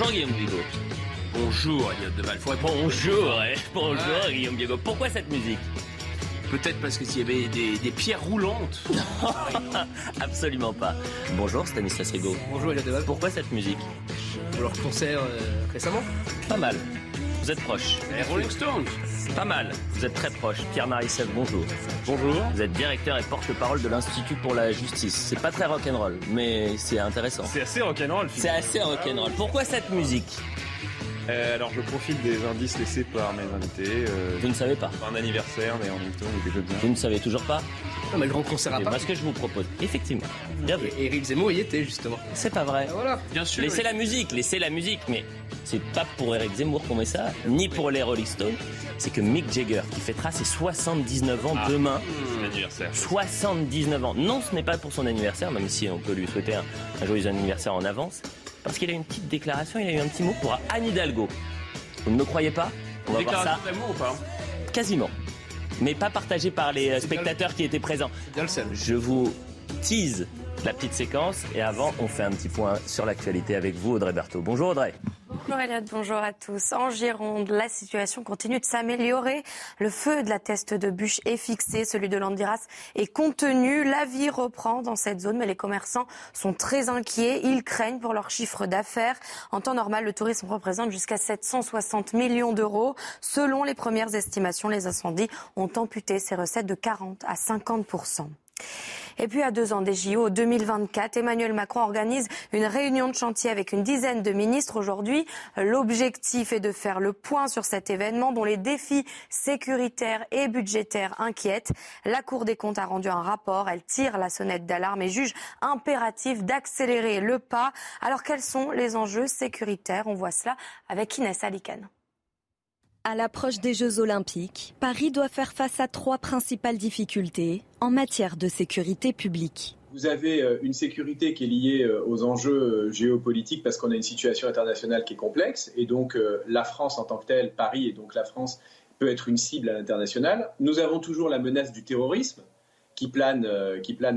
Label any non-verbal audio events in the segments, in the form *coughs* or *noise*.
Bonjour Guillaume Bigot. Bonjour Elliot de Valfoy. Bonjour, eh, bonjour Guillaume Bigot. Pourquoi cette musique? Peut-être parce que s'il y avait des, des pierres roulantes. *laughs* Absolument pas. Bonjour Stanislas Rigaud. Bonjour Elliot de. Pourquoi cette musique? Pour leur concert euh, récemment Pas mal. Vous êtes proche. Les Rolling Stones. Pas mal. Vous êtes très proche. Pierre-Marie Seff, bonjour. Bonjour. Vous êtes directeur et porte-parole de l'Institut pour la justice. C'est pas très rock'n'roll, mais c'est intéressant. C'est assez rock'n'roll. C'est assez rock'n'roll. Pourquoi cette musique? Euh, alors je profite des indices laissés par mes invités. Euh, Vous ne savez pas. un anniversaire, mais en même temps, il était bien. Vous ne savez toujours pas Non, mais le grand concert à moi, Paris. ce que je vous propose, effectivement, bien vu. Et Eric Zemmour y était justement. C'est pas vrai. Ah, voilà. Bien sûr. Laissez la musique, laissez la musique, mais c'est pas pour Eric Zemmour qu'on met ça, ni pour les Rolling Stones. C'est que Mick Jagger, qui fêtera ses 79 ans demain, C'est l'anniversaire. 79 ans. Non, ce n'est pas pour son anniversaire, même si on peut lui souhaiter un, un joyeux anniversaire en avance, parce qu'il a une petite déclaration, il a eu un petit mot pour Anne Hidalgo. Vous ne me croyez pas On va voir ça ou pas quasiment, mais pas partagé par les euh, spectateurs qui étaient présents. Je vous tease la petite séquence et avant, on fait un petit point sur l'actualité avec vous, Audrey Berthaud. Bonjour Audrey. Bonjour Elliot, bonjour à tous. En Gironde, la situation continue de s'améliorer. Le feu de la teste de bûche est fixé, celui de Landiras est contenu. La vie reprend dans cette zone, mais les commerçants sont très inquiets. Ils craignent pour leur chiffre d'affaires. En temps normal, le tourisme représente jusqu'à 760 millions d'euros. Selon les premières estimations, les incendies ont amputé ces recettes de 40 à 50 et puis à deux ans des JO 2024, Emmanuel Macron organise une réunion de chantier avec une dizaine de ministres aujourd'hui. L'objectif est de faire le point sur cet événement dont les défis sécuritaires et budgétaires inquiètent. La Cour des comptes a rendu un rapport, elle tire la sonnette d'alarme et juge impératif d'accélérer le pas. Alors quels sont les enjeux sécuritaires? On voit cela avec Inès Alicane. À l'approche des Jeux Olympiques, Paris doit faire face à trois principales difficultés en matière de sécurité publique. Vous avez euh, une sécurité qui est liée euh, aux enjeux euh, géopolitiques parce qu'on a une situation internationale qui est complexe et donc la France en tant que telle, Paris et donc la France peut être une cible à l'international. Nous avons toujours la menace du terrorisme qui plane,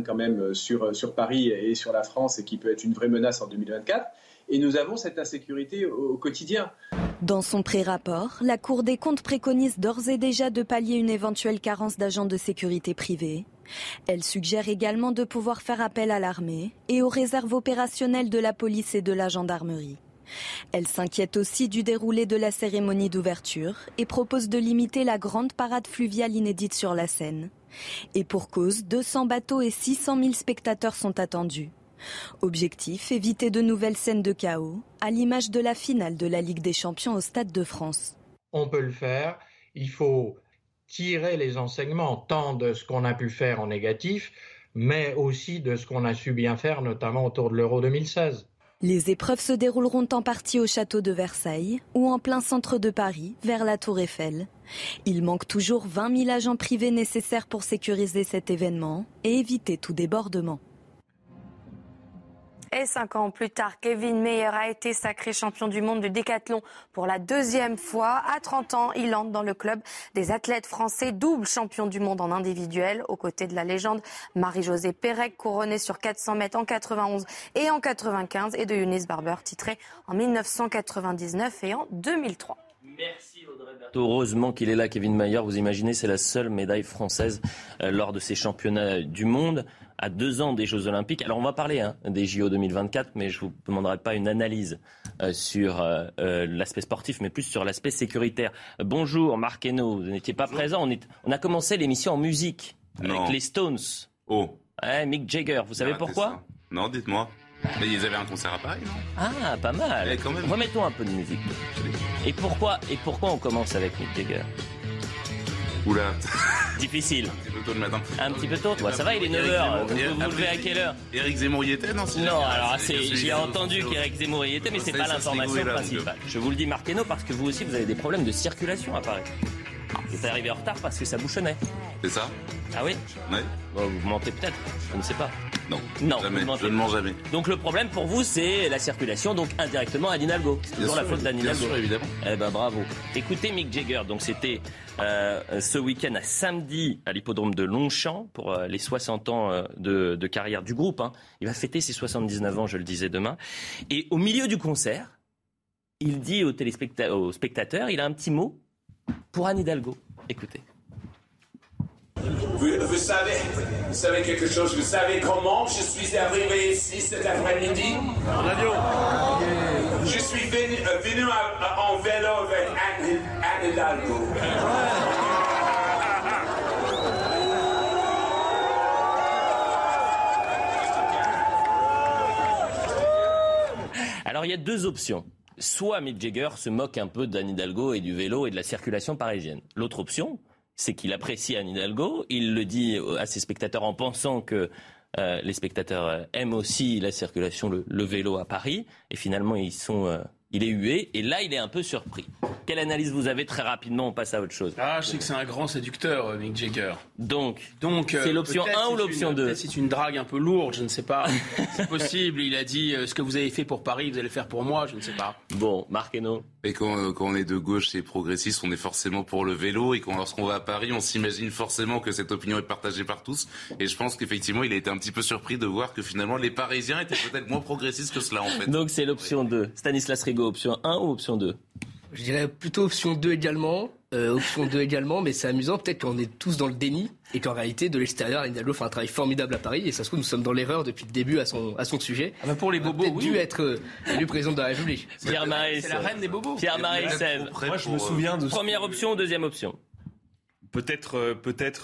quand même sur, sur Paris et sur la France et qui peut être une vraie menace en 2024. Et nous avons cette insécurité au, quotidien. Dans son pré-rapport, la Cour des comptes préconise d'ores et déjà de pallier une éventuelle carence d'agents de sécurité privés. Elle suggère également de pouvoir faire appel à l'armée et aux réserves opérationnelles de la police et de la gendarmerie. Elle s'inquiète aussi du déroulé de la cérémonie d'ouverture et propose de limiter la grande parade fluviale inédite sur la Seine. Et pour cause, 200 bateaux et 600 000 spectateurs sont attendus. Objectif, éviter de nouvelles scènes de chaos, à l'image de la finale de la Ligue des Champions au Stade de France. On peut le faire, il faut tirer les enseignements tant de ce qu'on a pu faire en négatif, mais aussi de ce qu'on a su bien faire, notamment autour de l'Euro 2016. Les épreuves se dérouleront en partie au château de Versailles ou en plein centre de Paris, vers la Tour Eiffel. Il manque toujours 20 000 agents privés nécessaires pour sécuriser cet événement et éviter tout débordement. Et cinq ans plus tard, Kevin Meyer a été sacré champion du monde du décathlon pour la deuxième fois. À 30 ans, il entre dans le club des athlètes français, double champion du monde en individuel, aux côtés de la légende Marie-Josée Pérec, couronnée sur 400 mètres en 91 et en 95, et de Eunice Barber, titrée en 1999 et en 2003. Merci Audrey Berthaud. Heureusement qu'il est là, Kevin Mayer. Vous imaginez, c'est la seule médaille française euh, lors de ces championnats du monde à deux ans des Jeux Olympiques. Alors on va parler hein, des JO 2024, mais je vous demanderai pas une analyse euh, sur euh, euh, l'aspect sportif, mais plus sur l'aspect sécuritaire. Bonjour Marc Hainaut, vous n'étiez pas présent. On, est- on a commencé l'émission en musique Non. avec les Stones. Oh. Ouais, Mick Jagger, vous savez pourquoi? Non, dites-moi. Mais ils avaient un concert à Paris, non? Ah, pas mal. Eh, quand même. Remettons un peu de musique. Et pourquoi, et pourquoi on commence avec Mick Jagger? Oula, *laughs* Difficile. un petit peu tôt le matin. Un petit peu tôt, toi. Ça va, il est 9h. Vous vous levez à quelle heure Eric Zemmour y était, non Non, alors c'est- j'ai entendu qu'Éric Zemmour y était, mais c'est pas l'information principale. Je vous le dis, Marqueno, parce que vous aussi, vous avez des problèmes de circulation à Paris. Vous êtes arrivé en retard parce que ça bouchonnait. C'est ça Ah oui Bon, Vous mentez peut-être, je ne sais pas. Non. Non, jamais. Je ne mens jamais. Donc le problème pour vous, c'est la circulation, donc indirectement à Hidalgo. C'est toujours la faute d'Anne Bien Hidalgo. sûr, évidemment. Eh ben bravo. Écoutez Mick Jagger, donc c'était euh, ce week-end à samedi à l'hippodrome de Longchamp pour euh, les 60 ans euh, de, de carrière du groupe. hein. Il va fêter ses 79 ans, je le disais demain. Et au milieu du concert, il dit aux, aux spectateurs, il a un petit mot pour Anne Hidalgo. Écoutez. Vous, vous savez, vous savez quelque chose, vous savez comment je suis arrivé ici cet après-midi? En avion. Je suis venu, euh, venu à- à- en vélo avec Anne, Anne Hidalgo. Alors il y a deux options. Soit Mick Jagger se moque un peu d'Anne Hidalgo et du vélo et de la circulation parisienne. L'autre option, c'est qu'il apprécie Anne Hidalgo. Il le dit à ses spectateurs en pensant que euh, les spectateurs euh, aiment aussi la circulation, le, vélo à Paris. Et finalement, ils sont, euh, il est hué. Et là, il est un peu surpris. Quelle analyse vous avez très rapidement On passe à autre chose. Ah, je sais que c'est un grand séducteur, euh, Mick Jagger. Donc, Donc, euh, C'est l'option peut-être 1 ou l'option une- 2? peut-être C'est une drague un peu lourde, je ne sais pas. c'est possible. Il a dit euh, ce que vous avez fait pour Paris, vous allez le faire pour moi, je ne sais pas. bon, Marc Hainaut. Et quand, euh, quand on est de gauche et progressiste, on est forcément pour le vélo. Et quand lorsqu'on va à Paris, on s'imagine forcément que cette opinion est partagée par tous. Et je pense qu'effectivement, il a été un petit peu surpris de voir que finalement, les Parisiens étaient peut-être moins progressistes que cela, en fait. Donc c'est l'option 2. Stanislas Rigaud, option 1 ou option 2 Je dirais plutôt option 2 également. euh, option 2 également, mais c'est amusant, peut-être qu'on est tous dans le déni et qu'en réalité, de l'extérieur, Anne Hidalgo fait un travail formidable à Paris et ça se trouve, nous sommes dans l'erreur depuis le début à son, à son sujet. Ah bah pour les bobos, oui. dû être euh, élu président de la République. Pierre-Marie C'est la reine des bobos. Pierre-Marie près Moi, je me euh, souviens de Première option ou deuxième option Peut-être, euh, peut-être,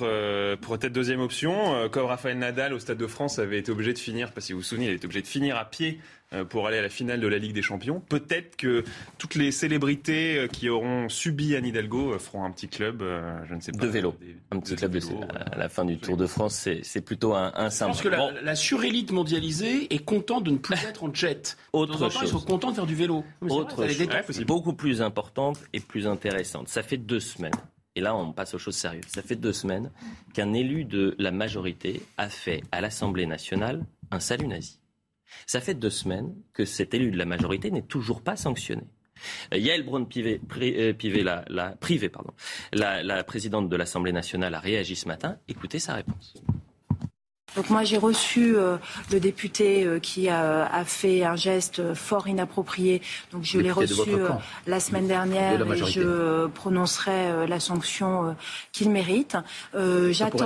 peut-être deuxième option. euh, comme Raphaël Nadal au Stade de France avait été obligé de finir, parce que si vous vous souvenez, il était obligé de finir à pied euh, pour aller à la finale de la Ligue des Champions. Peut-être que toutes les célébrités qui auront subi Anne Hidalgo feront un petit club, je ne sais pas. De vélo. Des- Un petit club de vélo, à la fin du Tour de France, c'est c'est plutôt un, un Je simple. pense que la, Bon, la surélite mondialisée est contente de ne plus être en jet. *laughs* Autre temps temps, ils sont chose, contents de faire du vélo. Mais c'est vrai, autre les chose, beaucoup plus importante et plus intéressante. Ça fait deux semaines. Et là, on passe aux choses sérieuses. Ça fait deux semaines qu'un élu de la majorité a fait à l'Assemblée nationale un salut nazi. Ça fait deux semaines que cet élu de la majorité n'est toujours pas sanctionné. Euh, Yael Braun-Pivet, euh, la, la présidente de l'Assemblée nationale, a réagi ce matin. Écoutez sa réponse. Donc moi j'ai reçu euh, le député euh, qui a, a fait un geste fort inapproprié. Donc je l'ai reçu euh, la semaine De dernière la et je euh, prononcerai euh, la sanction euh, qu'il mérite. Euh, j'attends-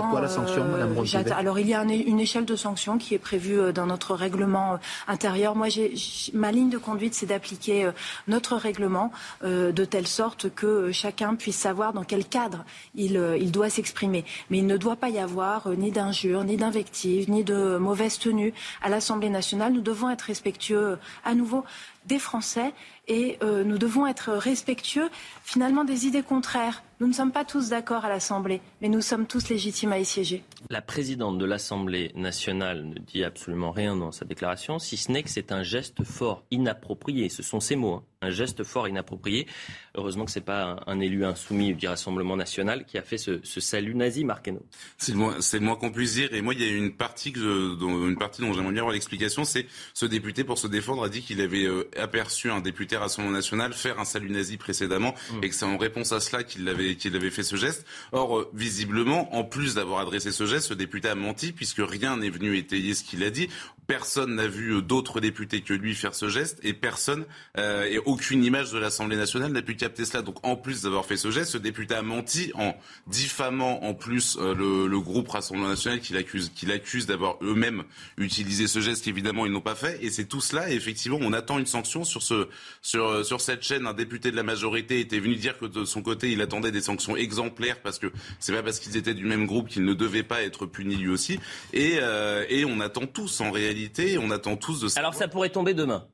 Alors il y a un- une échelle de sanctions qui est prévue euh, dans notre règlement euh, intérieur. Moi j'ai ma ligne de conduite c'est d'appliquer euh, notre règlement euh, de telle sorte que euh, chacun puisse savoir dans quel cadre il, euh, il doit s'exprimer. Mais il ne doit pas y avoir euh, ni d'injures, ni d'invectives, ni de mauvaise tenue à l'Assemblée nationale. Nous devons être respectueux à nouveau des Français et euh, nous devons être respectueux finalement des idées contraires. Nous ne sommes pas tous d'accord à l'Assemblée, mais nous sommes tous légitimes à y siéger. La présidente de l'Assemblée nationale ne dit absolument rien dans sa déclaration, si ce n'est que c'est un geste fort inapproprié. Ce sont ses mots, hein. un geste fort inapproprié. Heureusement que c'est pas un, un élu insoumis du Rassemblement national qui a fait ce, ce salut nazi, Marqueno. C'est le moins, qu'on puisse dire. Et moi, il y a une partie que je- dont, une partie dont j'aimerais bien avoir l'explication, c'est ce député, pour se défendre, a dit qu'il avait euh, aperçu un député Rassemblement National faire un salut nazi précédemment et que c'est en réponse à cela qu'il avait, qu'il avait fait ce geste. Or, euh, visiblement, en plus d'avoir adressé ce geste, ce député a menti puisque rien n'est venu étayer ce qu'il a dit. Personne n'a vu euh, d'autres députés que lui faire ce geste et personne euh, et aucune image de l'Assemblée nationale n'a pu capter cela. Donc, en plus d'avoir fait ce geste, ce député a menti en diffamant en plus euh, le, groupe Rassemblement national qu'il accuse, qu'il accuse d'avoir eux-mêmes utilisé ce geste qu'évidemment ils n'ont pas fait. Et c'est tout cela. Et effectivement, on attend une sanction sur ce sur sur cette chaîne. Un député de la majorité était venu dire que de son côté, il attendait des sanctions exemplaires parce que c'est pas parce qu'ils étaient du même groupe qu'ils ne devaient pas être punis lui aussi. Et et on attend tous en réalité, on attend tous de Alors ça pourrait tomber demain,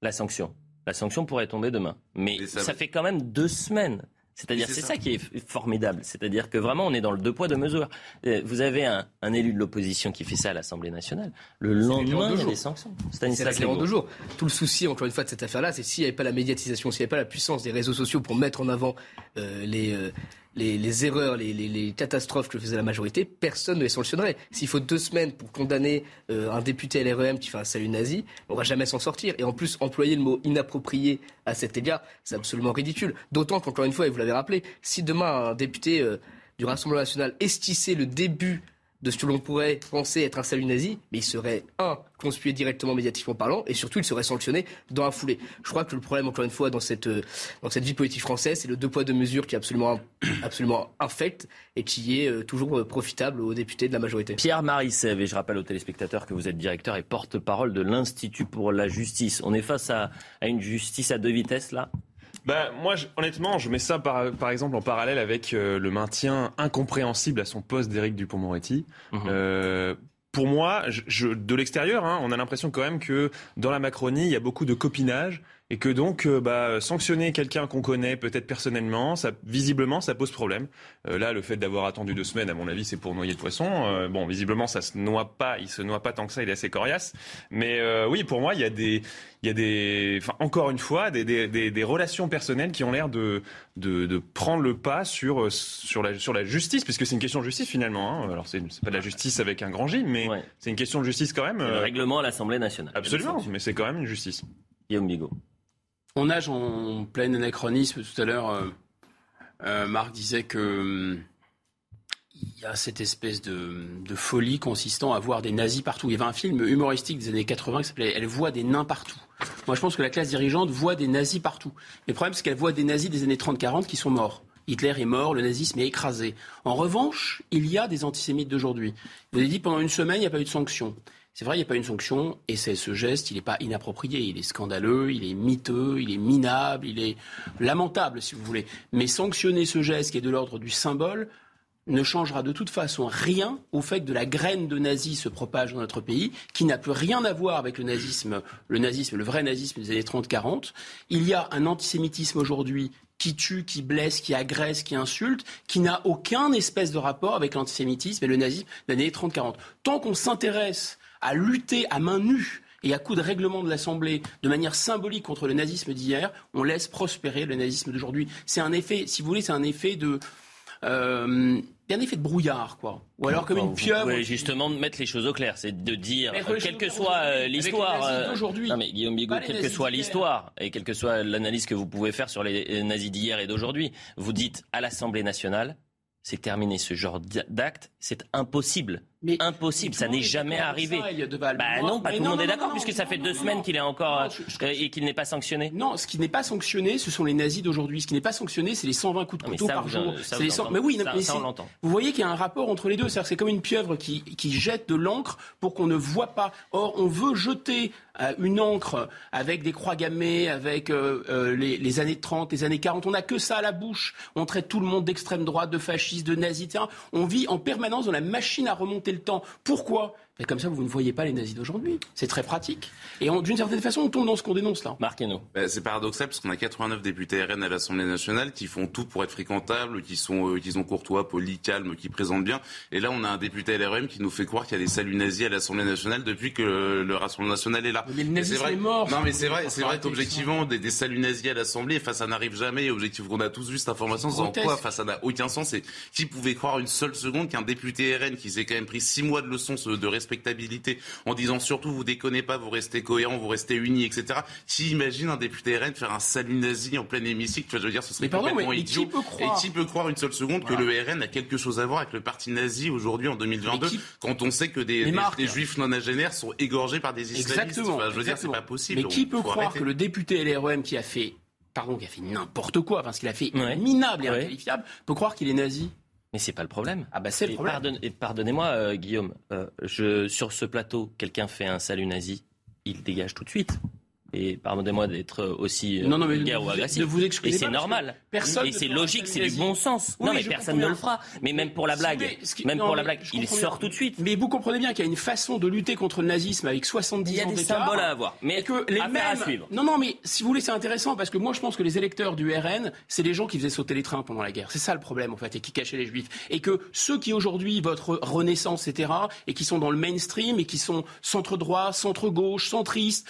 la sanction. La sanction pourrait tomber demain. Mais Mais ça ça, fait quand même deux semaines. C'est-à-dire, c'est ça. ça. qui est formidable. C'est-à-dire que vraiment, on est dans le deux poids, deux mesures. Euh, Vous avez un, un élu de l'opposition qui fait ça à l'Assemblée nationale. Le lendemain, il y a des sanctions. C'est Stanislas en deux jours. Tout le souci, encore une fois, de cette affaire-là, c'est s'il n'y avait pas la médiatisation, s'il n'y avait pas la puissance des réseaux sociaux pour mettre en avant euh, les, euh, les, les erreurs, les, les- catastrophes que faisait la majorité, personne ne les sanctionnerait. S'il faut deux semaines pour condamner euh, un député LREM qui fait un salut nazi, on va jamais s'en sortir. Et en plus, employer le mot inapproprié à cet égard, c'est absolument ridicule. D'autant qu'encore une fois, et vous l'avez rappelé, si demain un député euh, du Rassemblement national estissait le début de ce que l'on pourrait penser être un salut nazi, mais il serait, un, conspué directement médiatiquement parlant, et surtout, il serait sanctionné dans la foulée. Je crois que le problème, encore une fois, dans cette, euh, dans cette vie politique française, c'est le deux poids, deux mesures qui est absolument, *coughs* absolument infect et qui est euh, toujours euh, profitable aux députés de la majorité. Pierre Marissev, et je rappelle aux téléspectateurs que vous êtes directeur et porte-parole de l'Institut pour la justice. On est face à, à une justice à deux vitesses, là? Bah, moi, honnêtement, je mets ça par, par exemple en parallèle avec euh, le maintien incompréhensible à son poste d'Éric Dupont-Moretti. Mhm. Euh, pour moi, je, de l'extérieur, hein, on a l'impression quand même que dans la Macronie, il y a beaucoup de copinage et que donc euh, bah, sanctionner quelqu'un qu'on connaît peut-être personnellement, ça, visiblement, ça pose problème. Euh, là, le fait d'avoir attendu deux semaines, à mon avis, c'est pour noyer le poisson. Euh, bon, visiblement, ça se noie pas, il se noie pas tant que ça, il est assez coriace. Mais oui, pour moi, il y a des, il y a des, enfin, encore une fois, des, des, des, des relations personnelles qui ont l'air de, de, de, prendre le pas sur, sur, la, sur la justice, puisque c'est une question de justice finalement. Hein. Alors, c'est pas de la justice avec un grand J, mais c'est une question de justice quand même. Le règlement à l'Assemblée nationale. Absolument, mais c'est quand même une justice. Guillaume Bigot. On nage en plein anachronisme. Tout à l'heure, euh, euh, Marc disait que hum, il y a cette espèce de, folie consistant à voir des nazis partout. Il y avait un film humoristique des années 80 qui s'appelait Elle voit des nains partout. Moi, je pense que la classe dirigeante voit des nazis partout. le problème, c'est qu'elle voit des nazis des années 30-40 qui sont morts. Hitler est mort, le nazisme est écrasé. En revanche, il y a des antisémites d'aujourd'hui. Vous avez dit pendant une semaine, il n'y a pas eu de sanctions. C'est vrai, il n'y a pas une sanction, et c'est ce geste, il n'est pas inapproprié, il est scandaleux, il est miteux, il est minable, il est lamentable, si vous voulez. Mais sanctionner ce geste qui est de l'ordre du symbole ne changera de toute façon rien au fait que de la graine de nazi se propage dans notre pays, qui n'a plus rien à voir avec le nazisme, le nazisme, le vrai nazisme des années 30-40. Il y a un antisémitisme aujourd'hui qui tue, qui blesse, qui agresse, qui insulte, qui n'a aucun espèce de rapport avec l'antisémitisme et le nazisme des années 30-40. Tant qu'on s'intéresse à lutter à main nue et à coup de règlement de l'Assemblée de manière symbolique contre le nazisme d'hier, on laisse prospérer le nazisme d'aujourd'hui. C'est un effet, si vous voulez, c'est un effet de... Euh, un effet de brouillard, quoi. Ou alors comme une pieuvre. Oui, justement, de mettre les choses au clair, c'est de dire, quelle que soit euh, l'histoire. Euh, non, mais Guillaume Bigot, quelle que soit l'histoire et quelle que soit l'analyse que vous pouvez faire sur les nazis d'hier et d'aujourd'hui, vous dites à l'Assemblée nationale, c'est terminé ce genre d'acte, c'est impossible. Mais impossible, ça n'est jamais arrivé. bah non, pas tout le monde est d'accord puisque ça fait deux semaines qu'il est encore euh, et qu'il n'est pas sanctionné. Non, ce qui n'est pas sanctionné, ce sont les nazis d'aujourd'hui. Ce qui n'est pas sanctionné, c'est les 120 coups de couteau par jour. les mais oui, Vous voyez qu'il y a un rapport entre les deux. C'est comme une pieuvre qui, qui jette de l'encre pour qu'on ne voit pas. Or, on veut jeter une encre avec des croix gammées, avec euh, les, les, années 30, les années 40. On n'a que ça à la bouche. On traite tout le monde d'extrême droite, de fasciste, de nazi. On vit en permanence dans la machine à remonter le temps. Pourquoi? Et comme ça, vous ne voyez pas les nazis d'aujourd'hui. C'est très pratique. Et d'une certaine façon, on tombe dans ce qu'on dénonce là. Marc bah, c'est paradoxal parce qu'on a 89 députés RN à l'Assemblée nationale qui font tout pour être fréquentables, qui sont, euh, qui sont courtois, polis, calmes, qui présentent bien. Et là, on a un député LRM qui nous fait croire qu'il y a des saluts nazis à l'Assemblée nationale depuis que le, Rassemblement national est là. Mais le nazisme est, mort. Non, mais c'est vrai, c'est vrai, objectivement, des, des, saluts nazis à l'Assemblée, enfin, ça n'arrive jamais. Objectif qu'on a tous vu cette information, c'est en quoi, enfin, ça n'a aucun sens. Et qui pouvait croire une seule seconde qu'un député RN qui s'est quand même pris six mois de leçons de respectabilité en disant surtout vous déconnez pas, vous restez cohérent, vous restez unis, etc. Qui imagine un député RN faire un salut nazi en plein hémicycle Je veux dire, ce serait complètement idiot. Et qui peut croire une seule seconde que le RN a quelque chose à voir avec le parti nazi aujourd'hui en 2022 quand on sait que des, des, juifs non agénaires sont égorgés par des islamistes Exactement. je veux dire, c'est pas possible. Mais qui peut croire que le député LREM qui a fait pardon, qui a fait n'importe quoi, enfin ce qu'il a fait minable et inqualifiable, peut croire qu'il est nazi? Mais c'est pas le problème. Ah bah c'est le problème. pardonnez-moi, euh, Guillaume, euh, je, sur ce plateau, quelqu'un fait un salut nazi, il dégage tout de suite et pardonnez-moi d'être aussi euh, non, non, mais ou agressif. Vous et c'est normal. Personne et c'est logique, c'est du bon sens. non, mais personne ne le fera. Mais même pour la blague, même pour la blague, il sort tout de suite. Mais vous comprenez bien qu'il y a une façon de lutter contre le nazisme avec 70 ans Il y a des symboles à avoir. Mais que les mêmes... à suivre. Non, non, mais si vous voulez, c'est intéressant parce que moi, je pense que les électeurs du RN, c'est les gens qui faisaient sauter les trains pendant la guerre. C'est ça le problème, en fait, et qui cachaient les juifs. Et que ceux qui aujourd'hui votre renaissance, etc., et qui sont dans le mainstream et qui sont centre droit, centre gauche, centristes,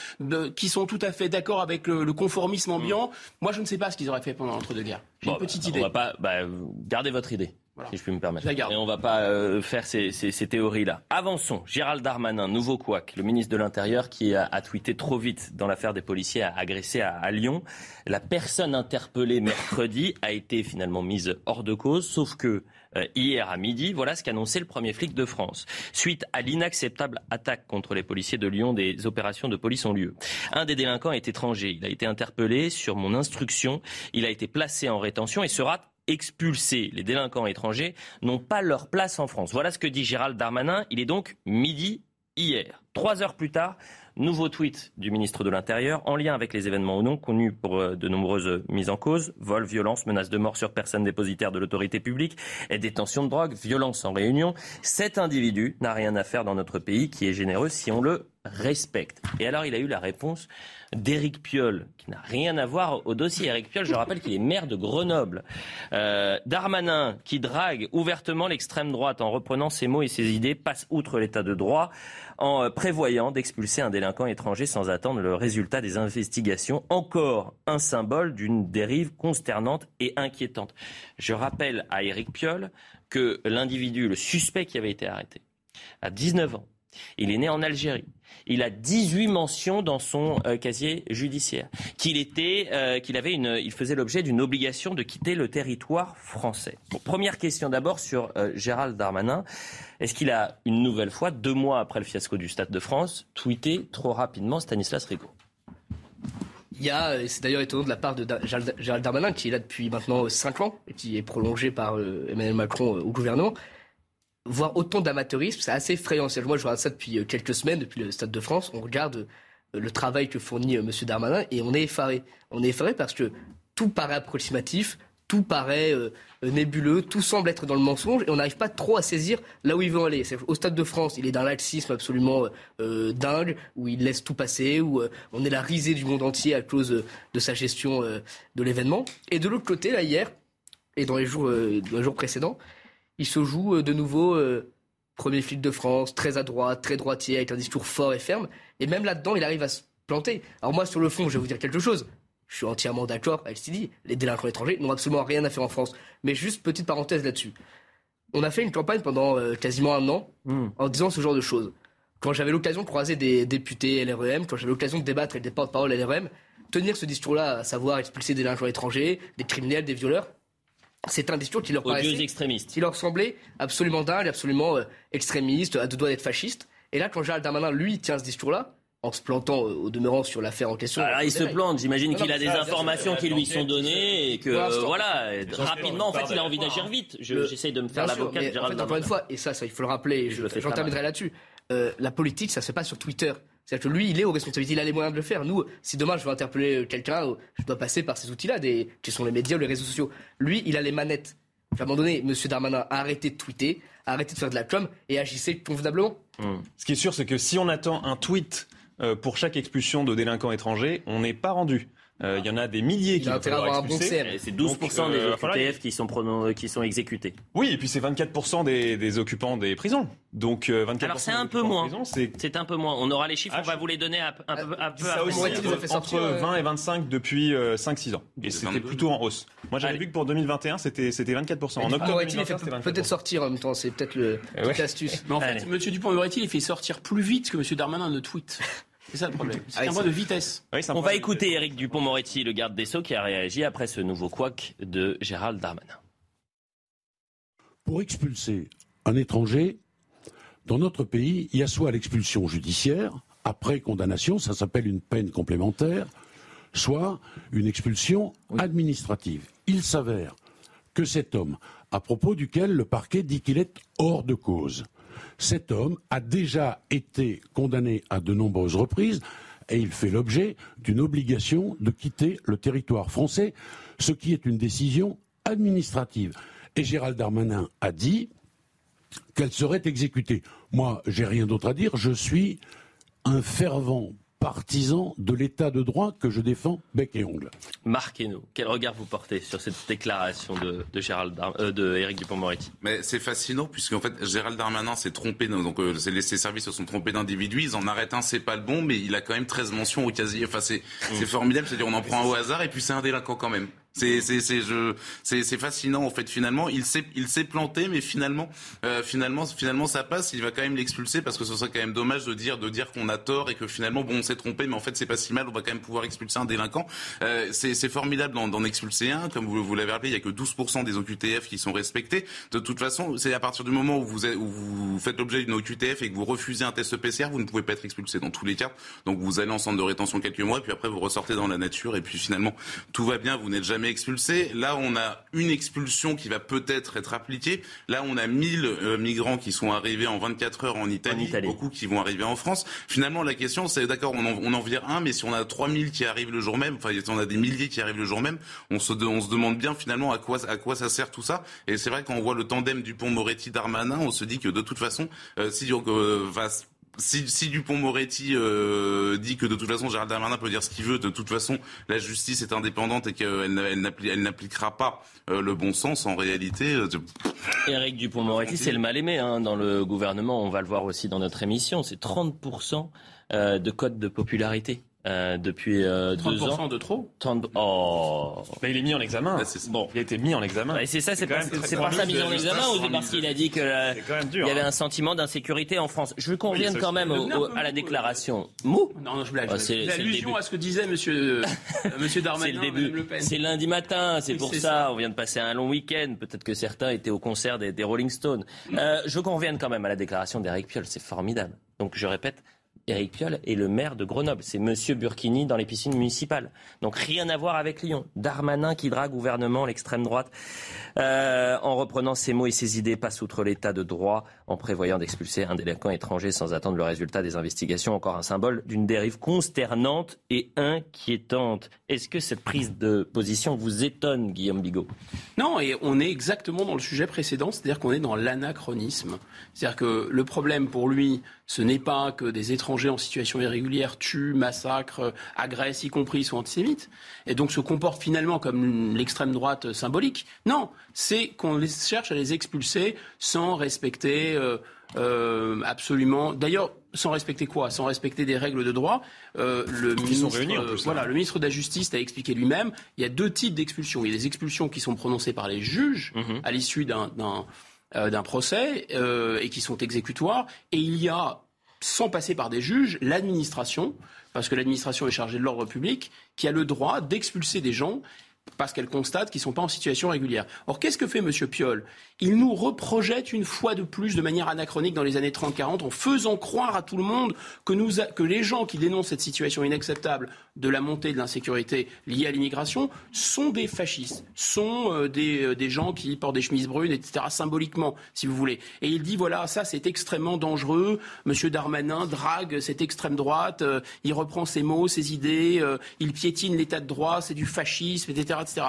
qui sont tout à fait d'accord avec le, conformisme ambiant. Moi, je ne sais pas ce qu'ils auraient fait pendant l'entre-deux-guerres. J'ai une petite idée. On va pas. Bah, gardez votre idée. si je puis me permettre. Et on ne va pas euh, faire ces, théories-là. Avançons. Gérald Darmanin, nouveau couac, le ministre de l'Intérieur qui a, tweeté trop vite dans l'affaire des policiers agressés à, à, Lyon. La personne interpellée mercredi a été finalement mise hors de cause, sauf que hier à midi, voilà ce qu'annonçait le premier flic de France. Suite à l'inacceptable attaque contre les policiers de Lyon, des opérations de police ont lieu. Un des délinquants est étranger. Il a été interpellé sur mon instruction. Il a été placé en rétention et sera expulsés. Les délinquants étrangers n'ont pas leur place en France. Voilà ce que dit Gérald Darmanin. Il est donc midi hier. Trois heures plus tard, nouveau tweet du ministre de l'Intérieur en lien avec les événements ou non connus pour euh, de nombreuses mises en cause, vol, violence, menace de mort sur personne dépositaire de l'autorité publique et détention de drogue, violence en réunion. Cet individu n'a rien à faire dans notre pays qui est généreux si on le respecte. Et alors il a eu la réponse d'Éric Piolle, qui n'a rien à voir au dossier. Éric Piolle, je rappelle qu'il est maire de Grenoble. Euh, Darmanin, qui drague ouvertement l'extrême droite en reprenant ses mots et ses idées, passe outre l'état de droit en euh, prévoyant d'expulser un délinquant étranger sans attendre le résultat des investigations. Encore un symbole d'une dérive consternante et inquiétante. Je rappelle à Éric Piolle que l'individu, le suspect qui avait été arrêté, a 19 ans. Il est né en Algérie il a 18 mentions dans son euh, casier judiciaire. Qu'il était, euh, qu'il avait une, il faisait l'objet d'une obligation de quitter le territoire français. première question d'abord sur euh, Gérald Darmanin. Est-ce qu'il a une nouvelle fois, deux mois après le fiasco du Stade de France, tweeté trop rapidement Stanislas Rigaud? Il y a, c'est d'ailleurs étonnant de la part de Gérald Darmanin, qui est là depuis maintenant 5 ans, et qui est prolongé par Emmanuel Macron au gouvernement, voir autant d'amateurisme, c'est assez effrayant. Moi, je regarde ça depuis euh, quelques semaines, depuis le Stade de France. On regarde euh, le travail que fournit euh, M. Darmanin et on est effaré. On est effaré parce que tout paraît approximatif, tout paraît nébuleux, tout semble être dans le mensonge et on n'arrive pas trop à saisir là où il veut aller. Au Stade de France, il est d'un laxisme absolument dingue, où il laisse tout passer, où on est la risée du monde entier à cause de sa gestion de l'événement. Et de l'autre côté, là, hier, et dans les jours, dans les jours précédents, il se joue euh, de nouveau euh, premier flic de France, très à droite, très droitier, avec un discours fort et ferme. Et même là-dedans, il arrive à se planter. Alors moi, sur le fond, je vais vous dire quelque chose. Je suis entièrement d'accord avec ce qu'il dit. Les délinquants étrangers n'ont absolument rien à faire en France. Mais juste petite parenthèse là-dessus. On a fait une campagne pendant euh, quasiment un an hmm. en disant ce genre de choses. Quand j'avais l'occasion de croiser des députés LREM, quand j'avais l'occasion de débattre avec des porte-parole LREM, tenir ce discours-là, à savoir expulser des délinquants étrangers, des criminels, des violeurs, c'est un discours qui leur paraissait, extrémistes. qui leur semblait absolument dingue, absolument euh, extrémiste, à deux doigts d'être fasciste. Et là, quand Gérald Darmanin, lui, tient ce discours-là, en se plantant euh, au demeurant sur l'affaire en question. Alors il se plante, j'imagine qu'il a des informations qui lui sont données et que voilà, rapidement en fait il a envie d'agir vite. J'essaye de me faire l'avocat de Gérald Encore une fois, et ça, ça il faut le rappeler, j'en terminerai là-dessus. Euh, la politique, ça se fait pas sur Twitter. C'est-à-dire que lui, il est aux responsabilités, il a les moyens de le faire. Nous, si demain je veux interpeller quelqu'un, je dois passer par ces outils-là, des, qui sont les médias ou les réseaux sociaux. Lui, il a les manettes. À un moment donné, M. Darmanin a arrêté de tweeter, a arrêté de faire de la com et agissait convenablement. Mmh. Ce qui est sûr, c'est que si on attend un tweet euh, pour chaque expulsion de délinquants étrangers, on n'est pas rendu. Euh, il y en a des milliers qui vont avoir expulsés. C'est 12% des euh, OQTF qui, sont qui sont exécutés. Oui, et puis c'est 24% des, des, occupants des prisons. Donc 24% Alors c'est un peu moins. C'est un peu moins. On aura les chiffres, on va vous les donner un, peu, un peu ça aussi, entre 20 et 25 depuis 5-6 ans. Et c'était plutôt en hausse. Moi j'avais vu que pour 2021 c'était 24%. En octobre 2021 c'était Peut-être sortir en même temps, c'est peut-être l'astuce. Mais en fait, M. Dupont-Moretti il fait sortir plus vite que M. Darmanin ne tweet. C'est ça le problème. C'est ah, un point de vitesse. On va écouter Éric Dupont-Moretti, le garde des Sceaux, qui a réagi après ce nouveau couac de Gérald Darmanin. Pour expulser un étranger, dans notre pays, il y a soit l'expulsion judiciaire, après condamnation, ça s'appelle une peine complémentaire, soit une expulsion administrative. Il s'avère que cet homme, à propos duquel le parquet dit qu'il est hors de cause, cet homme a déjà été condamné à de nombreuses reprises et il fait l'objet d'une obligation de quitter le territoire français, ce qui est une décision administrative. Et Gérald Darmanin a dit qu'elle serait exécutée. Moi, j'ai rien d'autre à dire. Je suis un fervent partisan de l'état de droit que je défends bec et ongle. Marc Hainaut, quel regard vous portez sur cette déclaration de, de Gérald euh, de Éric Dupond-Moretti? Mais c'est fascinant puisqu'en fait Gérald Darmanin s'est trompé, donc euh, ses services se sont trompés d'individus, ils en arrêtent un, c'est pas le bon, mais il a quand même 13 mentions au casier. Enfin c'est mm. formidable, c'est-à-dire on en prend un au hasard et puis c'est un délinquant quand même. C'est fascinant en fait. Finalement il s'est planté mais finalement euh, finalement finalement ça passe. Il va quand même l'expulser parce que ce serait quand même dommage de dire qu'on a tort et que finalement bon on s'est trompé mais en fait c'est pas si mal. On va quand même pouvoir expulser un délinquant. Euh, c'est formidable d'en, expulser un. Comme vous l'avez rappelé il y a que 12% des OQTF qui sont respectés. De toute façon c'est à partir du moment où vous faites l'objet d'une OQTF et que vous refusez un test PCR vous ne pouvez pas être expulsé dans tous les cas. Donc vous allez en centre de rétention quelques mois puis après vous ressortez dans la nature et puis finalement tout va bien. Vous n'êtes jamais expulsé. Là, on a une expulsion qui va peut-être être appliquée. Là, on a 1000 euh, migrants qui sont arrivés en 24 heures en Italie, beaucoup qui vont arriver en France. Finalement, la question, c'est d'accord, on en, on en vire un, mais si on a 3000 qui arrivent le jour même, enfin, si on a des milliers qui arrivent le jour même, on se, on se demande bien finalement à quoi, à quoi ça sert tout ça. Et c'est vrai quand on voit le tandem du pont Moretti-Darmanin, on se dit que de toute façon, euh, si euh, va si, si Dupont-Moretti euh, dit que de toute façon Gérald Darmanin peut dire ce qu'il veut, de toute façon la justice est indépendante et qu'elle elle n'appliquera pas euh, le bon sens, en réalité. Euh, Éric Dupont-Moretti, c'est le mal aimé hein, dans le gouvernement. On va le voir aussi dans notre émission. C'est 30% de code de popularité. Euh, depuis euh, deux ans. de trop 30... Oh bah, Il est mis en examen. bon. Il a été mis en examen. Et c'est ça, c'est pas, c'est pas ça mis en examen ou c'est parce qu'il a dit qu'il y avait hein. un sentiment d'insécurité en France Je veux qu'on revienne quand même à la déclaration. Mou Non, non, je blague. Oh, c'est l'allusion à ce que disait monsieur, euh, *laughs* monsieur Darmanin. c'est le début. C'est lundi matin, c'est pour ça. On vient de passer un long week-end. Peut-être que certains étaient au concert des, des Rolling Stones. Euh, je veux qu'on revienne quand même à la déclaration d'Eric Piolle. C'est formidable. Donc je répète, Éric Piolle est le maire de Grenoble. C'est Monsieur Burkini dans les piscines municipales. Donc rien à voir avec Lyon. Darmanin qui drague gouvernement, l'extrême droite, euh, en reprenant ses mots et ses idées, passe outre l'état de droit en prévoyant d'expulser un délinquant étranger sans attendre le résultat des investigations. Encore un symbole d'une dérive consternante et inquiétante. Est-ce que cette prise de position vous étonne, Guillaume Bigot? Non, et on est exactement dans le sujet précédent, c'est-à-dire qu'on est dans l'anachronisme. C'est-à-dire que le problème pour lui, ce n'est pas que des étrangers en situation irrégulière tuent, massacrent, agressent, y compris sont antisémites, et donc se comportent finalement comme l'extrême droite symbolique. Non, c'est qu'on cherche à les expulser sans respecter euh, euh, absolument. D'ailleurs, sans respecter quoi? Sans respecter des règles de droit. Euh, le ministre, voilà, le ministre de la Justice a expliqué lui-même. Il y a deux types d'expulsions. Il y a des expulsions qui sont prononcées par les juges mhm. à l'issue d'un euh, procès et qui sont exécutoires. Et il y a, sans passer par des juges, l'administration, parce que l'administration est chargée de l'ordre public, qui a le droit d'expulser des gens parce qu'elle constate qu'ils ne sont pas en situation régulière. Or, qu'est-ce que fait M. Piolle? Il nous reprojette une fois de plus, de manière anachronique, dans les années 30-40, en faisant croire à tout le monde que, que les gens qui dénoncent cette situation inacceptable de la montée de l'insécurité liée à l'immigration sont des fascistes, sont euh, des, euh, des, gens qui portent des chemises brunes, etc., symboliquement, si vous voulez. Et il dit, voilà, ça c'est extrêmement dangereux, M. Darmanin drague cette extrême droite, euh, il reprend ses mots, ses idées, il piétine l'état de droit, c'est du fascisme, etc., etc.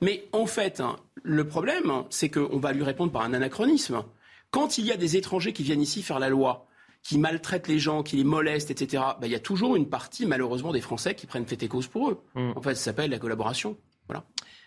Mais en fait, hein, le problème, c'est qu'on va lui répondre par un anachronisme. Quand il y a des étrangers qui viennent ici faire la loi, qui maltraitent les gens, qui les molestent, etc., bah, il y a toujours une partie, malheureusement, des Français qui prennent fait et cause pour eux. Mm. En fait, ça s'appelle la collaboration. Voilà.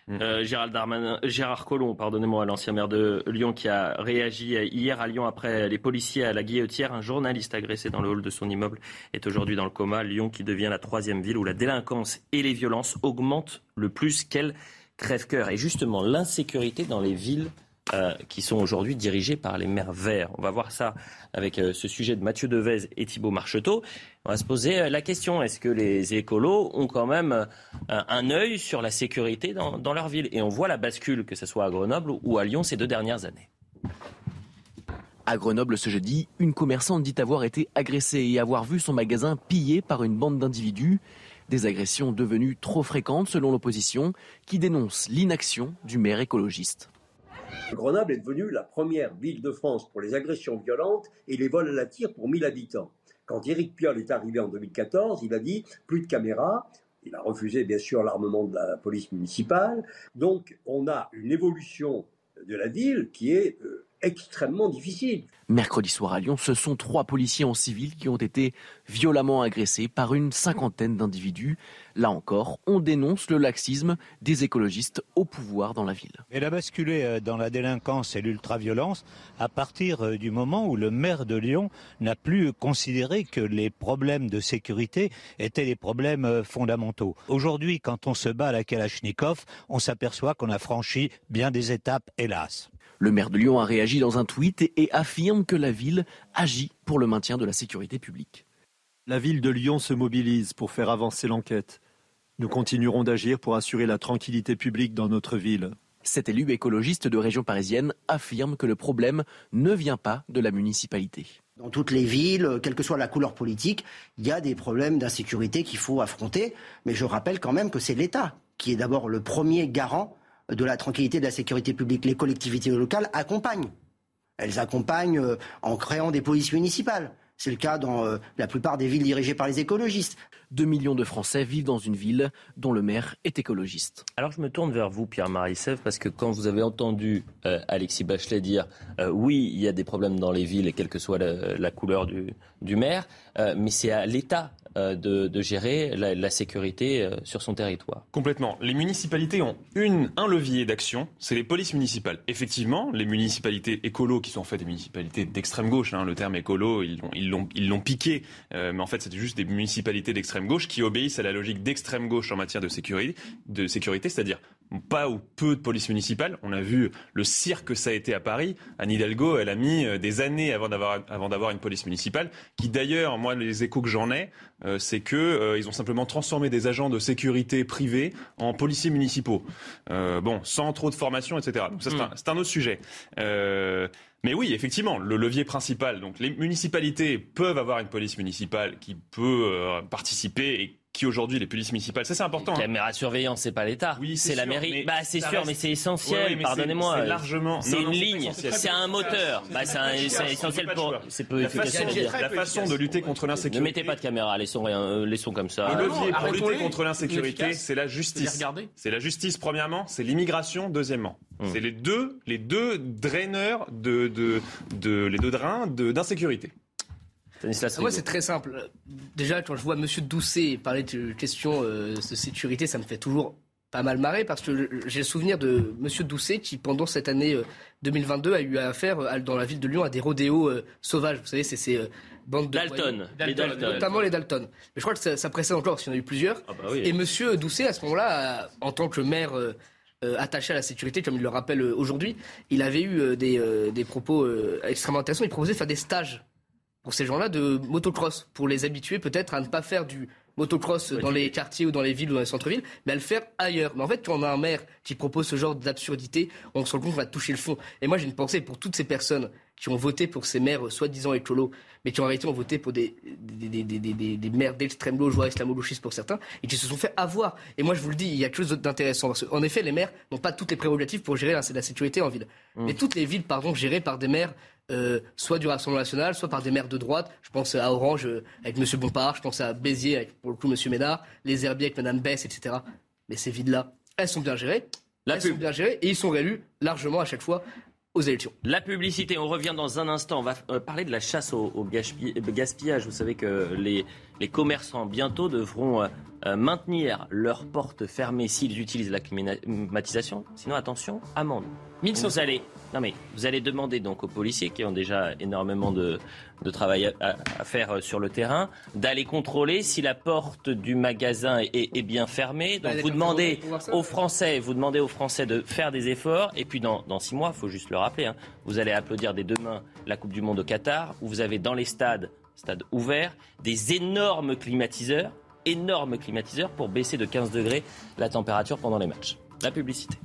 Mm. Euh, Gérald Darmanin, Gérard Collomb, pardonnez-moi, l'ancien maire de Lyon, qui a réagi hier à Lyon après les policiers à la Guillotière. Un journaliste agressé dans le hall de son immeuble est aujourd'hui dans le coma. Lyon qui devient la troisième ville où la délinquance et les violences augmentent le plus qu'elle crève-cœur. Et justement, l'insécurité dans les villes euh, qui sont aujourd'hui dirigés par les maires verts. On va voir ça avec euh, ce sujet de Mathieu Devez et Thibault Marcheteau. On va se poser euh, la question est-ce que les écolos ont quand même un œil sur la sécurité dans, dans leur ville? Et on voit la bascule, que ce soit à Grenoble ou à Lyon ces deux dernières années. À Grenoble ce jeudi, une commerçante dit avoir été agressée et avoir vu son magasin pillé par une bande d'individus. Des agressions devenues trop fréquentes selon l'opposition qui dénonce l'inaction du maire écologiste. Grenoble est devenue la première ville de France pour les agressions violentes et les vols à la tire pour 1000 habitants. Quand Éric Piolle est arrivé en 2014, il a dit plus de caméras. Il a refusé bien sûr l'armement de la police municipale. Donc on a une évolution de la ville qui est euh, extrêmement difficile. Mercredi soir à Lyon, ce sont trois policiers en civil qui ont été violemment agressés par une cinquantaine d'individus. Là encore, on dénonce le laxisme des écologistes au pouvoir dans la ville. Elle a basculé euh, dans la délinquance et l'ultraviolence à partir euh, du moment où le maire de Lyon n'a plus considéré que les problèmes de sécurité étaient des problèmes euh, fondamentaux. Aujourd'hui, quand on se bat à la Kalachnikov, on s'aperçoit qu'on a franchi bien des étapes, hélas. Le maire de Lyon a réagi dans un tweet et affirme que la ville agit pour le maintien de la sécurité publique. La ville de Lyon se mobilise pour faire avancer l'enquête. Nous continuerons d'agir pour assurer la tranquillité publique dans notre ville. Cet élu écologiste de région parisienne affirme que le problème ne vient pas de la municipalité. Dans toutes les villes, quelle que soit la couleur politique, il y a des problèmes d'insécurité qu'il faut affronter. Mais je rappelle quand même que c'est l'État qui est d'abord le premier garant de la tranquillité de la sécurité publique. Les collectivités locales accompagnent. Elles accompagnent euh, en créant des polices municipales. C'est le cas dans euh, la plupart des villes dirigées par les écologistes. 2 millions de Français vivent dans une ville dont le maire est écologiste. Alors je me tourne vers vous, Pierre Marissev, parce que quand vous avez entendu euh, Alexis Bachelet dire oui, il y a des problèmes dans les villes, quelle que soit la, couleur du, du maire, mais c'est à l'État euh, de, gérer la, sécurité euh, sur son territoire. Complètement. Les municipalités ont un levier d'action, c'est les polices municipales. Effectivement, les municipalités écolo, qui sont en fait des municipalités d'extrême gauche, hein, le terme écolo, ils l'ont piqué, euh, mais en fait c'était juste des municipalités d'extrême gauche qui obéissent à la logique d'extrême gauche en matière de sécurité, de sécurité c'est-à-dire pas ou peu de police municipale. On a vu le cirque que ça a été à Paris. Anne Hidalgo, elle a mis euh, des années avant d'avoir, avant d'avoir une police municipale, qui d'ailleurs, moi, les échos que j'en ai, euh, c'est que euh, ils ont simplement transformé des agents de sécurité privés en policiers municipaux. bon, sans trop de formation, etc. Donc ça, c'est, un, c'est un, autre sujet. mais oui, effectivement, le levier principal. Donc les municipalités peuvent avoir une police municipale qui peut participer et qui aujourd'hui les polices municipales. Ça c'est important. La hein. caméra de surveillance, c'est pas l'État. Oui, c'est la mairie. Bah c'est sûr, mais c'est essentiel. Pardonnez-moi. C'est largement. C'est une ligne. C'est un moteur. Bah c'est essentiel pour. C'est peu La façon de lutter contre l'insécurité. Ne mettez pas de caméra. Laissons rien. Laissons comme ça. Le levier pour lutter contre l'insécurité, c'est la justice. C'est la justice premièrement. C'est l'immigration deuxièmement. Hum. C'est les deux, les deux draineurs de, de, de, les deux drains d'insécurité. Moi, c'est très simple. Déjà, quand je vois M. Doucet parler de questions euh, de sécurité, ça me fait toujours pas mal marrer parce que j'ai le souvenir de M. Doucet qui, pendant cette année 2022, euh, a eu affaire euh, dans la ville de Lyon à des rodéos sauvages. Vous savez, c'est ces bandes de. Dalton, Notamment les Dalton. Mais je crois que ça, précède encore, parce qu'il y en a eu plusieurs. Ah bah Et M. Doucet, à ce moment-là, en tant que maire. attaché à la sécurité, comme il le rappelle aujourd'hui, il avait eu des, des propos extrêmement intéressants. Il proposait de faire des stages pour ces gens-là de motocross, pour les habituer peut-être à ne pas faire du motocross dans les quartiers ou dans les villes ou dans les centres-villes, mais à le faire ailleurs. Mais en fait, quand on a un maire qui propose ce genre d'absurdité, on se rend compte qu'on va toucher le fond. Et moi, j'ai une pensée pour toutes ces personnes qui ont voté pour ces maires soi-disant écolos, mais qui en réalité ont voté pour des, des, des, des, des maires d'extrême gauche, voire islamo-gauchistes pour certains, et qui se sont fait avoir. Et moi, je vous le dis, il y a quelque chose d'intéressant. En effet, les maires n'ont pas toutes les prérogatives pour gérer la, la sécurité en ville. Mmh. Mais toutes les villes, pardon, gérées par des maires euh, soit du Rassemblement national, soit par des maires de droite. Je pense à Orange euh, avec M. Bompard, je pense à Béziers avec, pour le coup, M. Ménard, les Herbiers avec Mme Bess, etc. Mais ces villes-là, elles sont bien gérées. elles sont bien gérées et ils sont réélus largement à chaque fois aux élections. La publicité, on revient dans un instant. On va euh, parler de la chasse au, gaspillage. Vous savez que les, les commerçants bientôt devront maintenir leurs portes fermées s'ils utilisent la climatisation. Sinon, attention, amende. Vous allez, non mais vous allez demander donc aux policiers qui ont déjà énormément de, travail à, faire euh, sur le terrain d'aller contrôler si la porte du magasin est, bien fermée. Donc vous demandez aux Français, vous demandez aux Français de faire des efforts. Et puis dans, six mois, il faut juste le rappeler, hein, vous allez applaudir des deux mains la Coupe du Monde au Qatar, où vous avez dans les stades, stades ouverts, des énormes climatiseurs, énormes climatiseurs pour baisser de 15 degrés la température pendant les matchs. La publicité.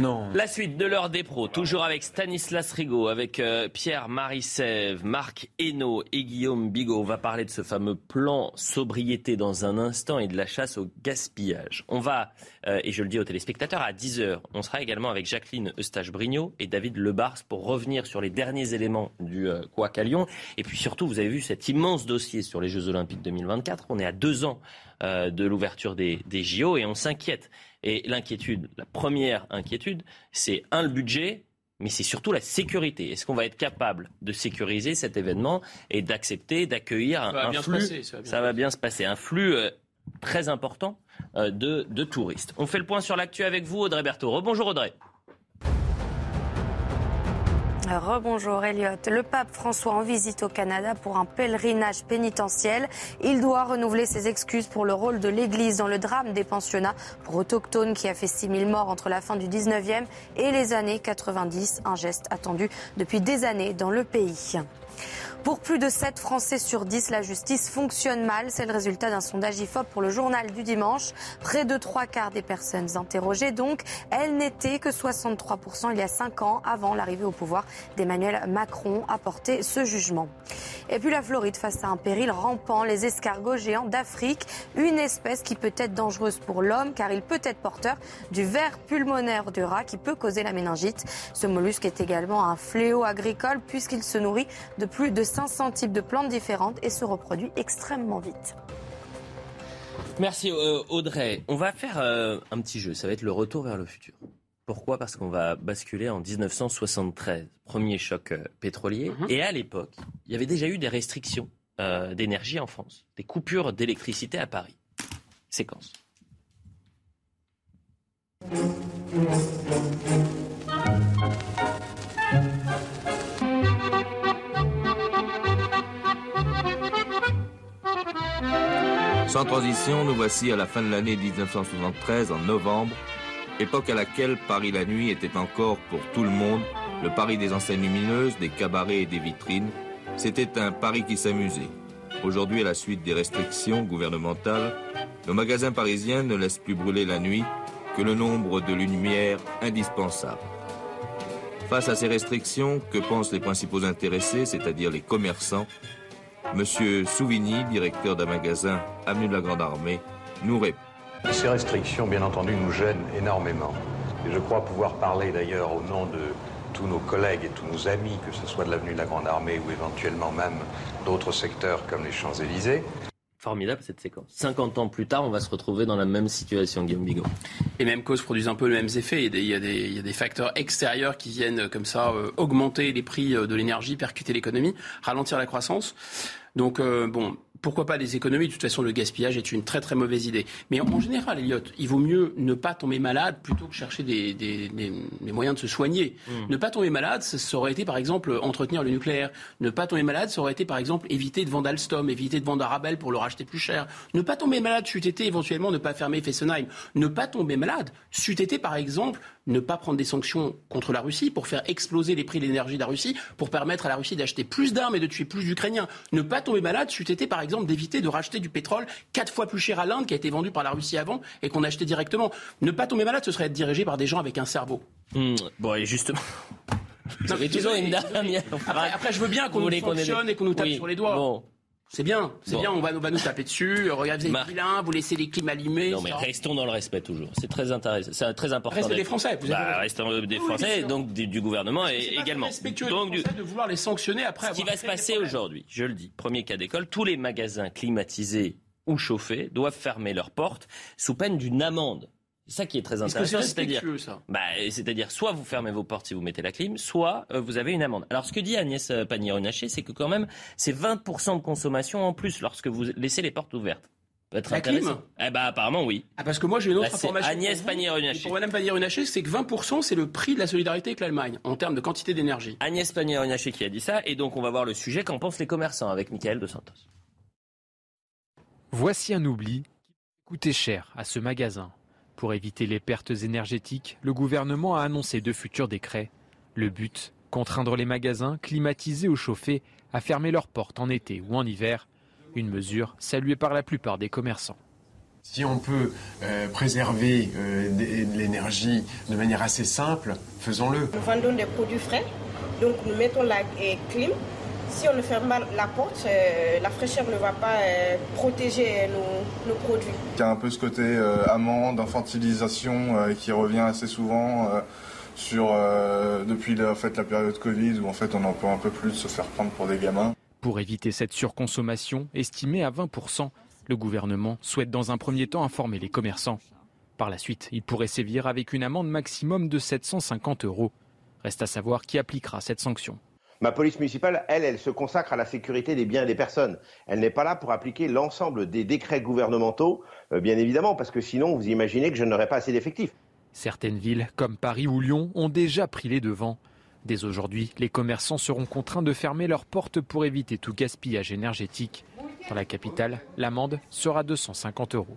Non. La suite de l'heure des pros, toujours avec Stanislas Rigaud, avec euh, Pierre Marissev, Marc Hainaut et Guillaume Bigot. On va parler de ce fameux plan sobriété dans un instant et de la chasse au gaspillage. On va, euh, et je le dis aux téléspectateurs, à 10h, on sera également avec Jacqueline Eustache-Brignot et David Lebars pour revenir sur les derniers éléments du euh, à Lyon. Et puis surtout, vous avez vu cet immense dossier sur les Jeux Olympiques 2024. On est à deux ans de l'ouverture des, des JO et on s'inquiète. Et l'inquiétude, la première inquiétude, c'est un, le budget, mais c'est surtout la sécurité. Est-ce qu'on va être capable de sécuriser cet événement et d'accepter, d'accueillir un, flux ça, va bien, se passer, un flux euh, très important euh, de, de, touristes. On fait le point sur l'actu avec vous, Audrey Berthaud. Rebonjour Audrey. Rebonjour Elliot. Le pape François en visite au Canada pour un pèlerinage pénitentiel. Il doit renouveler ses excuses pour le rôle de l'Église dans le drame des pensionnats pour autochtones qui a fait 6000 morts entre la fin du 19e et les années 90. Un geste attendu depuis des années dans le pays. Pour plus de 7 Français sur 10, la justice fonctionne mal. C'est le résultat d'un sondage IFOP pour le journal du dimanche. Près de trois quarts des personnes interrogées, donc, elles n'étaient que 63% il y a 5 ans, avant l'arrivée au pouvoir d'Emmanuel Macron, a porté ce jugement. Et puis la Floride face à un péril rampant, les escargots géants d'Afrique, une espèce qui peut être dangereuse pour l'homme car il peut être porteur du ver pulmonaire du rat qui peut causer la méningite. Ce mollusque est également un fléau agricole puisqu'il se nourrit de plus de 500 types de plantes différentes et se reproduit extrêmement vite. Merci euh, Audrey. On va faire euh, un petit jeu, ça va être le retour vers le futur. Pourquoi? Parce qu'on va basculer en 1973, premier choc euh, pétrolier. Mhm. Et à l'époque, il y avait déjà eu des restrictions d'énergie en France, des coupures d'électricité à Paris. Séquence. Sans transition, nous voici à la fin de l'année 1973, en novembre, époque à laquelle Paris la nuit était encore pour tout le monde le Paris des enseignes lumineuses, des cabarets et des vitrines. C'était un Paris qui s'amusait. Aujourd'hui, à la suite des restrictions gouvernementales, nos magasins parisiens ne laissent plus brûler la nuit que le nombre de lumières indispensables. Face à ces restrictions, que pensent les principaux intéressés, c'est-à-dire les commerçants Monsieur Souvigny, directeur d'un magasin avenue de la Grande Armée, nous répond. Ces restrictions, bien entendu, nous gênent énormément. Et je crois pouvoir parler d'ailleurs au nom de tous nos collègues et tous nos amis, que ce soit de l'avenue de la Grande Armée ou éventuellement même d'autres secteurs comme les Champs-Élysées. Formidable cette séquence. 50 ans plus tard, on va se retrouver dans la même situation, Guillaume Bigot. Les mêmes causes produisent un peu les mêmes effets. Il y a des, il y a des, facteurs extérieurs qui viennent euh, comme ça euh, augmenter les prix euh, de l'énergie, percuter l'économie, ralentir la croissance. Donc, bon, pourquoi pas des économies? De toute façon, le gaspillage est une très très mauvaise idée. Mais en général, Elliot, il vaut mieux ne pas tomber malade plutôt que chercher des, des, des, moyens de se soigner. Hmm. Ne pas tomber malade, ça aurait été par exemple entretenir le nucléaire. Ne pas tomber malade, ça aurait été par exemple éviter de vendre Alstom, éviter de vendre Arabelle pour le racheter plus cher. Ne pas tomber malade, c'eût été éventuellement ne pas fermer Fessenheim. Ne pas tomber malade, c'eût été par exemple ne pas prendre des sanctions contre la Russie pour faire exploser les prix de l'énergie de la Russie, pour permettre à la Russie d'acheter plus d'armes et de tuer plus d'Ukrainiens. Ne pas tomber malade, c'eût été par exemple d'éviter de racheter du pétrole quatre fois plus cher à l'Inde qui a été vendu par la Russie avant et qu'on achetait directement. Ne pas tomber malade, ce serait être dirigé par des gens avec un cerveau. Hmm, bon, et justement. Non, mais une dernière. Après, je veux bien qu'on nous fonctionne et qu'on nous tape sur les doigts. C'est bien, c'est bien, on va, nous taper dessus. *laughs* Regardez, vous êtes vilain, vous laissez les clims allumés. Non, mais restons dans le respect toujours. C'est très intéressant, c'est très important. Restez des Français. Vous bah, restons des Français, donc du, gouvernement et également. Respectueux donc du... de vouloir les sanctionner après. Ce qui va se passer aujourd'hui, je le dis, premier cas d'école, tous les magasins climatisés ou chauffés doivent fermer leurs portes sous peine d'une amende. C'est ça qui est très intéressant. C'est-à-dire, bah, c'est-à-dire, soit vous fermez vos portes si vous mettez la clim, soit euh, vous avez une amende. Alors, ce que dit Agnès euh, Pannier-Runacher, c'est que quand même, c'est 20% de consommation en plus lorsque vous laissez les portes ouvertes. Être la clim Eh ben, apparemment, oui. Ah, parce que moi, j'ai une autre bah, information. Agnès Pannier-Runacher. Pour Madame Pannier-Runacher, c'est que 20%, c'est le prix de la solidarité avec l'Allemagne, en termes de quantité d'énergie. Agnès Pannier-Runacher qui a dit ça, et donc on va voir le sujet qu'en pensent les commerçants avec Michael De Santos? Voici un oubli qui coûtait cher à ce magasin. Pour éviter les pertes énergétiques, le gouvernement a annoncé deux futurs décrets. Le but, contraindre les magasins, climatisés ou chauffés, à fermer leurs portes en été ou en hiver. Une mesure saluée par la plupart des commerçants. Si on peut euh, préserver euh, de l'énergie de manière assez simple, faisons-le. Nous vendons des produits frais, donc nous mettons la clim si on ne ferme pas la porte, euh, la fraîcheur ne va pas euh, protéger nos, produits. Il y a un peu ce côté euh, amende, infantilisation qui revient assez souvent sur, depuis la, fait, la période Covid où en fait on en peut un peu plus se faire prendre pour des gamins. Pour éviter cette surconsommation, estimée à 20%, Le gouvernement souhaite dans un premier temps informer les commerçants. Par la suite, il pourrait sévir avec une amende maximum de 750 euros. Reste à savoir qui appliquera cette sanction. Ma police municipale, elle, elle se consacre à la sécurité des biens et des personnes. Elle n'est pas là pour appliquer l'ensemble des décrets gouvernementaux, euh, bien évidemment, parce que sinon, vous imaginez que je n'aurais pas assez d'effectifs. Certaines villes, comme Paris ou Lyon, ont déjà pris les devants. Dès aujourd'hui, les commerçants seront contraints de fermer leurs portes pour éviter tout gaspillage énergétique. Dans la capitale, l'amende sera 250 euros.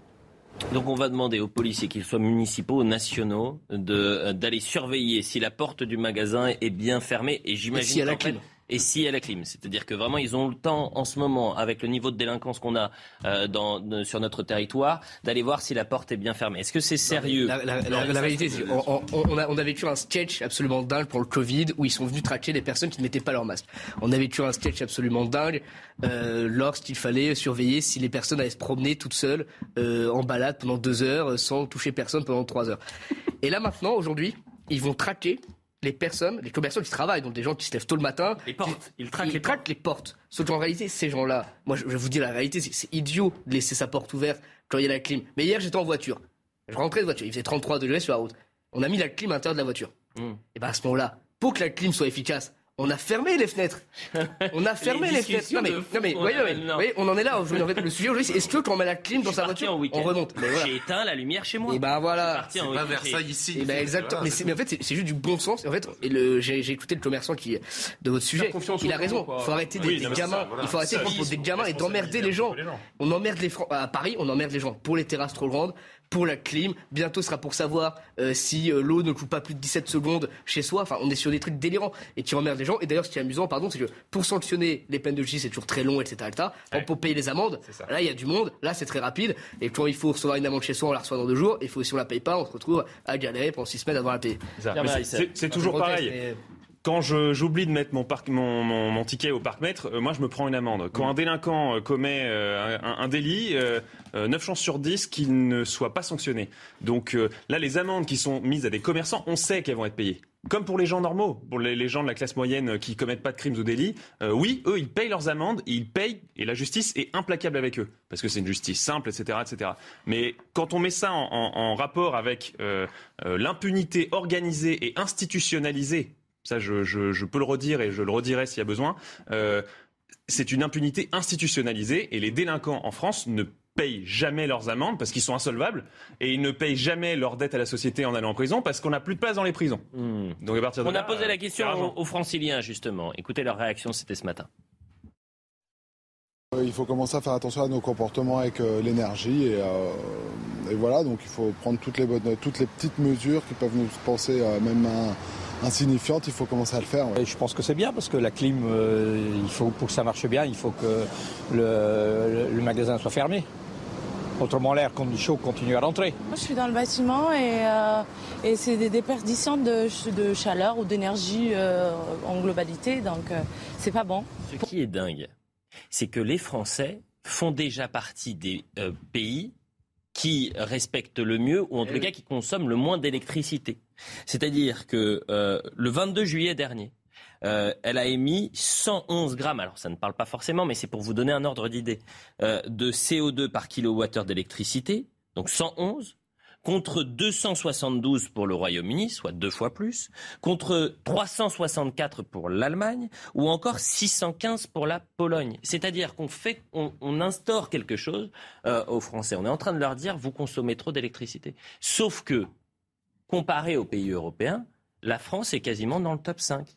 Donc on va demander aux policiers, qu'ils soient municipaux ou nationaux, d'aller surveiller si la porte du magasin est bien fermée. Et j'imagine si la clim et si elle a clim. C'est-à-dire que vraiment, ils ont le temps en ce moment, avec le niveau de délinquance qu'on a euh, dans, sur notre territoire, d'aller voir si la porte est bien fermée. Est-ce que c'est sérieux La, réalité, c'est on, on, a, on a vécu un sketch absolument dingue pour le Covid où ils sont venus traquer des personnes qui ne mettaient pas leur masque. On a vécu un sketch absolument dingue euh, lorsqu'il fallait surveiller si les personnes allaient se promener toutes seules euh, en balade pendant deux heures sans toucher personne pendant trois heures. Et là maintenant, aujourd'hui, ils vont traquer les personnes, les commerçants qui travaillent, donc des gens qui se lèvent tôt le matin. Les portes. Ils traquent, les, traquent les portes. Sauf qu'en réalité, ces gens-là, moi je, vous dis la réalité, c'est idiot de laisser sa porte ouverte quand il y a la clim. Mais hier, j'étais en voiture. Je rentrais de voiture, il faisait 33 degrés sur la route. On a mis la clim à l'intérieur de la voiture. Hmm. Et bien à ce moment-là, pour que la clim soit efficace, on a fermé les fenêtres. *laughs* On a fermé les, fenêtres. Non mais, non mais, voyez, on en est là. En fait, le sujet aujourd'hui, c'est est-ce que quand on met la clim dans sa voiture, on remonte J'ai éteint la lumière chez moi. Et ben voilà. C'est pas Versailles ici. Et ben exactement. Mais, en fait, c'est juste du bon sens. En fait, j'ai écouté le commerçant qui de votre sujet. Il a raison. Il faut arrêter des, gamins. Il faut arrêter de prendre pour des gamins et d'emmerder les gens. On emmerde les à Paris, on emmerde les gens pour les terrasses trop grandes pour la clim. Bientôt, ce sera pour savoir euh, si euh, l'eau ne coule pas plus de 17 secondes chez soi. Enfin, on est sur des trucs délirants et qui emmerdent les gens. Et d'ailleurs, ce qui est amusant, pardon, c'est que pour sanctionner les peines de justice, c'est toujours très long, etc. etc. Pour payer les amendes, là, il y a du monde. Là, c'est très rapide. Et quand il faut recevoir une amende chez soi, on la reçoit dans deux jours. Et faut, si on la paye pas, on se retrouve à galérer pendant six semaines avant la payer. C'est toujours pareil quand j'oublie de mettre mon, parc, mon, mon, ticket au parc-mètre, euh, moi je me prends une amende. Quand un délinquant euh, commet euh, un, délit, 9 chances sur 10 qu'il ne soit pas sanctionné. Donc là, les amendes qui sont mises à des commerçants, on sait qu'elles vont être payées. Comme pour les gens normaux, pour les, gens de la classe moyenne qui commettent pas de crimes ou délits, oui, eux, ils payent leurs amendes, ils payent, et la justice est implacable avec eux, parce que c'est une justice simple, etc., etc. Mais quand on met ça en, en rapport avec l'impunité organisée et institutionnalisée ça je, peux le redire et je le redirai s'il y a besoin, euh, c'est une impunité institutionnalisée et les délinquants en France ne payent jamais leurs amendes parce qu'ils sont insolvables et ils ne payent jamais leurs dettes à la société en allant en prison parce qu'on n'a plus de place dans les prisons. Hmm. Donc à partir de On a posé la question aux, franciliens justement. Écoutez leur réaction, c'était ce matin. Euh, il faut commencer à faire attention à nos comportements avec euh, l'énergie et, et, voilà donc il faut prendre toutes les, bonnes, toutes les petites mesures qui peuvent nous penser même à insignifiante, il faut commencer à le faire. je pense que c'est bien parce que la clim, euh, il faut, pour que ça marche bien, il faut que le, magasin soit fermé. Autrement, l'air chaud continue à rentrer. Moi, je suis dans le bâtiment et, euh, c'est des déperditions de, chaleur ou d'énergie euh, en globalité, donc c'est pas bon. Ce qui est dingue, c'est que les Français font déjà partie des pays qui respectent le mieux, ou en tout eh cas qui consomment le moins d'électricité. C'est-à-dire que euh, le 22 juillet dernier, euh, elle a émis 111 grammes, alors ça ne parle pas forcément, mais c'est pour vous donner un ordre d'idée, euh, de CO2 par kilowattheure d'électricité, donc 111, contre 272 pour le Royaume-Uni, soit deux fois plus, contre 364 pour l'Allemagne, ou encore 615 pour la Pologne. C'est-à-dire qu'on fait, on, instaure quelque chose aux Français. On est en train de leur dire, vous consommez trop d'électricité. Sauf que, comparé aux pays européens, la France est quasiment dans le top 5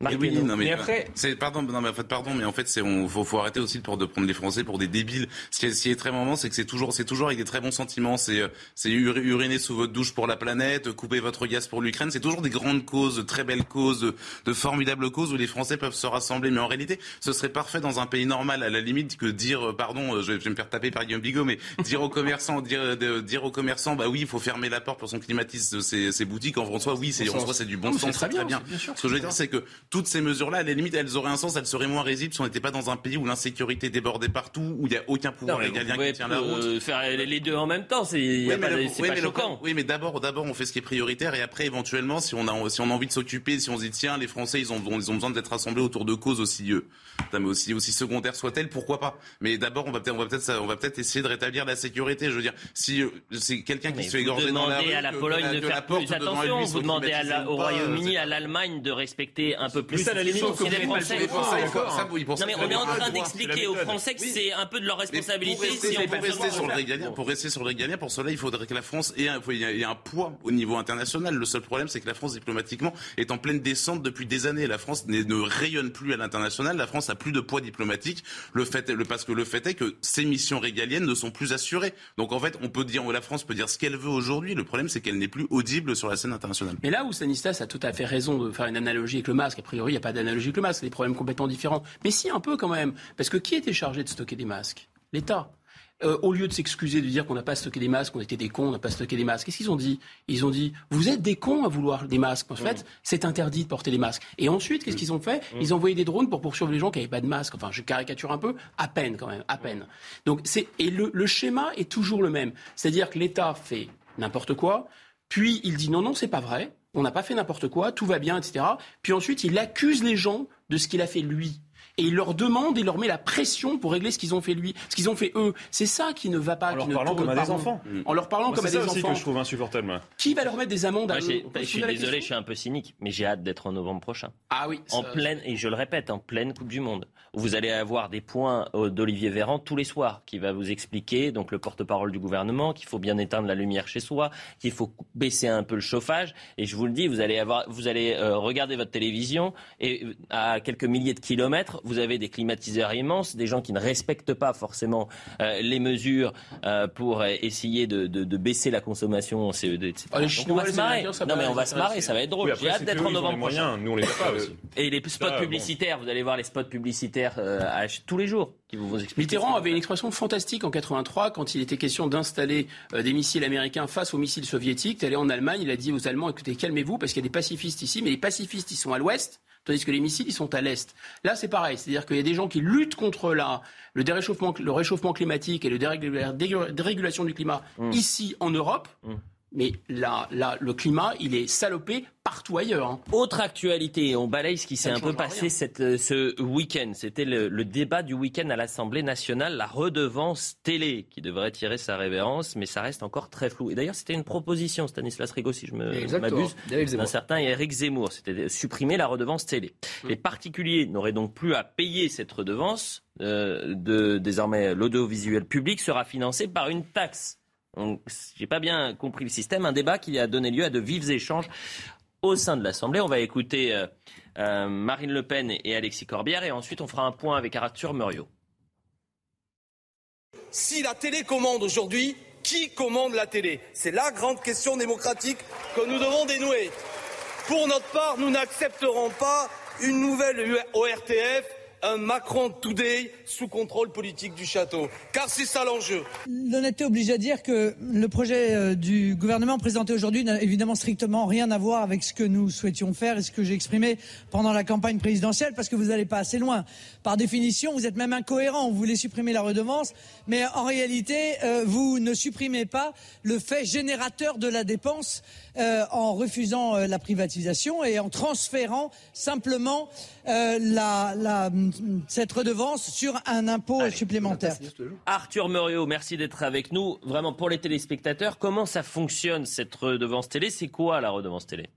oui, non, mais, après, c'est pardon, non mais en fait pardon, mais en fait c'est on faut, faut arrêter aussi de, de prendre les Français pour des débiles. Ce qui est, ce qui est très moment, c'est que c'est toujours c'est toujours avec des très bons sentiments. C'est euh, c'est uriner sous votre douche pour la planète, couper votre gaz pour l'Ukraine. C'est toujours des grandes causes, de très belles causes, de, formidables causes où les Français peuvent se rassembler. Mais en réalité, ce serait parfait dans un pays normal, à la limite, que dire euh, pardon, euh, je vais, me faire taper par Guillaume Bigot, mais dire aux commerçants, dire dire aux commerçants, bah oui, il faut fermer la porte pour qu'on climatise ses, boutiques. En François, oui, c'est en c'est du bon sens, très bien. Ce que je veux dire, c'est que toutes ces mesures-là, à la limite, elles auraient un sens, elles seraient moins risibles si on n'était pas dans un pays où l'insécurité débordait partout, où il n'y a aucun pouvoir régalien qui tient la route. Euh, faire les deux en même temps, c'est Oui, pas, le- oui, pas le- oui, mais d'abord, d'abord, on fait ce qui est prioritaire et après, éventuellement, si on a, si on a envie de s'occuper, si on se dit tiens, les Français, ils ont, ils ont besoin d'être rassemblés autour de causes aussi, mais aussi, aussi secondaires soient-elles, pourquoi pas? Mais d'abord, on va peut-être, on va peut-être, ça- on va peut-être essayer de rétablir la sécurité. Je veux dire, si euh, c'est quelqu'un qui Mais se fait égorger dans la demandez rue, à la Pologne de la faire porte plus attention. lui Vous demandez à la- climatisée au Royaume-Uni, à l'Allemagne de respecter un peu plus. ça, à la limite, les qu'on Français. ça, Non mais on est en train d'expliquer aux. Français que c'est un peu de leur Mais responsabilité pour rester, si on rester sur le régalien, pour rester sur le régalien, pour cela, il faudrait que la France ait un, il y a- il y a un poids au niveau international. Le seul problème, c'est que la France, diplomatiquement, est en pleine descente depuis des années. La France ne rayonne plus à l'international. La France a plus de poids diplomatique. Le fait, le, parce que le fait est que ses missions régaliennes ne sont plus assurées. Donc, en fait, on peut dire, la France peut dire ce qu'elle veut aujourd'hui. Le problème, c'est qu'elle n'est plus audible sur la scène internationale. Mais là où Stanislas a tout à fait raison de faire une analogie avec le masque, priori, il n'y a pas d'analogie avec le masque, c'est des problèmes complètement différents. Mais si, un peu quand même. Parce que qui était chargé de stocker des masques? L'État. Euh, au lieu de s'excuser de dire qu'on n'a pas stocké des masques, qu'on était des cons, on n'a pas stocké des masques, qu'est-ce qu'ils ont dit? Ils ont dit Vous êtes des cons à vouloir des masques. En fait, c'est interdit de porter des masques. Et ensuite, qu'est-ce qu'ils ont fait? Ils ont envoyé des drones pour poursuivre les gens qui n'avaient pas de masque. Enfin, je caricature un peu, à peine quand même, à peine. Donc, c'est et le, le schéma est toujours le même. C'est-à-dire que l'État fait n'importe quoi, puis il dit non, non, c'est pas vrai, on n'a pas fait n'importe quoi, tout va bien, etc. Puis ensuite, il accuse les gens de ce qu'il a fait lui. Et il leur demande et leur met la pression pour régler ce qu'ils ont fait lui, ce qu'ils ont fait eux. C'est ça qui ne va pas. En leur parlant comme à des enfants. En leur parlant Moi, comme à c'est des ça aussi enfants. que je trouve insupportable. moi. Qui va leur mettre des amendes à eux je suis désolé, je suis un peu cynique, mais j'ai hâte d'être en novembre prochain. Ah oui. En ça- pleine, et je le répète, en pleine Coupe du Monde. Vous allez avoir des points euh, d'Olivier Véran tous les soirs, qui va vous expliquer, donc le porte-parole du gouvernement, qu'il faut bien éteindre la lumière chez soi, qu'il faut baisser un peu le chauffage. Et je vous le dis, vous allez avoir, vous allez euh, regarder votre télévision et à quelques milliers de kilomètres, vous avez des climatiseurs immenses, des gens qui ne respectent pas forcément euh, les mesures euh, pour essayer de, de- de baisser la consommation en CE2, etc. Ah, les Donc Chinois, on va les se marrer. Non va mais on va se marrer, ça va être drôle. Oui, J'ai hâte d'être en novembre les moyens, prochain. nous, on les a pas Euh, aussi. Et les spots publicitaires, vous allez voir les spots publicitaires à- tous les jours qui vous. Mitterrand avait une expression fantastique en 83 quand il était question d'installer des missiles américains face aux missiles soviétiques. Il allé en Allemagne, il a dit aux Allemands écoutez, calmez-vous parce qu'il y a des pacifistes ici, mais les pacifistes ils sont à l'ouest. Tandis que les missiles, ils sont à l'est. Là, c'est pareil. C'est-à-dire qu'il y a des gens qui luttent contre la, le, déréchauffement, le réchauffement climatique et le déré- dérégulation du climat ici en Europe. Mais là, là, le climat, il est salopé partout ailleurs. hein. Autre actualité, on balaye ce qui s'est un peu passé cette, euh, ce week-end. C'était le, le débat du week-end à l'Assemblée nationale, la redevance télé, qui devrait tirer sa révérence, mais ça reste encore très flou. Et d'ailleurs, c'était une proposition, Stanislas Rigaud, si je me m'abuse, d'un certain Eric Zemmour. C'était de supprimer la redevance télé. Les particuliers n'auraient donc plus à payer cette redevance. euh, de, désormais, l'audiovisuel public sera financé par une taxe. J'ai pas bien compris le système. Un débat qui a donné lieu à de vifs échanges au sein de l'Assemblée. On va écouter euh, euh, Marine Le Pen et Alexis Corbière et ensuite on fera un point avec Arthur Muriot. Si la télé commande aujourd'hui, qui commande la télé? C'est la grande question démocratique que nous devons dénouer. Pour notre part, nous n'accepterons pas une nouvelle ORTF, un Macron Today sous contrôle politique du château. Car c'est ça l'enjeu. L'honnêteté oblige à dire que le projet euh, du gouvernement présenté aujourd'hui n'a évidemment strictement rien à voir avec ce que nous souhaitions faire et ce que j'ai exprimé pendant la campagne présidentielle parce que vous n'allez pas assez loin. Par définition, vous êtes même incohérent. Vous voulez supprimer la redevance, mais en réalité, euh, vous ne supprimez pas le fait générateur de la dépense euh, en refusant euh, la privatisation et en transférant simplement euh, la, la- cette redevance sur un impôt supplémentaire. Arthur Muriot, merci d'être avec nous. Vraiment pour les téléspectateurs, comment ça fonctionne cette redevance télé? C'est quoi la redevance télé?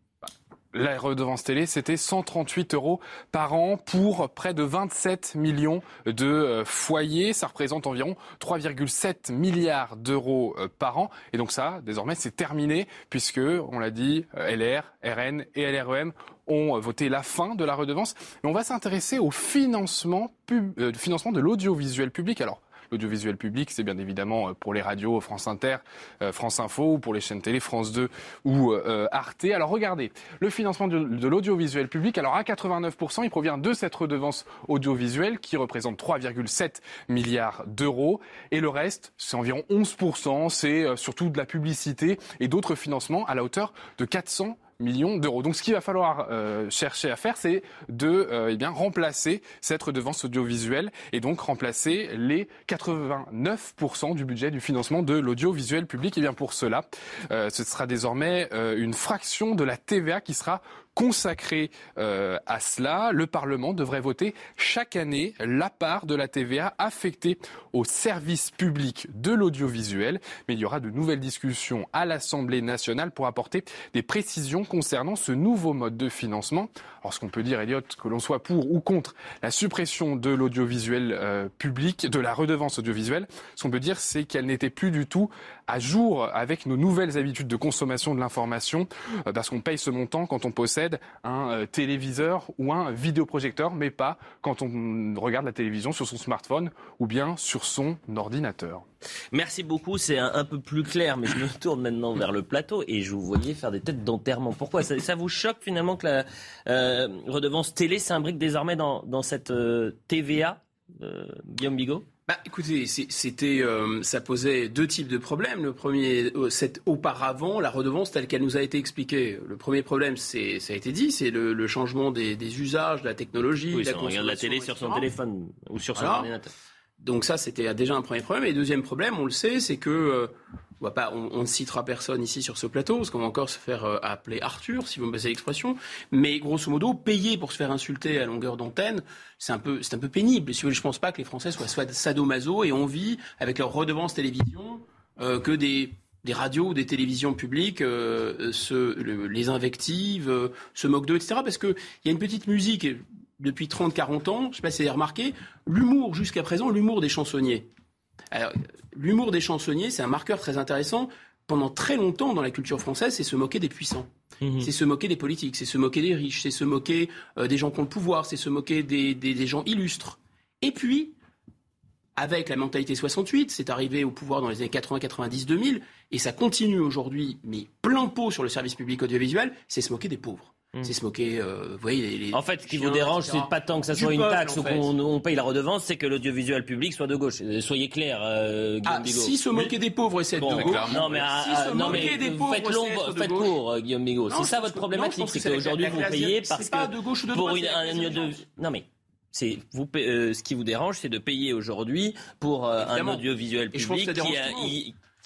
La redevance télé, c'était 138 euros par an pour près de 27 millions de euh, foyers. Ça représente environ 3,7 milliards d'euros euh, par an. Et donc ça, désormais, c'est terminé puisque, on l'a dit, euh, LR, RN et LREM ont voté la fin de la redevance. Mais on va s'intéresser au financement, pub- financement de l'audiovisuel public. Alors, L'audiovisuel public, c'est bien évidemment euh, pour les radios France Inter, euh, France Info, ou pour les chaînes télé France 2 ou euh, Arte. Alors regardez, le financement de, l'audiovisuel public, alors à 89%, il provient de cette redevance audiovisuelle qui représente 3,7 milliards d'euros. Et le reste, c'est environ 11%, c'est surtout de la publicité et d'autres financements à la hauteur de 400 millions d'euros. Donc ce qu'il va falloir euh, chercher à faire, c'est de euh, eh bien, remplacer cette redevance audiovisuelle et donc remplacer les 89% du budget du financement de l'audiovisuel public. Et bien pour cela, euh, ce sera désormais une fraction de la TVA qui sera consacrée à cela. Le Parlement devrait voter chaque année la part de la TVA affectée au service public de l'audiovisuel. Mais il y aura de nouvelles discussions à l'Assemblée nationale pour apporter des précisions concernant ce nouveau mode de financement. Alors ce qu'on peut dire, Elliot, que l'on soit pour ou contre la suppression de l'audiovisuel euh, public, de la redevance audiovisuelle, ce qu'on peut dire, c'est qu'elle n'était plus du tout à jour avec nos nouvelles habitudes de consommation de l'information, euh, parce qu'on paye ce montant quand on possède un euh, téléviseur ou un vidéoprojecteur, mais pas quand on regarde la télévision sur son smartphone ou bien sur son ordinateur. Merci beaucoup, c'est un, peu plus clair, mais je me *laughs* tourne maintenant vers le plateau et je vous voyais faire des têtes d'enterrement. Pourquoi? Ça, vous choque finalement que la euh, redevance télé s'imbrique désormais dans, cette TVA, Guillaume Bigot? Bah, écoutez, c'était, euh, ça posait deux types de problèmes. Le premier, euh, c'est auparavant la redevance telle qu'elle nous a été expliquée. Le premier problème, c'est, ça a été dit, c'est le, changement des, usages, de la technologie. Oui, de la on regarde la télé sur son téléphone ou sur son ordinateur. Donc ça, c'était déjà un premier problème. Et le deuxième problème, on le sait, c'est que euh, on, pas, on, ne citera personne ici sur ce plateau, parce qu'on va encore se faire euh, appeler Arthur, si vous me passez l'expression. Mais grosso modo, payer pour se faire insulter à longueur d'antenne, c'est un peu, c'est un peu pénible. Si vous voulez, pense pas que les Français soient, soit sadomaso et on vit avec leur redevance télévision euh, que des des radios ou des télévisions publiques euh, se, les invectives, se moquent d'eux, etc. Parce qu'il y a une petite musique depuis 30-40 ans, je ne sais pas si vous avez remarqué, l'humour jusqu'à présent, l'humour des chansonniers. L'humour des chansonniers, c'est un marqueur très intéressant. Pendant très longtemps, dans la culture française, c'est se moquer des puissants. Mhm. C'est se moquer des politiques, c'est se moquer des riches, c'est se moquer euh, des gens qui ont le pouvoir, c'est se moquer des, des gens illustres. Et puis, avec la mentalité 68, c'est arrivé au pouvoir dans les années 80, 90, 2000, et ça continue aujourd'hui, mais plein pot sur le service public audiovisuel, c'est se moquer des pauvres. Hmm. C'est se moquer, euh, vous voyez, les, En fait, ce qui vous dérange, c'est pas tant que ça soit une taxe ou qu'on paye la redevance, c'est que l'audiovisuel public soit de gauche. Soyez clair, euh, ah, Si se moquer des pauvres, c'est bon, de gauche. Non, mais, si se non, mais des pauvres, faites, long, faites court, euh, Guillaume Bigot. C'est ça votre problématique, c'est qu'aujourd'hui, vous payez parce que. de gauche ou de pour une, un, Non, mais c'est vous, euh, ce qui vous dérange, c'est de payer aujourd'hui pour euh, un audiovisuel public qui, a,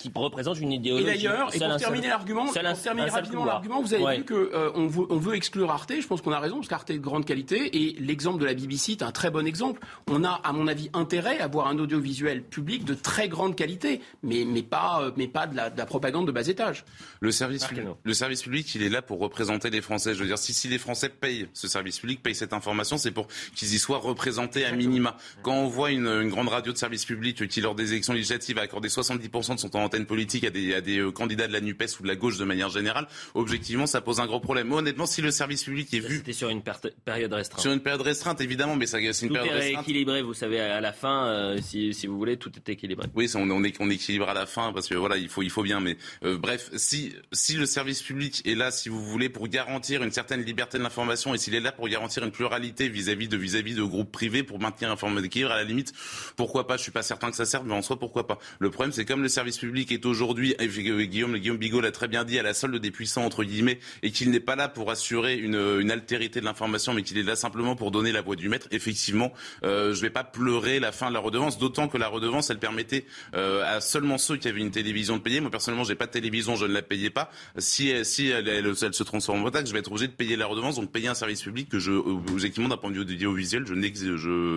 qui représente une idéologie. Et d'ailleurs, et pour terminer l'argument, pour terminer rapidement l'argument, vous avez vu qu'on euh, on veut, on veut exclure Arte. Je pense qu'on a raison parce qu'Arte est de grande qualité et l'exemple de la BBC est un très bon exemple. On a, à mon avis, intérêt à avoir un audiovisuel public de très grande qualité, mais mais pas euh, mais pas de la, de la propagande de bas étage. Le service, le service public, il est là pour représenter les Français. Je veux dire, si, si les Français payent ce service public, payent cette information, c'est pour qu'ils y soient représentés à minima. Quand on voit une, une grande radio de service public qui, lors des élections législatives, a accordé 70% de son temps politique à des, à des euh, candidats de la NUPES ou de la gauche de manière générale, objectivement, ça pose un gros problème. Moi, honnêtement, si le service public est vu... C'était sur une période restreinte. Sur une période restreinte, évidemment, mais c'est une période est équilibré, vous savez, à la fin, euh, si, si, vous voulez, tout est équilibré. Oui, on, on, est, on équilibre à la fin, parce que voilà, il faut, il faut bien, mais euh, bref, si, si le service public est là, si vous voulez, pour garantir une certaine liberté de l'information, et s'il est là pour garantir une pluralité vis-à-vis de, vis-à-vis de groupes privés, pour maintenir un forme d'équilibre, à la limite, pourquoi pas, je suis pas certain que ça serve, mais en soi, pourquoi pas. Le problème, c'est comme le service public est aujourd'hui Guillaume, Guillaume Bigot l'a très bien dit, à la solde des puissants, entre guillemets, et qu'il n'est pas là pour assurer une, une altérité de l'information, mais qu'il est là simplement pour donner la voix du maître, effectivement, euh, je ne vais pas pleurer la fin de la redevance, d'autant que la redevance, elle permettait euh, à seulement ceux qui avaient une télévision de payer. Moi, personnellement, j'ai pas de télévision, je ne la payais pas. Si, si elle, se transforme en taxe, je vais être obligé de payer la redevance, donc payer un service public que je, objectivement, d'un point de vue audiovisuel, je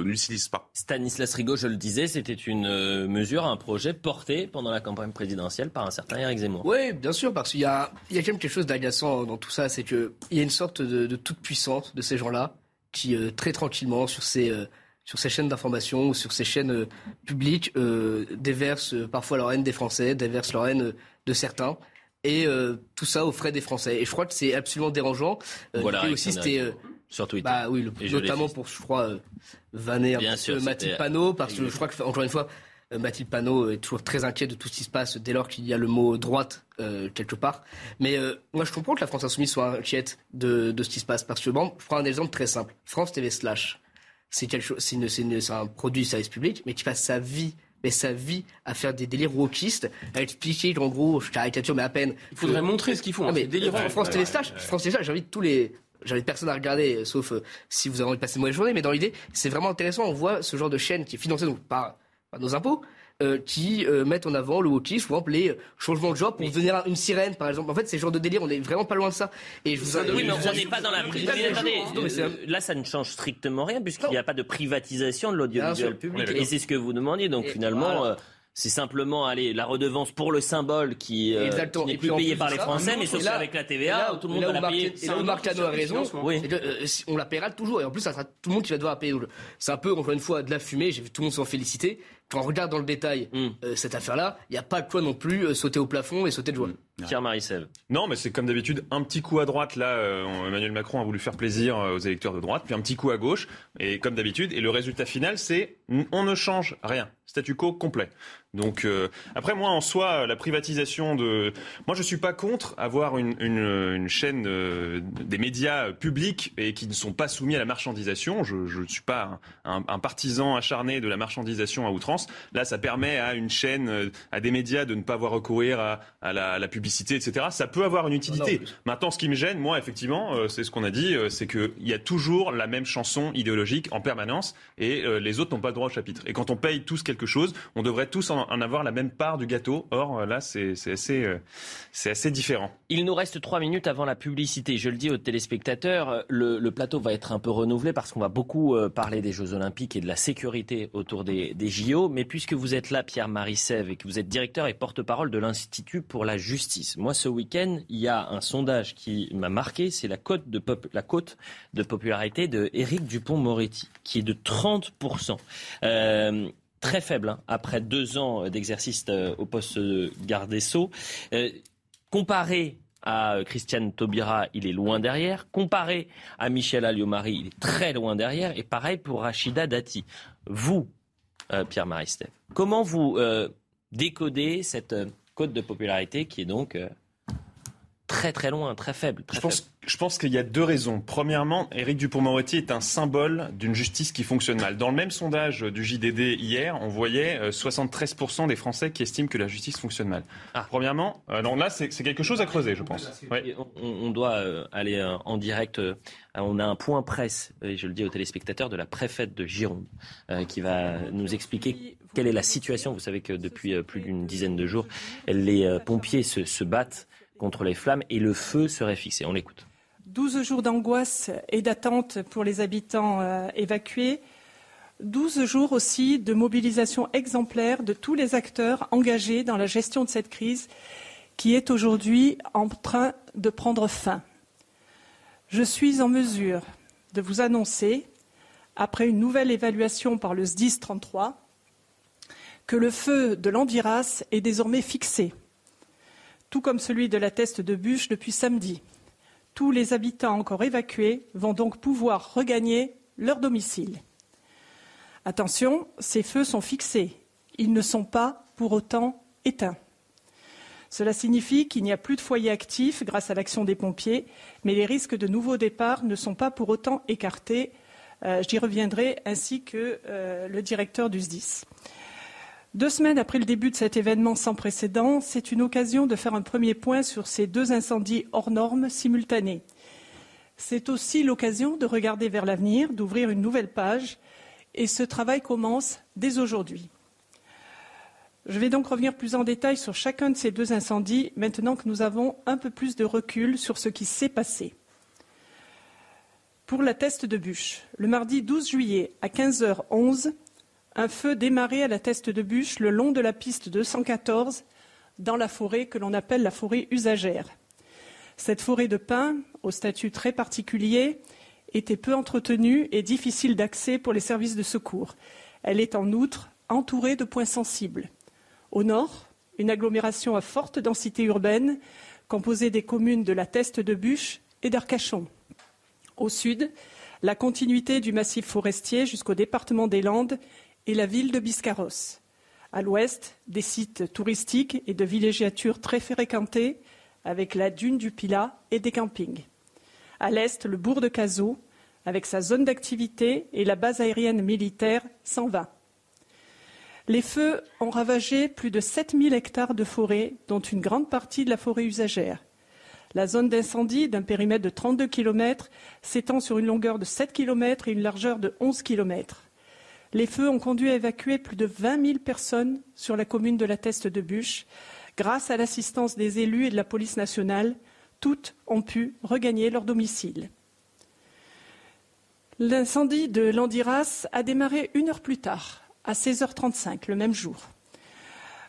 n'utilise pas. Stanislas Rigaud, je le disais, c'était une euh, mesure, un projet porté pendant la campagne présidentielle par un certain Eric oui, bien sûr, parce qu'il y a, il y a quand même quelque chose d'agaçant dans tout ça, c'est qu'il y a une sorte de, toute puissance de ces gens-là qui, euh, très tranquillement, sur ces, euh, sur ces chaînes d'information ou sur ces chaînes euh, publiques, déversent parfois leur haine des Français, déversent leur haine de certains. Et tout ça aux frais des Français. Et je crois que c'est absolument dérangeant. voilà, aussi, c'était sur Twitter. Bah oui, notamment pour, je crois, peu Mathilde Panot, parce que je crois que, encore une fois, euh, Mathilde Panot est toujours très inquiète de tout ce qui se passe dès lors qu'il y a le mot droite euh, quelque part. Mais euh, moi, je comprends que la France Insoumise soit inquiète de, ce qui se passe. Parce que, bon, je prends un exemple très simple. France TV Slash, c'est quelque chose, c'est un produit du service public, mais qui passe sa vie mais sa vie à faire des délires wokistes, à expliquer en gros, je caricature mais à peine. Il faudrait montrer ce qu'ils font. Non, hein, mais délirant. France, France Téléstage, France Téléstage, j'invite tous les J'invite personne à regarder, euh, sauf euh, si vous avez envie de passer une mauvaise journée. Mais dans l'idée, c'est vraiment intéressant. On voit ce genre de chaîne qui est financée donc, par nos impôts, euh, qui euh, mettent en avant le wokisme, par exemple les euh, changements de genre pour devenir une sirène, par exemple. En fait, c'est ce genre de délire. On est vraiment pas loin de ça. Et je vous Oui, mais on n'est pas dans la je vous pri- dis pas mais que- attendez, Non, mais c'est un- euh, Là, ça ne change strictement rien puisqu'il n'y a pas de privatisation de l'audiovisuel public. Et c'est ce que vous demandiez. Donc Et finalement, voilà. euh, c'est simplement allez, la redevance pour le symbole qui, euh, n'est plus payée par les ça, Français, mais sauf qu'avec la TVA, là- tout le monde va où la Marc- payer. Et là où a raison, Oui. que, euh, on la paiera toujours. Et en plus, ça sera tout le monde qui va devoir la payer. C'est un peu, encore une fois, de la fumée. J'ai vu tout le monde s'en féliciter. Quand on regarde dans le détail Hmm. euh, cette affaire-là, il n'y a pas de quoi non plus euh, sauter au plafond et sauter de joie. Pierre Marissel. Non, mais c'est comme d'habitude, un petit coup à droite, là, euh, Emmanuel Macron a voulu faire plaisir euh, aux électeurs de droite, puis un petit coup à gauche, et comme d'habitude, et le résultat final, c'est on ne change rien, statu quo complet. Donc euh, après, moi, en soi, la privatisation de... Moi, je suis pas contre avoir une, une, une chaîne euh, des médias publics et qui ne sont pas soumis à la marchandisation. Je ne suis pas un, partisan acharné de la marchandisation à outrance. Là, ça permet à une chaîne, à des médias de ne pas avoir recourir à, à la, à la publicité, etc. Ça peut avoir une utilité. Maintenant, ce qui me gêne, moi, effectivement, euh, c'est ce qu'on a dit, euh, c'est qu'il y a toujours la même chanson idéologique en permanence et euh, les autres n'ont pas le droit au chapitre. Et quand on paye tous quelque chose, on devrait tous en, en avoir la même part du gâteau. Or, euh, là, c'est assez, euh, c'est assez différent. Il nous reste trois minutes avant la publicité. Je le dis aux téléspectateurs, euh, le, le plateau va être un peu renouvelé parce qu'on va beaucoup euh, parler des Jeux Olympiques et de la sécurité autour des, des JO. Mais puisque vous êtes là, Pierre-Marie Sève, et que vous êtes directeur et porte-parole de l'Institut pour la justice, moi, ce week-end, il y a un sondage qui m'a marqué, c'est la cote de, la cote popularité de Dupont-Moretti, qui est de 30%. Euh, très faible, hein, après deux ans d'exercice euh, au poste de garde des Sceaux. Euh, comparé à Christiane Taubira, il est loin derrière. Comparé à Michel Alliot-Marie, il est très loin derrière. Et pareil pour Rachida Dati. Vous, Pierre Maristel, comment vous décodez cette cote de popularité qui est donc euh, très très loin, très faible très Je pense, je pense qu'il y a deux raisons. Premièrement, Éric Dupond-Moretti est un symbole d'une justice qui fonctionne mal. Dans le même sondage du JDD hier, on voyait euh, 73% des Français qui estiment que la justice fonctionne mal. Premièrement, euh, non, là, c'est quelque chose à creuser, je pense. On, on doit euh, aller euh, en direct. euh, on a un point presse, et je le dis aux téléspectateurs, de la préfète de Gironde, euh, qui va nous expliquer quelle est la situation. Vous savez que depuis euh, plus d'une dizaine de jours, les euh, pompiers se, se battent contre les flammes et le feu serait fixé. On l'écoute. 12 jours d'angoisse et d'attente pour les habitants euh, évacués. 12 jours aussi de mobilisation exemplaire de tous les acteurs engagés dans la gestion de cette crise qui est aujourd'hui en train de prendre fin. Je suis en mesure de vous annoncer, après une nouvelle évaluation par le SDIS 33, que le feu de l'Andiras est désormais fixé, tout comme celui de la Teste de Bûche depuis samedi. Tous les habitants encore évacués vont donc pouvoir regagner leur domicile. Attention, ces feux sont fixés. Ils ne sont pas pour autant éteints. Cela signifie qu'il n'y a plus de foyers actifs grâce à l'action des pompiers, mais les risques de nouveaux départs ne sont pas pour autant écartés. Euh, J'y reviendrai, ainsi que euh, le directeur du SDIS. Deux semaines après le début de cet événement sans précédent, c'est une occasion de faire un premier point sur ces deux incendies hors normes simultanés. C'est aussi l'occasion de regarder vers l'avenir, d'ouvrir une nouvelle page, et ce travail commence dès aujourd'hui. Je vais donc revenir plus en détail sur chacun de ces deux incendies, maintenant que nous avons un peu plus de recul sur ce qui s'est passé. Pour la teste de bûche, le mardi 12 juillet à 15h11, un feu démarré à la teste de bûche le long de la piste 214 dans la forêt que l'on appelle la forêt usagère. Cette forêt de pins, au statut très particulier, était peu entretenue et difficile d'accès pour les services de secours. Elle est en outre entourée de points sensibles. Au nord, une agglomération à forte densité urbaine, composée des communes de la Teste de Bûche et d'Arcachon. Au sud, la continuité du massif forestier jusqu'au département des Landes et la ville de Biscarrosse. À l'ouest, des sites touristiques et de villégiatures très fréquentés, avec la dune du Pilat et des campings. À l'est, le bourg de Cazaux, avec sa zone d'activité et la base aérienne militaire 120. Les feux ont ravagé plus de 7000 hectares de forêt, dont une grande partie de la forêt usagère. La zone d'incendie, d'un périmètre de 32 km, s'étend sur une longueur de 7 km et une largeur de 11 km. Les feux ont conduit à évacuer plus de 20 000 personnes sur la commune de la Teste de Bûche. Grâce à l'assistance des élus et de la police nationale, toutes ont pu regagner leur domicile. L'incendie de Landiras a démarré une heure plus tard, à 16h35, le même jour.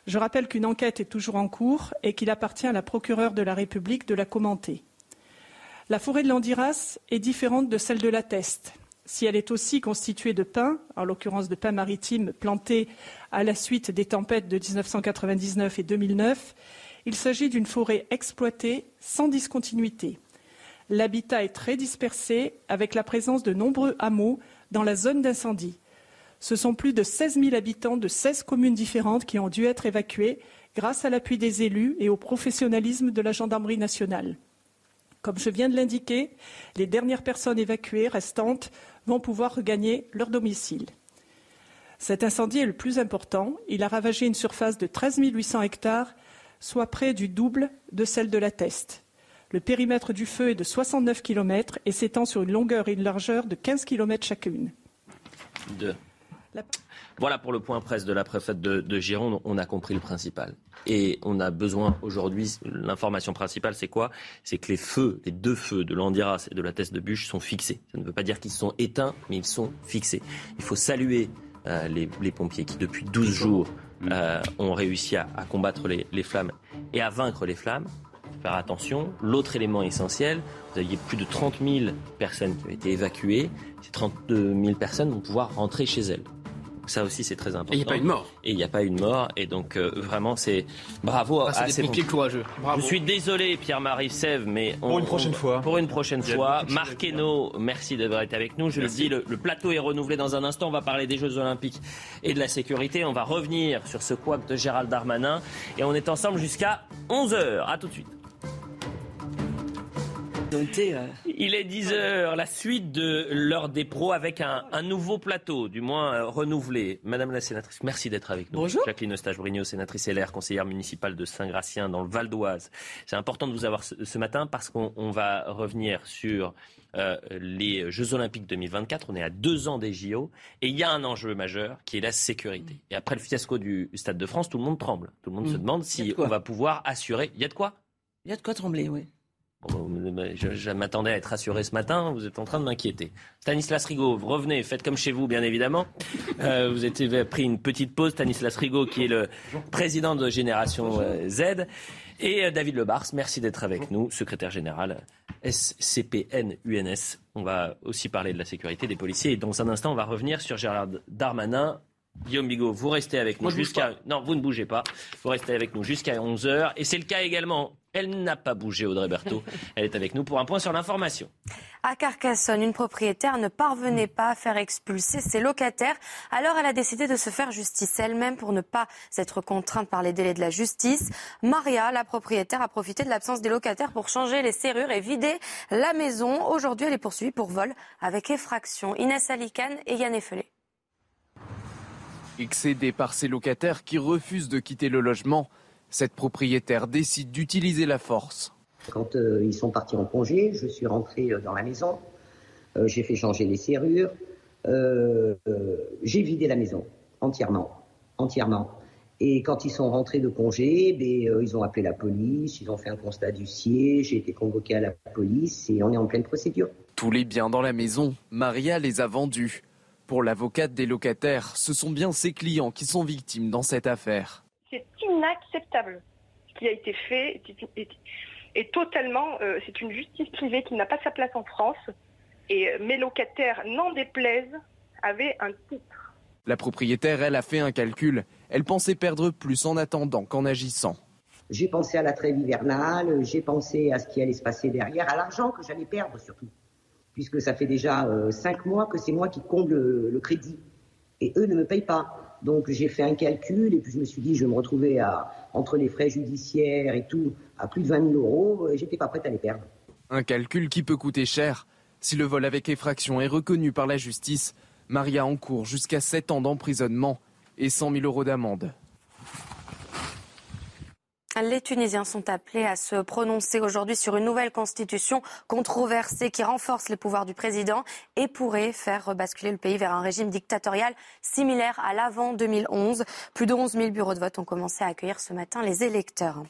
Je rappelle qu'une enquête est toujours en cours et qu'il appartient à la procureure de la République de la commenter. La forêt de Landiras est différente de celle de la Teste. Si elle est aussi constituée de pins, en l'occurrence de pins maritimes plantés à la suite des tempêtes de 1999 et 2009, il s'agit d'une forêt exploitée sans discontinuité. L'habitat est très dispersé avec la présence de nombreux hameaux dans la zone d'incendie. Ce sont plus de 16 000 habitants de 16 communes différentes qui ont dû être évacués grâce à l'appui des élus et au professionnalisme de la gendarmerie nationale. Comme je viens de l'indiquer, les dernières personnes évacuées restantes vont pouvoir regagner leur domicile. Cet incendie est le plus important. Il a ravagé une surface de 13 800 hectares, soit près du double de celle de la Teste. Le périmètre du feu est de 69 km et s'étend sur une longueur et une largeur de 15 km chacune. Voilà pour le point presse de la préfète de, Gironde. On a compris le principal. Et on a besoin aujourd'hui, l'information principale, c'est quoi? C'est que les feux, les deux feux de l'Andiras et de la Teste de Bûche sont fixés. Ça ne veut pas dire qu'ils sont éteints, mais ils sont fixés. Il faut saluer euh, les, pompiers qui, depuis 12 jours, euh, ont réussi à, combattre les, les flammes et à vaincre les flammes faire attention. L'autre élément essentiel, vous aviez plus de 30 000 personnes qui ont été évacuées. Ces 32 000 personnes vont pouvoir rentrer chez elles. Ça aussi, c'est très important. Et il n'y a pas une mort. Et il n'y a pas une mort. Et donc, euh, vraiment, c'est bravo ah, à ces pompiers courageux. Je suis désolé, Pierre-Marie Sèvres, mais pour une prochaine fois. Pour une prochaine fois. Marc Hainaut, merci d'avoir été avec nous. Je le dis, le, plateau est renouvelé dans un instant. On va parler des Jeux Olympiques et de la sécurité. On va revenir sur ce couac de Gérald Darmanin. Et on est ensemble jusqu'à 11h. À tout de suite. Euh. Il est 10h, la suite de l'heure des pros avec un, nouveau plateau, du moins euh, renouvelé. Madame la sénatrice, merci d'être avec nous. Bonjour. Jacqueline Eustache-Brigno, sénatrice LR, conseillère municipale de Saint-Gratien dans le Val d'Oise. C'est important de vous avoir ce, matin parce qu'on va revenir sur euh, les Jeux Olympiques 2024. On est à deux ans des JO et il y a un enjeu majeur qui est la sécurité. Et après le fiasco du Stade de France, tout le monde tremble. Tout le monde se mmh. demande si on va pouvoir assurer. Il y a de quoi Il y a de quoi trembler, oui. Je, m'attendais à être rassuré ce matin, vous êtes en train de m'inquiéter. Stanislas Rigaud, vous revenez, faites comme chez vous, bien évidemment. *laughs* Euh, vous avez pris une petite pause. Stanislas Rigaud, qui est le président de Génération euh, Z. Et euh, David Lebars, merci d'être avec nous, secrétaire général SCPN-UNS. On va aussi parler de la sécurité des policiers. Et dans un instant, on va revenir sur Gérard Darmanin, Guillaume Bigot, vous restez avec nous jusqu'à. Non, vous ne bougez pas. Vous restez avec nous jusqu'à 11h. Et c'est le cas également. Elle n'a pas bougé, Audrey Berthaud. *laughs* Elle est avec nous pour un point sur l'information. À Carcassonne, une propriétaire ne parvenait pas à faire expulser ses locataires. Alors elle a décidé de se faire justice elle-même pour ne pas être contrainte par les délais de la justice. Maria, la propriétaire, a profité de l'absence des locataires pour changer les serrures et vider la maison. Aujourd'hui, elle est poursuivie pour vol avec effraction. Inès Alicane et Yann Effelé. Excédée par ses locataires qui refusent de quitter le logement, cette propriétaire décide d'utiliser la force. Quand euh, ils sont partis en congé, je suis rentré euh, dans la maison, euh, j'ai fait changer les serrures, j'ai vidé la maison entièrement, entièrement. Et quand ils sont rentrés de congé, ben, ils ont appelé la police, ils ont fait un constat d'huissier, j'ai été convoqué à la police et on est en pleine procédure. Tous les biens dans la maison, Maria les a vendus. Pour l'avocate des locataires, ce sont bien ses clients qui sont victimes dans cette affaire. C'est inacceptable ce qui a été fait et totalement, euh, c'est une justice privée qui n'a pas sa place en France. Et euh, mes locataires, n'en déplaisent, avaient un titre. La propriétaire, elle, a fait un calcul. Elle pensait perdre plus en attendant qu'en agissant. J'ai pensé à la trêve hivernale, j'ai pensé à ce qui allait se passer derrière, à l'argent que j'allais perdre surtout puisque ça fait déjà euh, cinq mois que c'est moi qui comble le, crédit. Et eux ne me payent pas. Donc j'ai fait un calcul et puis je me suis dit, je vais me retrouver à, entre les frais judiciaires et tout, à plus de 20 000 euros, et j'étais pas prête à les perdre. Un calcul qui peut coûter cher. Si le vol avec effraction est reconnu par la justice, Maria encourt jusqu'à 7 ans d'emprisonnement et 100 000 euros d'amende. Les Tunisiens sont appelés à se prononcer aujourd'hui sur une nouvelle constitution controversée qui renforce les pouvoirs du président et pourrait faire basculer le pays vers un régime dictatorial similaire à l'avant 2011. Plus de 11 000 bureaux de vote ont commencé à accueillir ce matin les électeurs.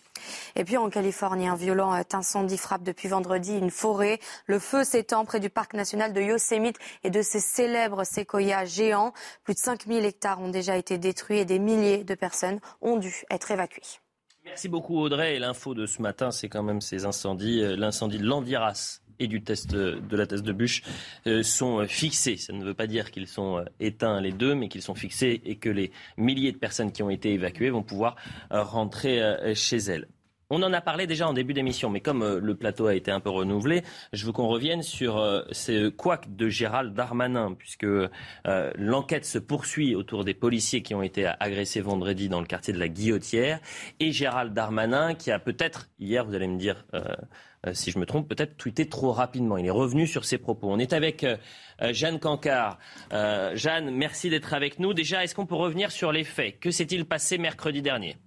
Et puis en Californie, un violent incendie frappe depuis vendredi une forêt. Le feu s'étend près du parc national de Yosemite et de ses célèbres séquoias géants. Plus de 5 000 hectares ont déjà été détruits et des milliers de personnes ont dû être évacuées. Merci beaucoup Audrey. Et l'info de ce matin, c'est quand même ces incendies. Euh, l'incendie de Landiras et du test de la test de bûche euh, sont fixés. Ça ne veut pas dire qu'ils sont euh, éteints les deux, mais qu'ils sont fixés et que les milliers de personnes qui ont été évacuées vont pouvoir rentrer chez elles. On en a parlé déjà en début d'émission, mais comme euh, le plateau a été un peu renouvelé, je veux qu'on revienne sur euh, ce couac de Gérald Darmanin, puisque euh, l'enquête se poursuit autour des policiers qui ont été agressés vendredi dans le quartier de la Guillotière, et Gérald Darmanin qui a peut-être, hier, vous allez me dire si je me trompe, peut-être tweeté trop rapidement. Il est revenu sur ses propos. On est avec Jeanne Cancard. Jeanne, merci d'être avec nous. Déjà, est-ce qu'on peut revenir sur les faits? Que s'est-il passé mercredi dernier?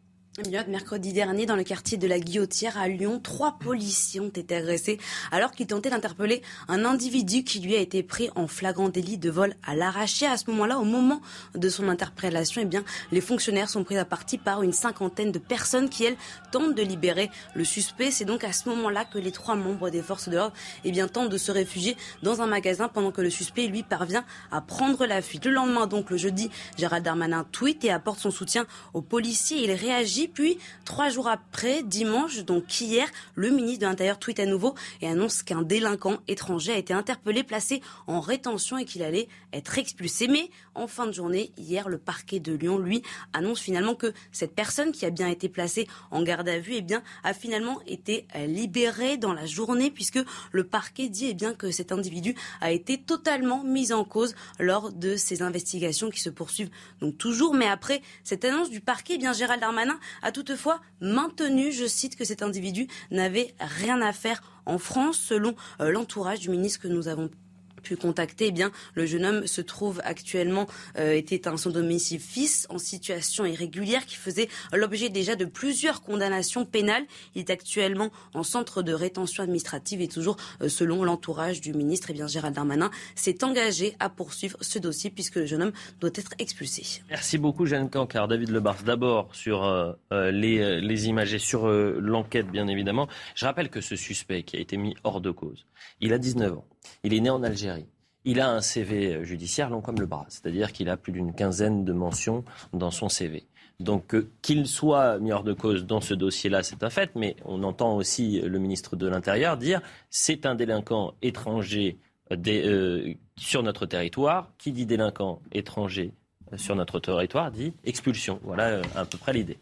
Mercredi dernier, dans le quartier de la Guillotière à Lyon, trois policiers ont été agressés alors qu'ils tentaient d'interpeller un individu qui lui a été pris en flagrant délit de vol à l'arraché. À ce moment-là, au moment de son interpellation, eh bien, les fonctionnaires sont pris à partie par une cinquantaine de personnes qui, elles, tentent de libérer le suspect. C'est donc à ce moment-là que les trois membres des forces de l'ordre eh tentent de se réfugier dans un magasin pendant que le suspect, lui, parvient à prendre la fuite. Le lendemain, donc, le jeudi, Gérald Darmanin tweet et apporte son soutien aux policiers. Il réagit puis, trois jours après, dimanche, donc hier, le ministre de l'Intérieur tweet à nouveau et annonce qu'un délinquant étranger a été interpellé, placé en rétention et qu'il allait être expulsé. Mais en fin de journée, hier, le parquet de Lyon, lui, annonce finalement que cette personne qui a bien été placée en garde à vue, eh bien, a finalement été libérée dans la journée puisque le parquet dit eh bien, que cet individu a été totalement mis en cause lors de ces investigations qui se poursuivent donc toujours. Mais après cette annonce du parquet, eh bien, Gérald Darmanin a toutefois maintenu, je cite, que cet individu n'avait rien à faire en France, selon euh, l'entourage du ministre que nous avons pu contacter, eh le jeune homme se trouve actuellement, euh, était un son domicile fils en situation irrégulière qui faisait l'objet déjà de plusieurs condamnations pénales. Il est actuellement en centre de rétention administrative et toujours euh, selon l'entourage du ministre, eh bien, Gérald Darmanin s'est engagé à poursuivre ce dossier puisque le jeune homme doit être expulsé. Merci beaucoup, Jeanne Cancard. David Lebars, d'abord sur euh, les, les, images et sur l'enquête, bien évidemment. Je rappelle que ce suspect qui a été mis hors de cause, il a 19 ans. Il est né en Algérie. Il a un CV judiciaire long comme le bras, c'est-à-dire qu'il a plus d'une quinzaine de mentions dans son CV. Donc euh, qu'il soit mis hors de cause dans ce dossier-là, c'est un fait, mais on entend aussi le ministre de l'Intérieur dire c'est un délinquant étranger euh, euh, sur notre territoire. Qui dit délinquant étranger sur notre territoire dit expulsion. Voilà à peu près l'idée.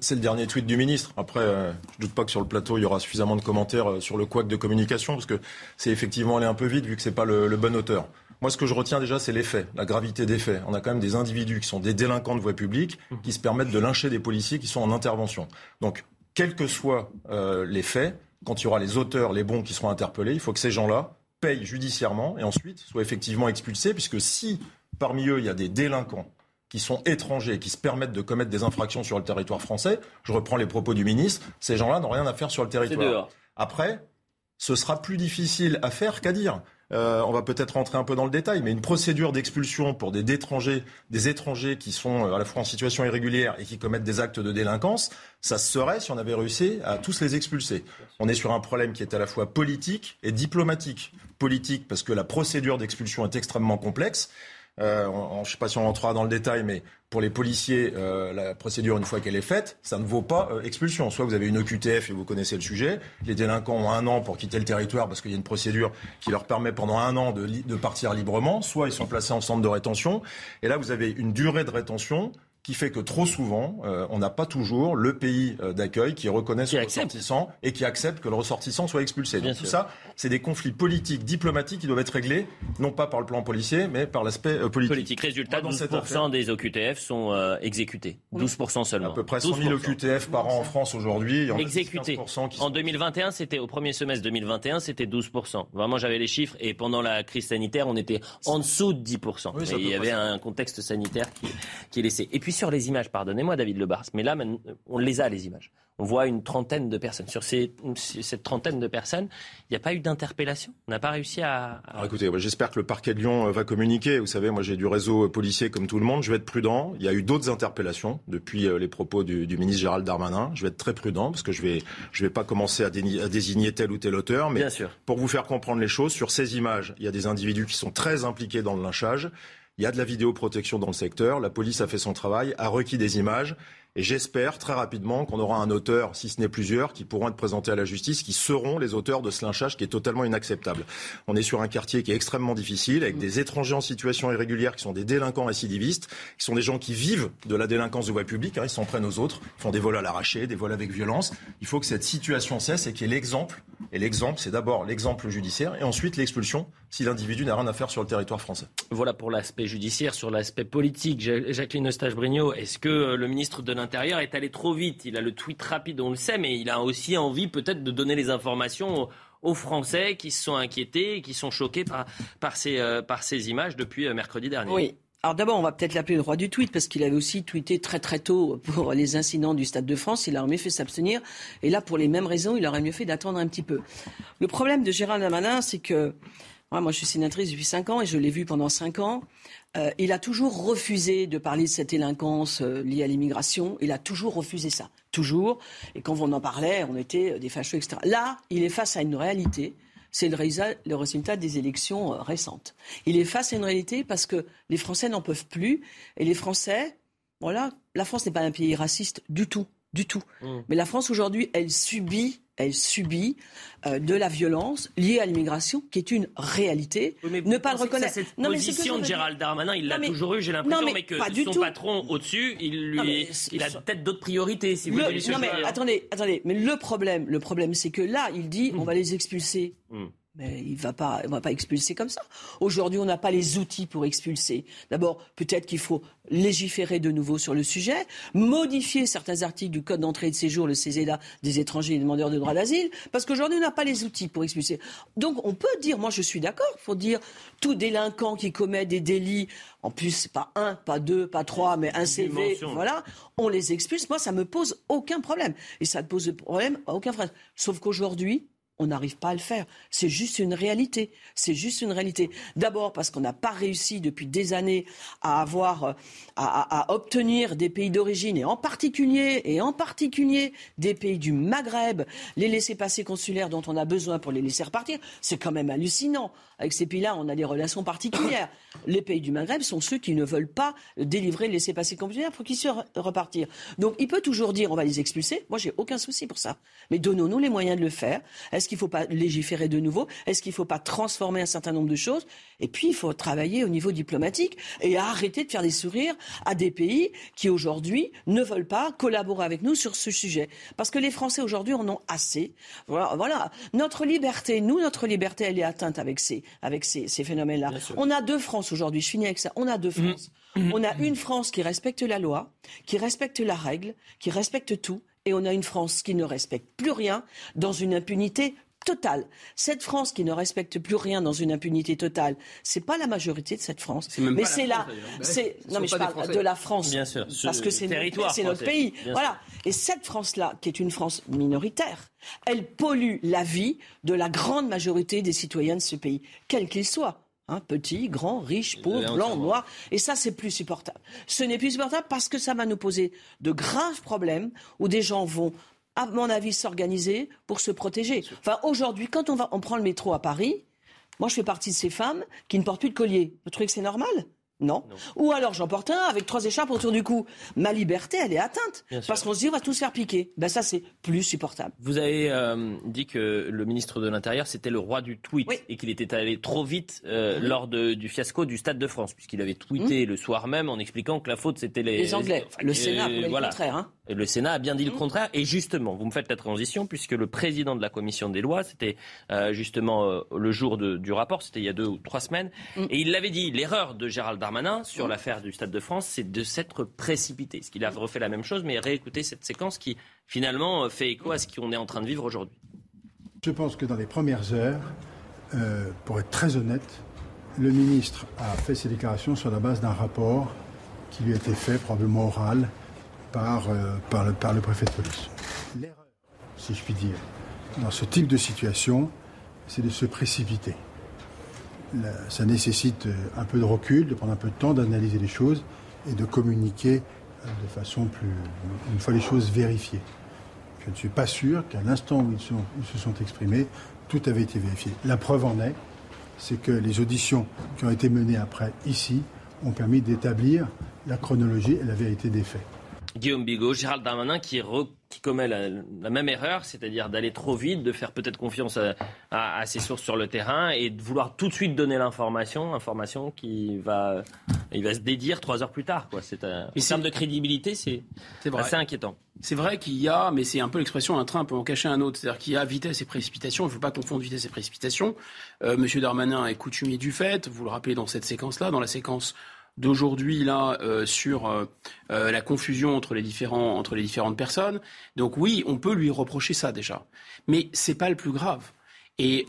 C'est le dernier tweet du ministre. Après, euh, je doute pas que sur le plateau, il y aura suffisamment de commentaires euh, sur le couac de communication, parce que c'est effectivement allé un peu vite, vu que c'est pas le, bon auteur. Moi, ce que je retiens déjà, c'est les faits, la gravité des faits. On a quand même des individus qui sont des délinquants de voie publique, qui se permettent de lyncher des policiers qui sont en intervention. Donc, quels que soient euh, les faits, quand il y aura les auteurs, les bons qui seront interpellés, il faut que ces gens-là payent judiciairement et ensuite soient effectivement expulsés, puisque si parmi eux, il y a des délinquants qui sont étrangers, qui se permettent de commettre des infractions sur le territoire français, je reprends les propos du ministre, ces gens-là n'ont rien à faire sur le territoire. Après, ce sera plus difficile à faire qu'à dire. Euh, on va peut-être rentrer un peu dans le détail, mais une procédure d'expulsion pour des étrangers, des étrangers qui sont euh, à la fois en situation irrégulière et qui commettent des actes de délinquance, ça serait si on avait réussi à tous les expulser. On est sur un problème qui est à la fois politique et diplomatique. Politique parce que la procédure d'expulsion est extrêmement complexe euh, je ne sais pas si on rentrera dans le détail, mais pour les policiers, euh, la procédure, une fois qu'elle est faite, ça ne vaut pas euh, expulsion. Soit vous avez une OQTF et vous connaissez le sujet. Les délinquants ont un an pour quitter le territoire parce qu'il y a une procédure qui leur permet pendant un an de, de partir librement. Soit ils sont placés en centre de rétention. Et là, vous avez une durée de rétention qui fait que trop souvent, euh, on n'a pas toujours le pays euh, d'accueil qui reconnaît son ressortissant et qui accepte que le ressortissant soit expulsé. Donc tout ça, c'est des conflits politiques, diplomatiques qui doivent être réglés, non pas par le plan policier, mais par l'aspect euh, politique. Politique. Résultat, 12% des OQTF sont exécutés. 12% seulement. À peu près 100 000 OQTF par an en France aujourd'hui. Exécutés. En 2021, c'était au premier semestre 2021, c'était 12%. Vraiment, j'avais les chiffres et pendant la crise sanitaire, on était en dessous de 10%. il y avait un contexte sanitaire qui, qui est laissé. Et puis sur les images, pardonnez-moi David Lebars, mais là, on les a les images. On voit une trentaine de personnes. Sur ces, cette trentaine de personnes, il n'y a pas eu d'interpellation. On n'a pas réussi à. écoutez, j'espère que le parquet de Lyon euh, va communiquer. Vous savez, moi j'ai du réseau euh, policier comme tout le monde. Je vais être prudent. Il y a eu d'autres interpellations depuis euh, les propos du, ministre Gérald Darmanin. Je vais être très prudent parce que je vais, je vais pas commencer à, désigner tel ou tel auteur. Mais Bien sûr. pour vous faire comprendre les choses, sur ces images, il y a des individus qui sont très impliqués dans le lynchage. Il y a de la vidéoprotection dans le secteur. La police a fait son travail, a requis des images. Et j'espère très rapidement qu'on aura un auteur, si ce n'est plusieurs, qui pourront être présentés à la justice, qui seront les auteurs de ce lynchage qui est totalement inacceptable. On est sur un quartier qui est extrêmement difficile, avec des étrangers en situation irrégulière qui sont des délinquants récidivistes, qui sont des gens qui vivent de la délinquance de voie publique, hein, ils s'en prennent aux autres, font des vols à l'arraché, des vols avec violence. Il faut que cette situation cesse et qu'il y ait l'exemple. Et l'exemple, c'est d'abord l'exemple judiciaire et ensuite l'expulsion si l'individu n'a rien à faire sur le territoire français. Voilà pour l'aspect judiciaire. Sur l'aspect politique, Jacqueline Eustache-Brignot, est-ce que le ministre de l'Intérieur est allé trop vite Il a le tweet rapide, on le sait, mais il a aussi envie peut-être de donner les informations aux Français qui se sont inquiétés, qui sont choqués par, euh, ces images depuis euh, mercredi dernier. Oui. Alors d'abord, on va peut-être l'appeler le roi du tweet parce qu'il avait aussi tweeté très très tôt pour les incidents du Stade de France. Il aurait mieux fait s'abstenir. Et là, pour les mêmes raisons, il aurait mieux fait d'attendre un petit peu. Le problème de Gérald Darmanin, c'est que moi, je suis sénatrice depuis 5 ans et je l'ai vu pendant 5 ans. Euh, il a toujours refusé de parler de cette délinquance euh, liée à l'immigration. Il a toujours refusé ça. Toujours. Et quand on en parlait, on était des fâcheux, etc. Là, il est face à une réalité. C'est le, résultat des élections euh, récentes. Il est face à une réalité parce que les Français n'en peuvent plus. Et les Français, voilà, la France n'est pas un pays raciste du tout. Du tout. Mmh. Mais la France aujourd'hui, elle subit elle subit euh, de la violence liée à l'immigration, qui est une réalité. ne pas le reconnaître. Cette position de Gérald Darmanin, il l'a toujours eu, j'ai l'impression, mais, que son patron au-dessus, il, lui, il a peut-être d'autres priorités. Si vous le, non mais attendez, attendez, mais le problème, le problème, c'est que là, il dit, on va les expulser. Mmh. Mais il ne va, pas, va pas expulser comme ça. Aujourd'hui, on n'a pas les outils pour expulser. D'abord, peut-être qu'il faut légiférer de nouveau sur le sujet, modifier certains articles du Code d'entrée et de séjour, le CESEDA, des étrangers et demandeurs de droit d'asile, parce qu'aujourd'hui, on n'a pas les outils pour expulser. Donc, on peut dire, moi je suis d'accord, il faut dire, tout délinquant qui commet des délits, en plus, pas un, pas deux, pas trois, mais un CV, voilà, on les expulse. Moi, ça me pose aucun problème. Et ça ne pose problème à aucun frère. Sauf qu'aujourd'hui, on n'arrive pas à le faire. C'est juste une réalité. C'est juste une réalité. D'abord parce qu'on n'a pas réussi depuis des années à avoir, à, obtenir des pays d'origine et en particulier, et en particulier des pays du Maghreb, les laissés-passer consulaires dont on a besoin pour les laisser repartir. C'est quand même hallucinant. Avec ces pays-là, on a des relations particulières. *coughs* Les pays du Maghreb sont ceux qui ne veulent pas délivrer les laissés-passer consulaires pour qu'ils se repartir. Donc il peut toujours dire on va les expulser. Moi, j'ai aucun souci pour ça. Mais donnons-nous les moyens de le faire. Est-ce qu'il ne faut pas légiférer de nouveau? Est-ce qu'il ne faut pas transformer un certain nombre de choses? Et puis, il faut travailler au niveau diplomatique et arrêter de faire des sourires à des pays qui, aujourd'hui, ne veulent pas collaborer avec nous sur ce sujet. Parce que les Français, aujourd'hui, en ont assez. Voilà. Notre liberté, nous, notre liberté, elle est atteinte avec ces, avec ces, phénomènes-là. On a deux France aujourd'hui. Je finis avec ça. On a deux mmh. France. Mmh. On a une France qui respecte la loi, qui respecte la règle, qui respecte tout, et on a une France qui ne respecte plus rien dans une impunité totale. Cette France qui ne respecte plus rien dans une impunité totale, c'est pas la majorité de cette France, mais c'est là, c'est non mais je parle de la France, Bien sûr, parce que c'est notre pays, voilà. Et cette France-là, qui est une France minoritaire, elle pollue la vie de la grande majorité des citoyens de ce pays, quels qu'ils soient. Hein, petit, grand, riche, pauvre, blanc, noir. Et ça, c'est plus supportable. Ce n'est plus supportable parce que ça va nous poser de graves problèmes où des gens vont à mon avis, s'organiser pour se protéger. Enfin, aujourd'hui, quand on, va, on prend le métro à Paris, moi, je fais partie de ces femmes qui ne portent plus de collier. Vous trouvez que c'est normal non. Ou alors j'en porte un avec trois écharpes autour du cou. Ma liberté, elle est atteinte. Parce qu'on se dit, on va tous faire piquer. Ben ça, c'est plus supportable. Vous avez euh, dit que le ministre de l'Intérieur, c'était le roi du tweet et qu'il était allé trop vite euh, lors de, du fiasco du Stade de France, puisqu'il avait tweeté le soir même en expliquant que la faute, c'était les... Les Anglais. le Sénat a voilà. le contraire. Hein. Le Sénat a bien dit le contraire. Et justement, vous me faites la transition, puisque le président de la commission des lois, c'était euh, justement le jour de, du rapport, c'était il y a deux ou trois semaines, et il l'avait dit, l'erreur de Gérald Darmanin sur la du Stade de France, c'est de s'être précipité. Ce qu'il a refait la même chose, mais réécouter cette séquence qui finalement fait écho à ce qu'on est en train de vivre aujourd'hui. Je pense que dans les premières heures, euh, pour être très honnête, le ministre a fait ses déclarations sur la base d'un rapport qui lui a été fait, probablement oral, par, euh, par, le, par le préfet de police. L'erreur, si je puis dire, dans ce type de situation, c'est de se précipiter ça nécessite euh, un peu de recul, de prendre un peu de temps, d'analyser les choses et de communiquer euh, de façon plus. une fois les choses vérifiées. Je ne suis pas sûr qu'à l'instant où ils, se sont exprimés, tout avait été vérifié. La preuve en est, c'est que les auditions qui ont été menées après ici ont permis d'établir la chronologie et la vérité des faits. Guillaume Bigot, Gérald Darmanin qui, commet la, même erreur, c'est-à-dire d'aller trop vite, de faire peut-être confiance à, ses sources sur le terrain et de vouloir tout de suite donner l'information, information qui va, il va se dédire trois heures plus tard. Quoi. C'est un, en termes de crédibilité, c'est, assez inquiétant. C'est vrai qu'il y a, mais c'est un peu l'expression un train peut en cacher un autre. C'est-à-dire qu'il y a vitesse et précipitation. Il ne faut pas confondre vitesse et précipitation. Euh, Monsieur Darmanin est coutumier du fait. Vous le rappelez dans cette séquence-là, dans la séquence d'aujourd'hui là euh, sur euh, euh, la confusion entre les différents entre les différentes personnes. Donc oui, on peut lui reprocher ça déjà, mais c'est pas le plus grave. Et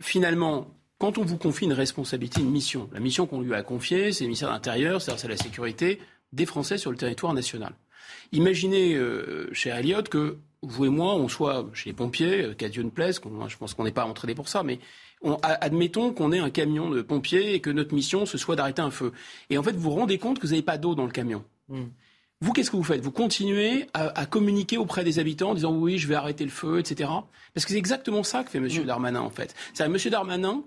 finalement, quand on vous confie une responsabilité, une mission, la mission qu'on lui a confiée, c'est le ministère de l'Intérieur, c'est la sécurité des Français sur le territoire national. Imaginez, cher Elliott, que vous et moi, on soit chez les pompiers, qu'à Dieu ne plaise, je pense qu'on n'est pas entraîné pour ça, mais admettons qu'on ait un camion de pompiers et que notre mission, ce soit d'arrêter un feu. Et en fait, vous vous rendez compte que vous n'avez pas d'eau dans le camion. Hmm. Vous, qu'est-ce que vous faites? Vous continuez à, communiquer auprès des habitants en disant oui, je vais arrêter le feu, etc. Parce que c'est exactement ça que fait M. Hmm. Darmanin, en fait. C'est-à-dire, M. Darmanin,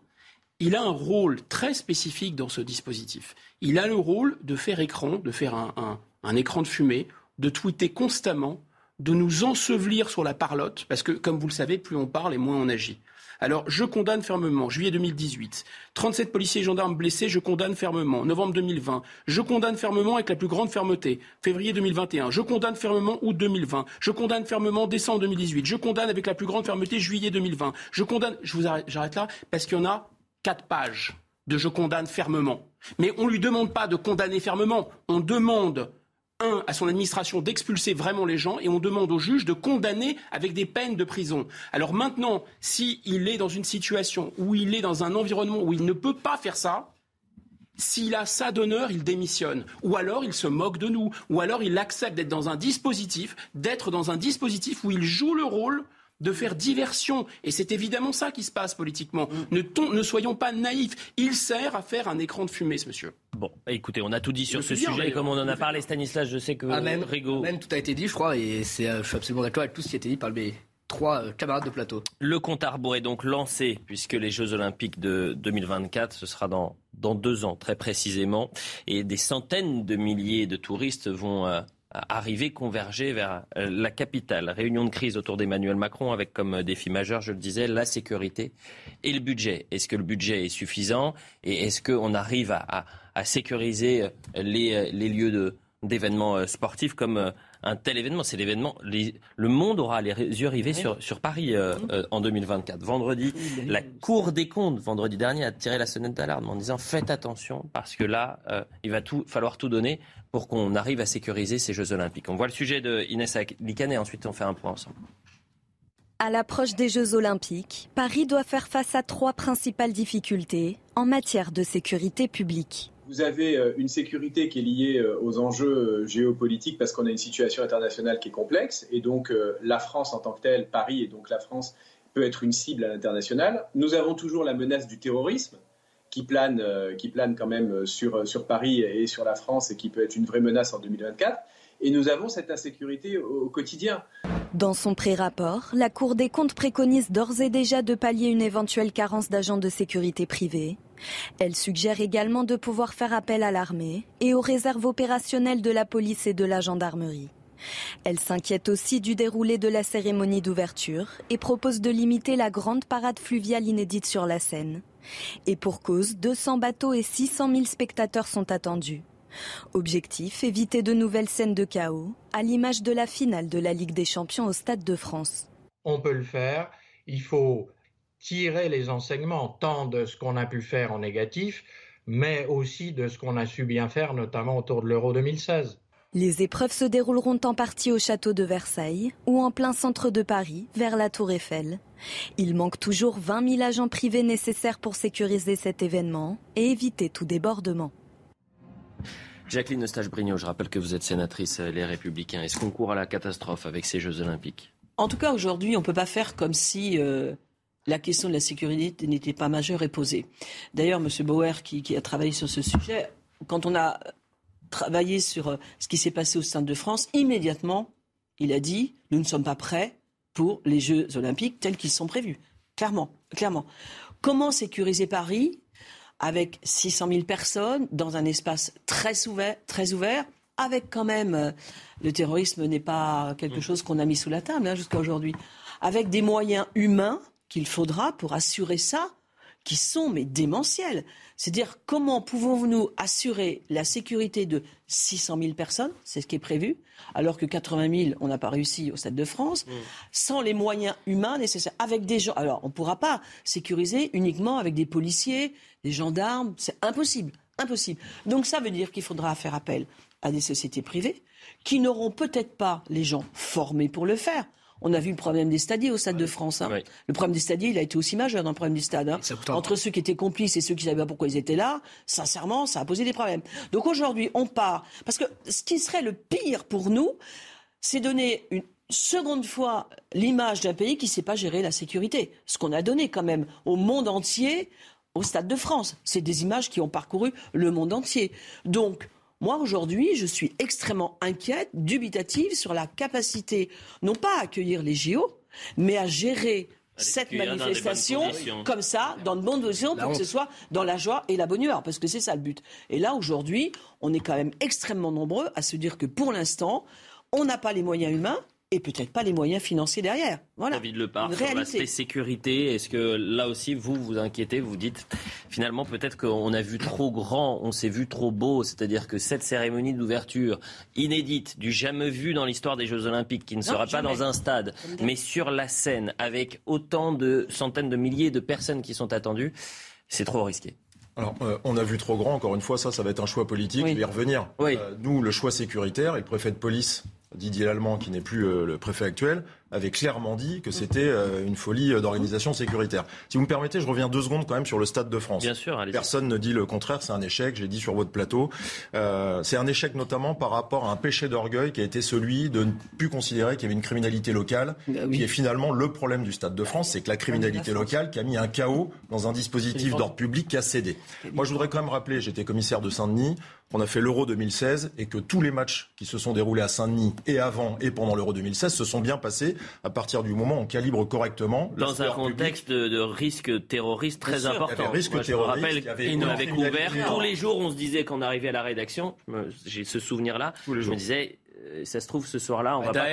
il a un rôle très spécifique dans ce dispositif. Il a le rôle de faire écran, de faire un écran de fumée, de tweeter constamment, de nous ensevelir sur la parlotte, parce que, comme vous le savez, plus on parle et moins on agit. Alors, je condamne fermement. Juillet 2018. 37 policiers et gendarmes blessés, je condamne fermement. Novembre 2020. Je condamne fermement avec la plus grande fermeté. Février 2021. Je condamne fermement août 2020. Je condamne fermement décembre 2018. Je condamne avec la plus grande fermeté juillet 2020. Je condamne, je vous arrête, j'arrête là, parce qu'il y en a quatre pages de je condamne fermement. Mais on ne lui demande pas de condamner fermement. On demande un, à son administration d'expulser vraiment les gens et on demande au juge de condamner avec des peines de prison. Alors maintenant, s'il est dans une situation où il est dans un environnement où il ne peut pas faire ça, s'il a ça d'honneur, il démissionne. Ou alors il se moque de nous. Ou alors il accepte d'être dans un dispositif, d'être dans un dispositif où il joue le rôle de faire diversion. Et c'est évidemment ça qui se passe politiquement. Mm. Ne, ne, soyons pas naïfs. Il sert à faire un écran de fumée, ce monsieur. Bon, écoutez, on a tout dit sur ce sujet. Comme on en a parlé, Stanislas, je sais que ah, même, Même tout a été dit, je crois, et c'est, euh, je suis absolument d'accord avec tout ce qui a été dit par mes trois euh, camarades de plateau. Le compte à rebours est donc lancé, puisque les Jeux Olympiques de 2024, ce sera dans, dans deux ans, très précisément. Et des centaines de milliers de touristes vont euh, arriver, converger vers euh, la capitale. Réunion de crise autour d'Emmanuel Macron avec comme défi majeur, je le disais, la sécurité et le budget. Est-ce que le budget est suffisant et est-ce qu'on arrive à, sécuriser euh, les, euh, les lieux d'événements sportifs comme un tel événement? C'est l'événement. Le monde aura les yeux rivés sur, sur Paris euh, euh, en 2024. Vendredi, la Cour des comptes, vendredi dernier, a tiré la sonnette d'alarme en disant faites attention parce que là, euh, il va tout, falloir tout donner pour qu'on arrive à sécuriser ces Jeux Olympiques. On voit le sujet de Inès Likane et ensuite on fait un point ensemble. À l'approche des Jeux Olympiques, Paris doit faire face à trois principales difficultés en matière de sécurité publique. Vous avez euh, une sécurité qui est liée euh, aux enjeux euh, géopolitiques parce qu'on a une situation internationale qui est complexe et donc la France en tant que telle, Paris et donc la France peut être une cible à l'international. Nous avons toujours la menace du terrorisme qui plane, qui plane quand même sur, sur Paris et sur la France et qui peut être une vraie menace en 2024. Et nous avons cette insécurité au quotidien. Dans son pré-rapport, la Cour des comptes préconise d'ores et déjà de pallier une éventuelle carence d'agents de sécurité privés Elle suggère également de pouvoir faire appel à l'armée et aux réserves opérationnelles de la police et de la gendarmerie. Elle s'inquiète aussi du déroulé de la cérémonie d'ouverture et propose de limiter la grande parade fluviale inédite sur la Seine. Et pour cause, 200 bateaux et 600 000 spectateurs sont attendus. Objectif, éviter de nouvelles scènes de chaos, à l'image de la finale de la Ligue des Champions au Stade de France. On peut le faire, il faut tirer les enseignements tant de ce qu'on a pu faire en négatif, mais aussi de ce qu'on a su bien faire, notamment autour de l'Euro 2016. Les épreuves se dérouleront en partie au château de Versailles ou en plein centre de Paris, vers la Tour Eiffel. Il manque toujours 20 000 agents privés nécessaires pour sécuriser cet événement et éviter tout débordement. Jacqueline Eustache-Brignot, je rappelle que vous êtes sénatrice euh, Les Républicains. Est-ce qu'on court à la catastrophe avec ces Jeux Olympiques? En tout cas, aujourd'hui, on ne peut pas faire comme si euh, la question de la sécurité n'était pas majeure et posée. D'ailleurs, M. Bauer, qui, qui, a travaillé sur ce sujet, quand on a travaillé sur euh, ce qui s'est passé au Stade de France, immédiatement, il a dit nous ne sommes pas prêts pour les Jeux Olympiques tels qu'ils sont prévus. Clairement, clairement. Comment sécuriser Paris avec 600 000 personnes dans un espace très ouvert, très ouvert avec quand même euh, le terrorisme n'est pas quelque chose qu'on a mis sous la table hein, jusqu'à aujourd'hui, avec des moyens humains qu'il faudra pour assurer ça, qui sont mais démentiels. C'est-à-dire comment pouvons-nous assurer la sécurité de 600 000 personnes, c'est ce qui est prévu, alors que 80 000, on n'a pas réussi au Stade de France, mm. sans les moyens humains nécessaires, avec des gens. Alors on ne pourra pas sécuriser uniquement avec des policiers, des gendarmes, c'est impossible, impossible. Donc ça veut dire qu'il faudra faire appel à des sociétés privées qui n'auront peut-être pas les gens formés pour le faire. On a vu le problème des stadiers au Stade de France. Hein. Le problème des stadiers, il a été aussi majeur dans le problème du stade. Hein. Entre ceux qui étaient complices et ceux qui ne savaient pas pourquoi ils étaient là, sincèrement, ça a posé des problèmes. Donc aujourd'hui, on part. Parce que ce qui serait le pire pour nous, c'est donner une seconde fois l'image d'un pays qui ne sait pas gérer la sécurité. Ce qu'on a donné quand même au monde entier au Stade de France. C'est des images qui ont parcouru le monde entier. Donc, moi, aujourd'hui, je suis extrêmement inquiète, dubitative sur la capacité, non pas à accueillir les JO, mais à gérer cette manifestation comme ça, dans de bonnes conditions, pour que ce soit dans la joie et la bonne humeur, parce que c'est ça le but. Et là, aujourd'hui, on est quand même extrêmement nombreux à se dire que pour l'instant, on n'a pas les moyens humains, et peut-être pas les moyens financiers derrière. Voilà. David Lepard, sur l'aspect sécurité, est-ce que là aussi vous vous inquiétez Vous dites finalement peut-être qu'on a vu trop grand, on s'est vu trop beau, c'est-à-dire que cette cérémonie d'ouverture inédite, du jamais vu dans l'histoire des Jeux Olympiques, qui ne sera pas dans un stade, mais sur la scène, avec autant de centaines de milliers de personnes qui sont attendues, c'est trop risqué. Alors, euh, on a vu trop grand, encore une fois, ça, ça va être un choix politique, oui. y revenir. Oui. Euh, nous, le choix sécuritaire, et le préfet de police Didier Lallemand, qui n'est plus euh, le préfet actuel, avait clairement dit que c'était euh, une folie euh, d'organisation sécuritaire. Si vous me permettez, je reviens deux secondes quand même sur le Stade de France. Bien sûr, Personne ne dit le contraire, c'est un échec, j'ai dit sur votre plateau. c'est un échec notamment par rapport à un péché d'orgueil qui a été celui de ne plus considérer qu'il y avait une criminalité locale, bah qui est finalement le problème du Stade de France, c'est que la criminalité locale qui a mis un chaos dans un dispositif d'ordre public qui a cédé. Moi, je voudrais quand même rappeler, j'étais commissaire de Saint-Denis, on a fait l'Euro 2016 et que tous les matchs qui se sont déroulés à Saint-Denis et avant et pendant l'Euro 2016 se sont bien passés à partir du moment où on calibre correctement. Dans un contexte de, risque terroriste très important. risque terroriste. Je rappelle qu'il nous avait couvert. Tous les jours, on se disait qu'on arrivait à la rédaction. J'ai ce souvenir-là. Je me disais, ça se trouve ce soir-là, on va pas,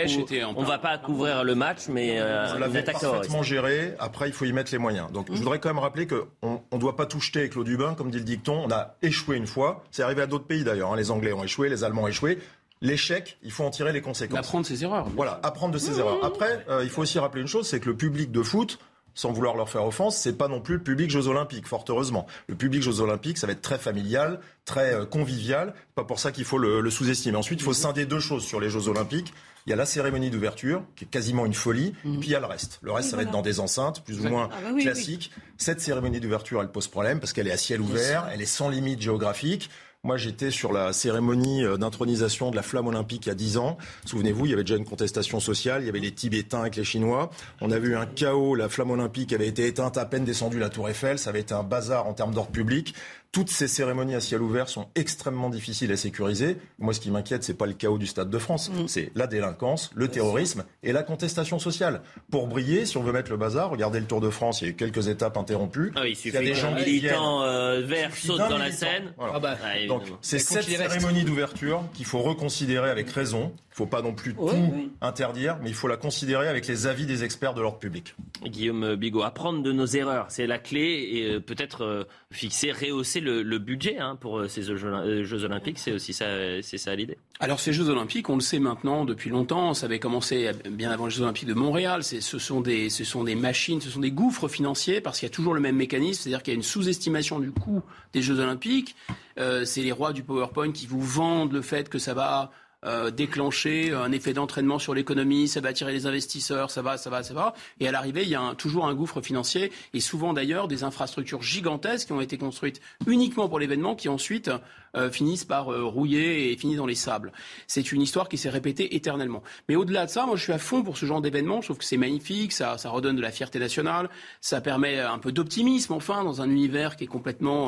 on va pas couvrir le match, mais euh, on l'avait parfaitement géré. Après, il faut y mettre les moyens. Donc, je voudrais quand même rappeler qu'on ne doit pas tout jeter avec l'eau du bain, comme dit le dicton. On a échoué une fois. C'est arrivé à d'autres pays d'ailleurs. Hein. Les Anglais ont échoué, les Allemands ont échoué. L'échec, il faut en tirer les conséquences. Apprendre ses erreurs. Voilà, apprendre de ses erreurs. Après, euh, il faut aussi rappeler une chose, c'est que le public de foot, sans vouloir leur faire offense, c'est pas non plus le public Jeux Olympiques, fort heureusement. Le public Jeux Olympiques, ça va être très familial, très euh, convivial. Pas pour ça qu'il faut le, le sous-estimer. Ensuite, il faut scinder deux choses sur les Jeux Olympiques. Il y a la cérémonie d'ouverture, qui est quasiment une folie, et puis il y a le reste. Le reste, ça va être dans des enceintes plus ou moins ah bah oui, classiques. Oui. Cette cérémonie d'ouverture, elle pose problème parce qu'elle est à ciel ouvert, elle est sans limite géographique. Moi, j'étais sur la cérémonie euh, d'intronisation de la flamme olympique il y a 10 ans. Souvenez-vous, il y avait déjà une contestation sociale. Il y avait les Tibétains avec les Chinois. On a vu un chaos. La flamme olympique avait été éteinte à peine descendue la Tour Eiffel. Ça avait été un bazar en termes d'ordre public. Toutes ces cérémonies à ciel ouvert sont extrêmement difficiles à sécuriser. Moi, ce qui m'inquiète, c'est pas le chaos du Stade de France, mm. c'est la délinquance, le terrorisme et la contestation sociale. Pour briller, si on veut mettre le bazar, regardez le Tour de France, il y a eu quelques étapes interrompues. Ah il suffit il y a des gens militants euh, verts sautent dans la scène. Ah bah, Donc, c'est cette cérémonie d'ouverture qu'il faut reconsidérer avec raison faut pas non plus tout interdire, mais il faut la considérer avec les avis des experts de l'ordre public. Guillaume Bigot, apprendre de nos erreurs, c'est la clé et euh, peut-être euh, fixer, rehausser le, budget hein, pour euh, ces Jeux, Olympiques, c'est aussi ça, c'est ça l'idée. Alors ces Jeux Olympiques, on le sait maintenant depuis longtemps, ça avait commencé bien avant les Jeux Olympiques de Montréal. Ce sont des machines, ce sont des gouffres financiers parce qu'il y a toujours le même mécanisme, c'est-à-dire qu'il y a une sous-estimation du coût des Jeux Olympiques. c'est les rois du PowerPoint qui vous vendent le fait que ça va euh, déclencher un effet d'entraînement sur l'économie, ça va attirer les investisseurs, ça va, ça va, ça va. Et à l'arrivée, il y a toujours un gouffre financier et souvent d'ailleurs des infrastructures gigantesques qui ont été construites uniquement pour l'événement qui ensuite euh, finissent par euh, rouiller et finissent dans les sables. C'est une histoire qui s'est répétée éternellement. Mais au-delà de ça, moi je suis à fond pour ce genre d'événement. Je trouve que c'est magnifique, ça, ça redonne de la fierté nationale, ça permet un peu d'optimisme enfin dans un univers qui est complètement,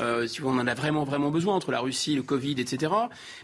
euh, si on en a vraiment vraiment besoin entre la Russie, le Covid, etc.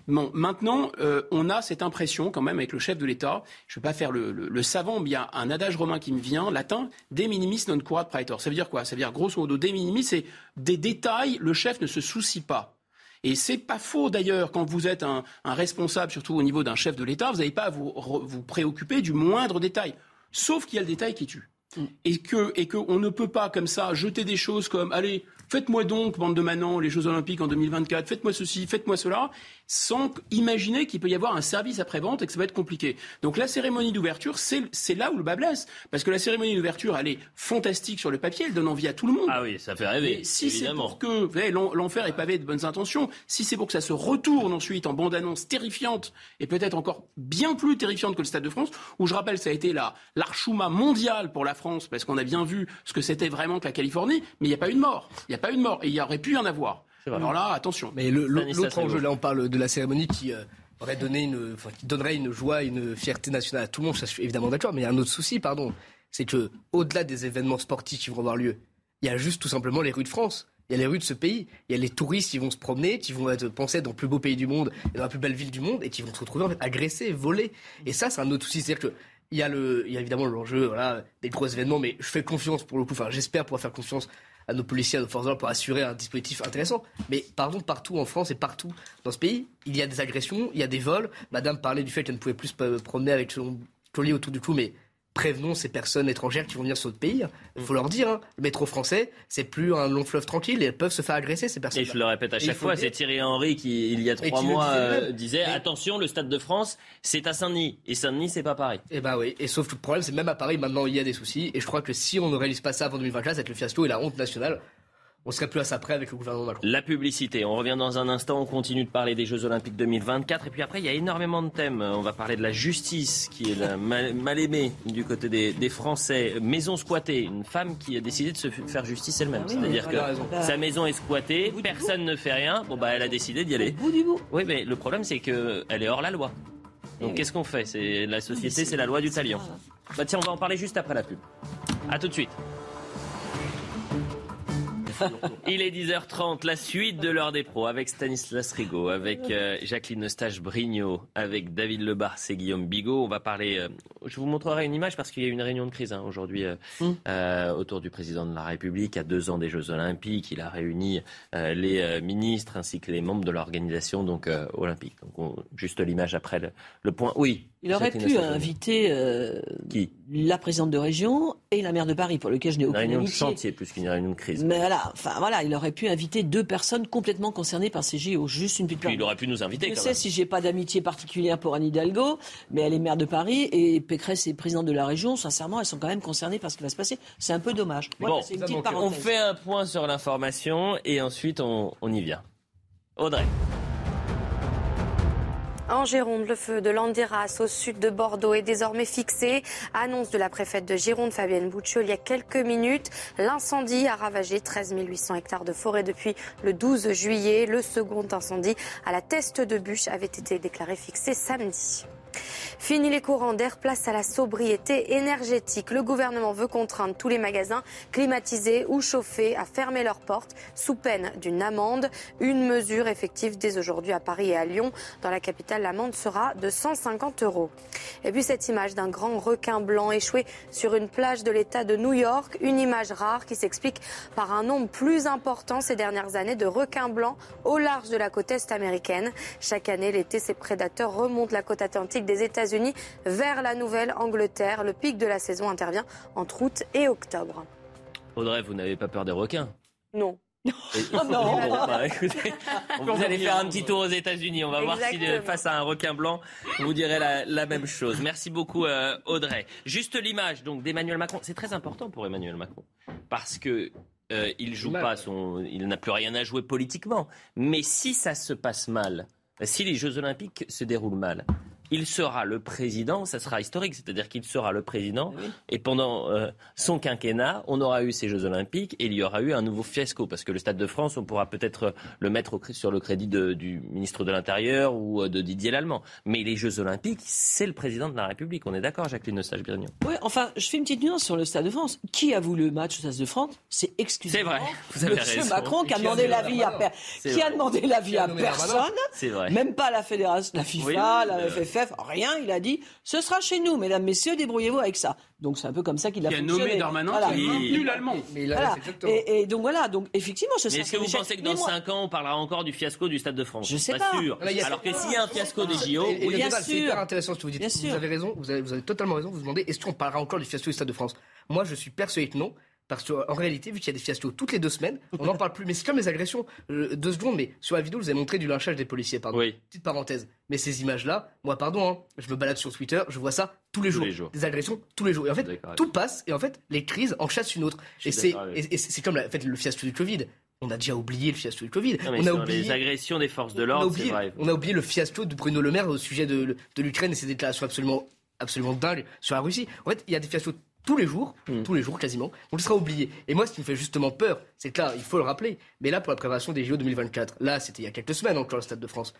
Bon, maintenant on a cette impression quand même avec le chef de l'État. Je ne vais pas faire le, le, le, savant, mais il y a un adage romain qui me vient, latin, de minimis non curat praetor. Ça veut dire quoi? Ça veut dire grosso modo, de minimis, c'est des détails, le chef ne se soucie pas. Et c'est pas faux d'ailleurs quand vous êtes un, responsable, surtout au niveau d'un chef de l'État, vous n'avez pas à vous, vous préoccuper du moindre détail. Sauf qu'il y a le détail qui tue. Mm. Et que et qu'on ne peut pas comme ça jeter des choses comme allez faites-moi donc bande de manants les Jeux Olympiques en 2024 faites-moi ceci faites-moi cela sans imaginer qu'il peut y avoir un service après-vente et que ça va être compliqué. Donc la cérémonie d'ouverture, c'est là où le bas blesse. Parce que la cérémonie d'ouverture, elle est fantastique sur le papier, elle donne envie à tout le monde. Ah oui, ça fait rêver. si c'est pour que, l'enfer est pavé de bonnes intentions, si c'est pour que ça se retourne ensuite en bande-annonce terrifiante, et peut-être encore bien plus terrifiante que le Stade de France, où je rappelle, ça a été l'archouma mondial pour la France, parce qu'on a bien vu ce que c'était vraiment que la Californie, mais il n'y a pas eu de mort. Il n'y a pas eu de mort. Et il y aurait pu y en avoir. Alors là, attention. Mais l'autre enjeu, là, on parle de la cérémonie qui euh, aurait donné une, qui donnerait une joie, une fierté nationale à tout le monde. je suis évidemment d'accord. Mais il y a un autre souci, pardon, c'est que au-delà des événements sportifs qui vont avoir lieu, il y a juste tout simplement les rues de France. Il y a les rues de ce pays. Il y a les touristes qui vont se promener, qui vont être pensés dans le plus beau pays du monde et dans la plus belle ville du monde et qui vont se retrouver en fait, agressés, volés. Et ça, c'est un autre souci. C'est-à-dire que il y a le, il y a évidemment l'enjeu, voilà, des gros événements, mais je fais confiance pour le coup. Enfin, j'espère pouvoir faire confiance à nos policiers, à nos forces pour assurer un dispositif intéressant. Mais pardon, partout en France et partout dans ce pays, il y a des agressions, il y a des vols. Madame parlait du fait qu'elle ne pouvait plus se promener avec son collier autour du cou, mais prévenons ces personnes étrangères qui vont venir sur notre pays. Il faut leur dire, hein, le métro français, c'est plus un long fleuve tranquille, elles peuvent se faire agresser ces personnes. Et je le répète à chaque fois, c'est Thierry Henry qui, il y a trois mois, euh, disait, attention, le Stade de France, c'est à Saint-Denis. Et Saint-Denis, c'est pas Paris. Et eh ben oui. Et sauf que le problème, c'est même à Paris, maintenant, il y a des soucis. Et je crois que si on ne réalise pas ça avant 2024, c'est le fiasco et la honte nationale on serait plus à ça près avec le gouvernement Macron. La publicité, on revient dans un instant, on continue de parler des Jeux Olympiques 2024 et puis après il y a énormément de thèmes. On va parler de la justice qui est mal, aimée du côté des, Français. Maison squattée, une femme qui a décidé de se faire justice elle-même. Ah C'est-à-dire que sa maison est squattée, personne ne fait rien, bon bah elle a décidé d'y aller. bout du bout. Oui mais le problème c'est qu'elle est hors la loi. Donc qu'est-ce qu'on fait? C'est la société, c'est la loi du talion. Bah tiens, on va en parler juste après la pub. A tout de suite. *laughs* Il est 10h30, la suite de l'heure des pros avec Stanislas Rigaud, avec euh, Jacqueline Eustache-Brignot, avec David Lebar et Guillaume Bigot. On va parler. Euh, je vous montrerai une image parce qu'il y a eu une réunion de crise hein, aujourd'hui euh, hum. autour du président de la République à deux ans des Jeux Olympiques. Il a réuni les ministres ainsi que les membres de l'organisation donc olympique. Donc juste l'image après le point. Oui. Il aurait pu inviter euh, Qui? la présidente de région et la maire de Paris, pour lequel je n'ai aucune Une réunion de chantier plus qu'une réunion de crise. Mais voilà, enfin voilà, il aurait pu inviter deux personnes complètement concernées par ces JO, juste une petite. Puis il aurait pu nous inviter. Je sais si j'ai pas d'amitié particulière pour Anne Hidalgo, mais elle est maire de Paris et Pécresse est présidente de la région. Sincèrement, elles sont quand même concernées par ce qui va se passer. C'est un peu dommage. bon, on fait un point sur l'information et ensuite on, on y vient. Audrey. En Gironde, le feu de Landiras au sud de Bordeaux est désormais fixé. Annonce de la préfète de Gironde, Fabienne Bouccio, il y a quelques minutes. L'incendie a ravagé 13 800 hectares de forêt depuis le 12 juillet. Le second incendie à la teste de bûche avait été déclaré fixé samedi. Fini les courants d'air, place à la sobriété énergétique. Le gouvernement veut contraindre tous les magasins climatisés ou chauffés à fermer leurs portes sous peine d'une amende. Une mesure effective dès aujourd'hui à Paris et à Lyon. Dans la capitale, l'amende sera de 150 euros. Et puis cette image d'un grand requin blanc échoué sur une plage de l'État de New York, une image rare qui s'explique par un nombre plus important ces dernières années de requins blancs au large de la côte est américaine. Chaque année, l'été, ces prédateurs remontent la côte atlantique des États-Unis vers la Nouvelle-Angleterre. Le pic de la saison intervient entre août et octobre. Audrey, vous n'avez pas peur des requins? Non. *laughs* Oh non *laughs* bah, écoutez, *laughs* Vous allez faire un petit tour aux États-Unis. On va voir si Exactement. face à un requin blanc, vous direz la, la même chose. Merci beaucoup, euh, Audrey. Juste l'image donc d'Emmanuel Macron. C'est très important pour Emmanuel Macron parce que euh, il joue pas son, il n'a plus rien à jouer politiquement. Mais si ça se passe mal, si les Jeux Olympiques se déroulent mal. Il sera le président, ça sera historique, c'est-à-dire qu'il sera le président, et pendant euh, son quinquennat, on aura eu ces Jeux Olympiques et il y aura eu un nouveau fiasco, parce que le Stade de France, on pourra peut-être le mettre au, sur le crédit de- du ministre de l'Intérieur ou euh, de Didier Lallemand. Mais les Jeux Olympiques, c'est le président de la République. On est d'accord, Jacqueline Eustache-Birignon Oui, enfin, je fais une petite nuance sur le Stade de France. Qui a voulu le match au Stade de France? C'est exclusivement C'est vrai, vous avez Monsieur raison. Macron qui a demandé l'avis à per- qui a demandé l'avis Qui a à personne. C'est vrai. Même pas la fédération, la FIFA, Oui, la euh, FFF, rien. Il a dit ce sera chez nous, mesdames, messieurs, débrouillez-vous avec ça. Donc c'est un peu comme ça qu'il a Qui a fonctionné. nommé Darmanin, Voilà. qui maintenu l'allemand. Voilà. Et, et donc voilà, donc effectivement, ce Mais sera est-ce que vous échec. pensez que Mais dans moi- 5 ans, on parlera encore du fiasco du Stade de France Je sais pas. pas. sûr. Là, il Alors que s'il y a un fiasco des JO, oui. débat, c'est hyper intéressant ce que vous dites. vous avez raison, vous avez, vous avez totalement raison. Vous vous demandez est-ce qu'on parlera encore du fiasco du Stade de France? Moi, je suis persuadé que non. Parce qu'en réalité, vu qu'il y a des fiascos toutes les deux semaines, on n'en parle plus. Mais c'est comme les agressions. Euh, deux secondes, mais sur la vidéo, vous avez montré du lynchage des policiers. Pardon. Petite parenthèse. Mais ces images-là, moi, pardon, hein, je me balade sur Twitter, je vois ça tous les, Tous jours. les jours. Des agressions tous les jours. Et en fait, tout passe. Et en fait, les crises en chassent une autre. Et c'est et- et c'est comme la- en fait, le fiasco du Covid. On a déjà oublié le fiasco du Covid. Non, on a oublié les agressions des forces de on a l'ordre, oublié, on a oublié le fiasco de Bruno Le Maire au sujet de, de l'Ukraine et ses déclarations absolument, absolument dingues sur la Russie. En fait, il y a des fiascos tous les jours, Hmm. tous les jours quasiment. On le sera oublié. Et moi, ce qui me fait justement peur, c'est que là, il faut le rappeler. Mais là, pour la préparation des JO 2024, là, c'était il y a quelques semaines encore le Stade de France.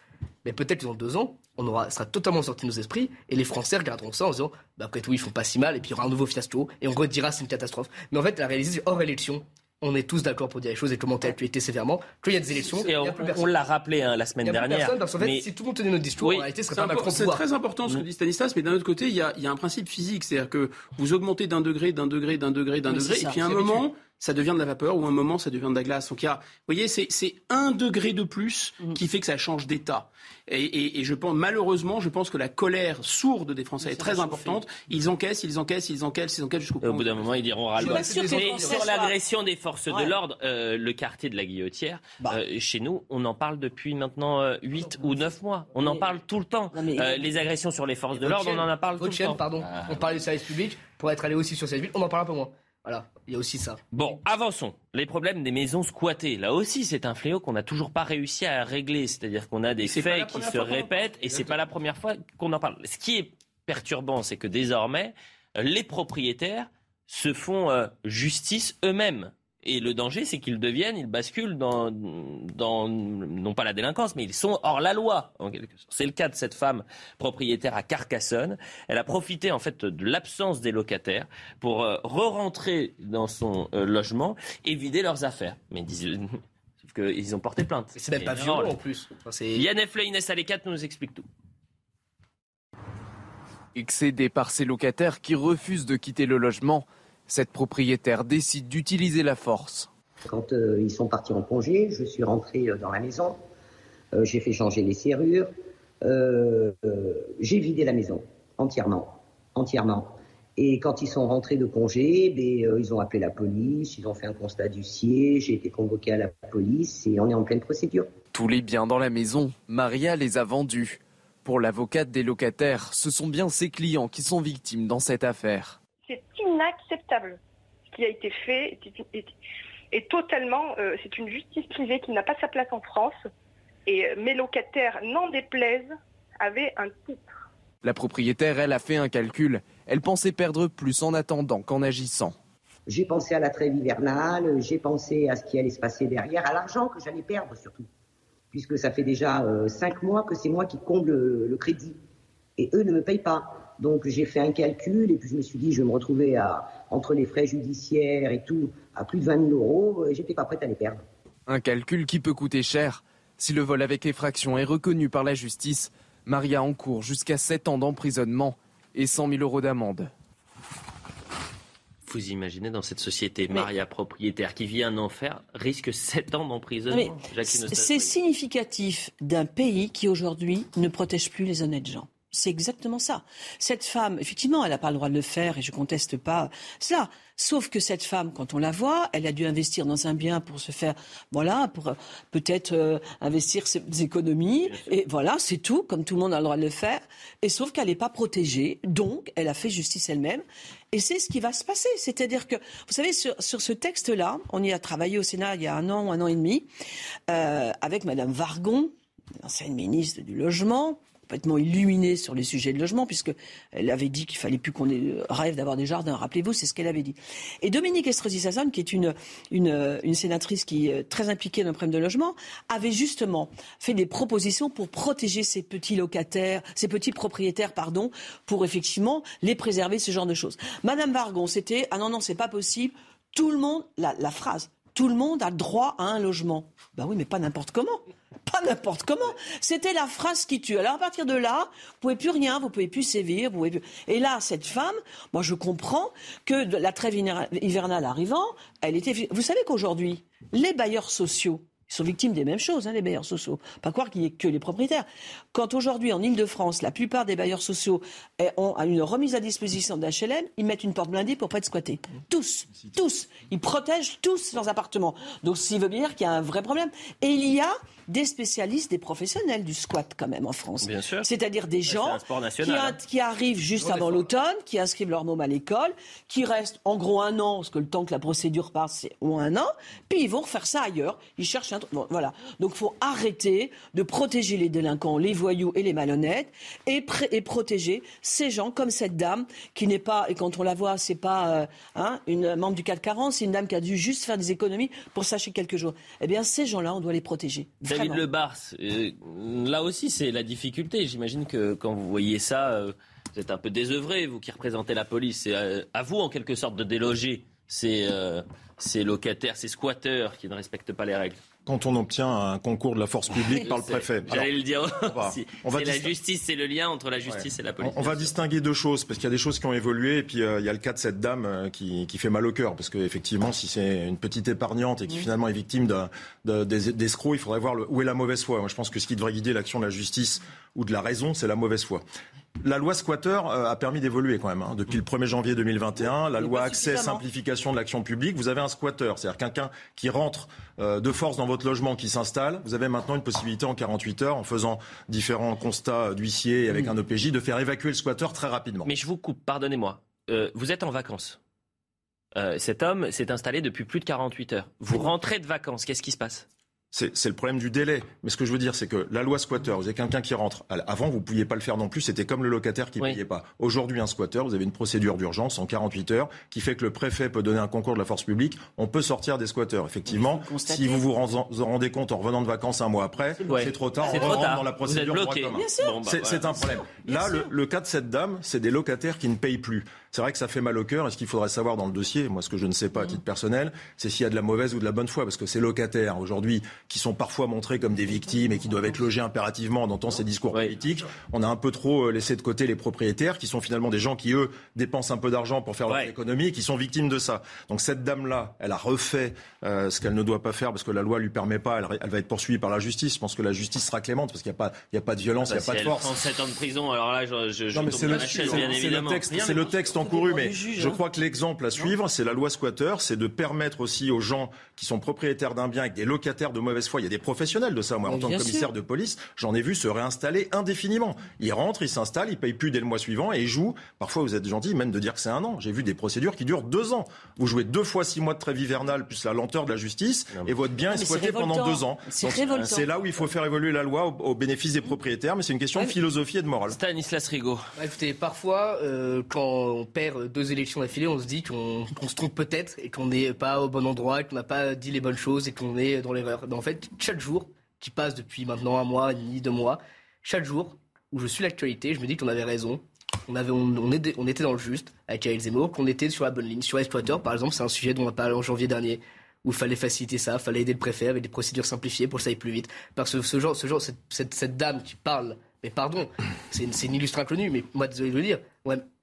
Mais peut-être dans deux ans, on aura, sera totalement sorti de nos esprits et les Français regarderont ça en disant, bah, après tout, ils font pas si mal et puis il y aura un nouveau fiasco et on redira c'est une catastrophe. Mais en fait, la réalité, c'est hors élection. On est tous d'accord pour dire les choses et commenter l'actualité sévèrement. Qu'il y a des élections, Et on, l'a rappelé hein, la semaine dernière. personne, parce qu'en fait, mais- si tout le monde tenait notre discours, en réalité, ce serait C'est pas Macron C'est très important ce que dit Stanislas, mais d'un autre côté, il y a, il y a un principe physique, c'est-à-dire que vous augmentez d'un degré, d'un degré, d'un degré, d'un Oui, degré, et puis à un moment. Ça devient de la vapeur, ou à un moment, ça devient de la glace. Donc il y a, vous voyez, c'est un degré de plus Mm. qui fait que ça change d'état. Et, et- et je pense, malheureusement, je pense que la colère sourde des Français est très importante. Ils encaissent, ils encaissent, ils encaissent, ils encaissent jusqu'au Et au bout d'un moment, ils diront ras Mais sur l'agression des forces Ouais. de l'ordre, euh, le quartier de la Guillotière, Bah. euh, chez nous, on en parle depuis maintenant euh, 8 ou 9 mois. On en parle tout le temps. Euh, les agressions sur les forces de l'ordre, on en a parlé tout le temps. pardon. Ah. On parlait du service public. Pour être allé aussi sur cette ville, on en parle un peu moins. Voilà, il y a aussi ça. Bon, avançons. Les problèmes des maisons squattées. Là aussi, c'est un fléau qu'on n'a toujours pas réussi à régler. C'est-à-dire qu'on a des faits qui se répètent et c'est pas la première fois qu'on en parle. Ce qui est perturbant, c'est que désormais, euh, les propriétaires se font euh, justice eux-mêmes. Et le danger, c'est qu'ils deviennent, ils basculent dans, dans, non pas la délinquance, mais ils sont hors la loi. C'est le cas de cette femme propriétaire à Carcassonne. Elle a profité, en fait, de l'absence des locataires pour euh, re-rentrer dans son euh, logement et vider leurs affaires. Mais disent, *laughs* sauf qu'ils ont porté plainte. C'est même pas violent non, en plus. Enfin, Yann Efle, Inès Alécat nous explique tout. Excédée par ses locataires qui refusent de quitter le logement, cette propriétaire décide d'utiliser la force. Quand euh, ils sont partis en congé, je suis rentré euh, dans la maison, Euh, j'ai fait changer les serrures, Euh, j'ai vidé la maison entièrement, entièrement. Et quand ils sont rentrés de congé, ben, ils ont appelé la police, ils ont fait un constat d'huissier, j'ai été convoqué à la police et on est en pleine procédure. Tous les biens dans la maison, Maria les a vendus. Pour l'avocate des locataires, ce sont bien ses clients qui sont victimes dans cette affaire. C'est inacceptable. Ce qui a été fait est, est- est totalement. euh, c'est une justice privée qui n'a pas sa place en France. Et euh, mes locataires, n'en déplaisent, avaient un titre. La propriétaire, elle, a fait un calcul. Elle pensait perdre plus en attendant qu'en agissant. J'ai pensé à la trêve hivernale, j'ai pensé à ce qui allait se passer derrière, à l'argent que j'allais perdre surtout, puisque ça fait déjà euh, cinq mois que c'est moi qui comble le, le crédit. et eux ne me payent pas. Donc j'ai fait un calcul et puis je me suis dit, je vais me retrouver à, entre les frais judiciaires et tout à plus de 20 000 euros. Et j'étais pas prête à les perdre. Un calcul qui peut coûter cher. Si le vol avec effraction est reconnu par la justice, Maria encourt jusqu'à 7 ans d'emprisonnement et 100 000 euros d'amende. Vous imaginez dans cette société, Maria propriétaire qui vit un enfer risque 7 ans d'emprisonnement. C'est significatif d'un pays qui aujourd'hui ne protège plus les honnêtes gens. C'est exactement ça. Cette femme, effectivement, elle n'a pas le droit de le faire et je conteste pas cela. Sauf que cette femme, quand on la voit, elle a dû investir dans un bien pour se faire, voilà, pour euh, peut-être euh, investir ses économies. Et voilà, c'est tout, comme tout le monde a le droit de le faire. Et sauf qu'elle n'est pas protégée, donc elle a fait justice elle-même. Et c'est ce qui va se passer. C'est-à-dire que, vous savez, sur, sur ce texte-là, on y a travaillé au Sénat il y a un an ou un an et demi, euh, avec Madame Vargon, ancienne ministre du Logement, complètement illuminée sur les sujets de logement, puisqu'elle avait dit qu'il fallait plus qu'on rêve d'avoir des jardins. Rappelez-vous, c'est ce qu'elle avait dit. Et Dominique Estrosi-Sassonne, qui est une, une, une, sénatrice qui est très impliquée dans le problème de logement, avait justement fait des propositions pour protéger ces petits locataires, ces petits propriétaires, pardon, pour effectivement les préserver, ce genre de choses. Madame Vargon, c'était ah non non, c'est pas possible. Tout le monde, la, la phrase, tout le monde a droit à un logement. Ben oui, mais pas n'importe comment pas n'importe comment. C'était la phrase qui tue. Alors à partir de là, vous pouvez plus rien, vous pouvez plus sévir, vous pouvez. Et là, cette femme, moi je comprends que la trêve hivernale arrivant, elle était. Vous savez qu'aujourd'hui, les bailleurs sociaux ils sont victimes des mêmes choses, hein, les bailleurs sociaux. Pas croire qu'il n'y ait que les propriétaires. Quand aujourd'hui, en Ile-de-France, la plupart des bailleurs sociaux eh, ont une remise à disposition d'HLM, ils mettent une porte blindée pour pas être squattés. Tous, tous. Ils protègent tous leurs appartements. Donc, ça veut dire qu'il y a un vrai problème. Et il y a des spécialistes, des professionnels du squat quand même en France. Bien sûr. C'est-à-dire des gens qui, hein. qui, arrivent juste avant l'automne, qui inscrivent leur môme à l'école, qui restent en gros un an, parce que le temps que la procédure passe, c'est ou un an, puis ils vont refaire ça ailleurs. Ils cherchent un bon, voilà. Donc il faut arrêter de protéger les délinquants, les voyous et les malhonnêtes, et, et protéger ces gens comme cette dame qui n'est pas, et quand on la voit, c'est pas euh, hein, une membre du 440, c'est une dame qui a dû juste faire des économies pour s'acheter quelques jours. Eh bien, ces gens-là, on doit les protéger. David Le Bars, euh, là aussi, c'est la difficulté. J'imagine que quand vous voyez ça, euh, vous êtes un peu désœuvré, vous qui représentez la police. C'est euh, à vous, en quelque sorte, de déloger ces, ces locataires, ces squatteurs qui ne respectent pas les règles quand on obtient un concours de la force publique par le préfet. J'allais le dire. On va, *laughs* la justice, c'est le lien entre la justice et la police. On, va distinguer deux choses parce qu'il y a des choses qui ont évolué et puis il y a le cas de cette dame qui, qui, fait mal au cœur parce qu'effectivement, si c'est une petite épargnante et qui finalement est victime d'escrocs, il faudrait voir où est la mauvaise foi. Moi, je pense que ce qui devrait guider l'action de la justice ou de la raison, c'est la mauvaise foi. La loi squatter a permis d'évoluer quand même. Hein. Depuis le 1er janvier 2021, la loi accès simplification de l'action publique, vous avez un squatter, c'est-à-dire quelqu'un qui rentre de force dans votre logement, qui s'installe. Vous avez maintenant une possibilité en 48 heures, en faisant différents constats d'huissier et avec un OPJ, de faire évacuer le squatter très rapidement. Mais je vous coupe, pardonnez-moi. vous êtes en vacances. cet homme s'est installé depuis plus de 48 heures. Vous rentrez de vacances, qu'est-ce qui se passe? C'est le problème du délai. Mais ce que je veux dire, c'est que la loi squatter, vous avez quelqu'un qui rentre. Avant, vous ne pouviez pas le faire non plus. C'était comme le locataire qui ne payait pas. Aujourd'hui, un squatter, vous avez une procédure d'urgence en 48 heures qui fait que le préfet peut donner un concours de la force publique. On peut sortir des squatteurs. Effectivement, si vous vous rendez compte en revenant de vacances un mois après, c'est trop tard. On rentre dans la procédure. c'est un problème. Là, le, le cas de cette dame, c'est des locataires qui ne payent plus. C'est vrai que ça fait mal au cœur. Et ce qu'il faudrait savoir dans le dossier, moi, ce que je ne sais pas à titre personnel, c'est s'il y a de la mauvaise ou de la bonne foi. Parce que ces locataires, aujourd'hui, qui sont parfois montrés comme des victimes et qui doivent être logés impérativement, on entend ces discours politiques. On a un peu trop euh, laissé de côté les propriétaires, qui sont finalement des gens qui, eux, dépensent un peu d'argent pour faire leur économie et qui sont victimes de ça. Donc cette dame-là, elle a refait euh, ce qu'elle ne doit pas faire parce que la loi lui permet pas. Elle, va être poursuivie par la justice. Je pense que la justice sera clémente parce qu'il n'y a, pas, il y a pas de violence, il n'y a bah, pas de force. 37 ans de prison, alors là, je, je, je non, mais c'est le, texte, c'est le texte encouru, mais je crois que l'exemple à suivre, c'est la loi squatter, c'est de permettre aussi aux gens qui sont propriétaires d'un bien avec des locataires de mauvaise foi, il y a des professionnels de ça, moi, en tant que commissaire de police, j'en ai vu se réinstaller indéfiniment. Ils rentrent, ils s'installent, ils payent plus dès le mois suivant et ils jouent. Parfois, vous êtes gentil, même de dire que c'est un an. J'ai vu des procédures qui durent deux ans. Vous jouez deux fois six mois de trêve hivernale plus la lenteur de la justice et votre bien est squatté pendant deux ans. C'est là où il faut faire évoluer la loi au, bénéfice des propriétaires, mais c'est une question de philosophie et de morale. Stanislas Rigaud. Bah, écoutez, parfois, euh, quand on perd deux élections d'affilée, on se dit qu'on se trompe peut-être et qu'on n'est pas au bon endroit, qu'on n'a pas dit les bonnes choses et qu'on est dans l'erreur. En fait, chaque jour qui passe depuis maintenant un mois, ni deux mois, chaque jour, où je suis l'actualité, je me dis qu'on avait raison. On, avait, on, était, on était dans le juste avec Ariel Zemmour, qu'on était sur la bonne ligne. Sur Exploiteur, par exemple, c'est un sujet dont on a parlé en janvier dernier où il fallait faciliter ça, il fallait aider le préfet avec des procédures simplifiées pour que ça aille plus vite. Parce que ce genre, ce genre cette, dame qui parle, mais pardon, c'est une, une, illustre inconnue, mais moi, désolé de le dire,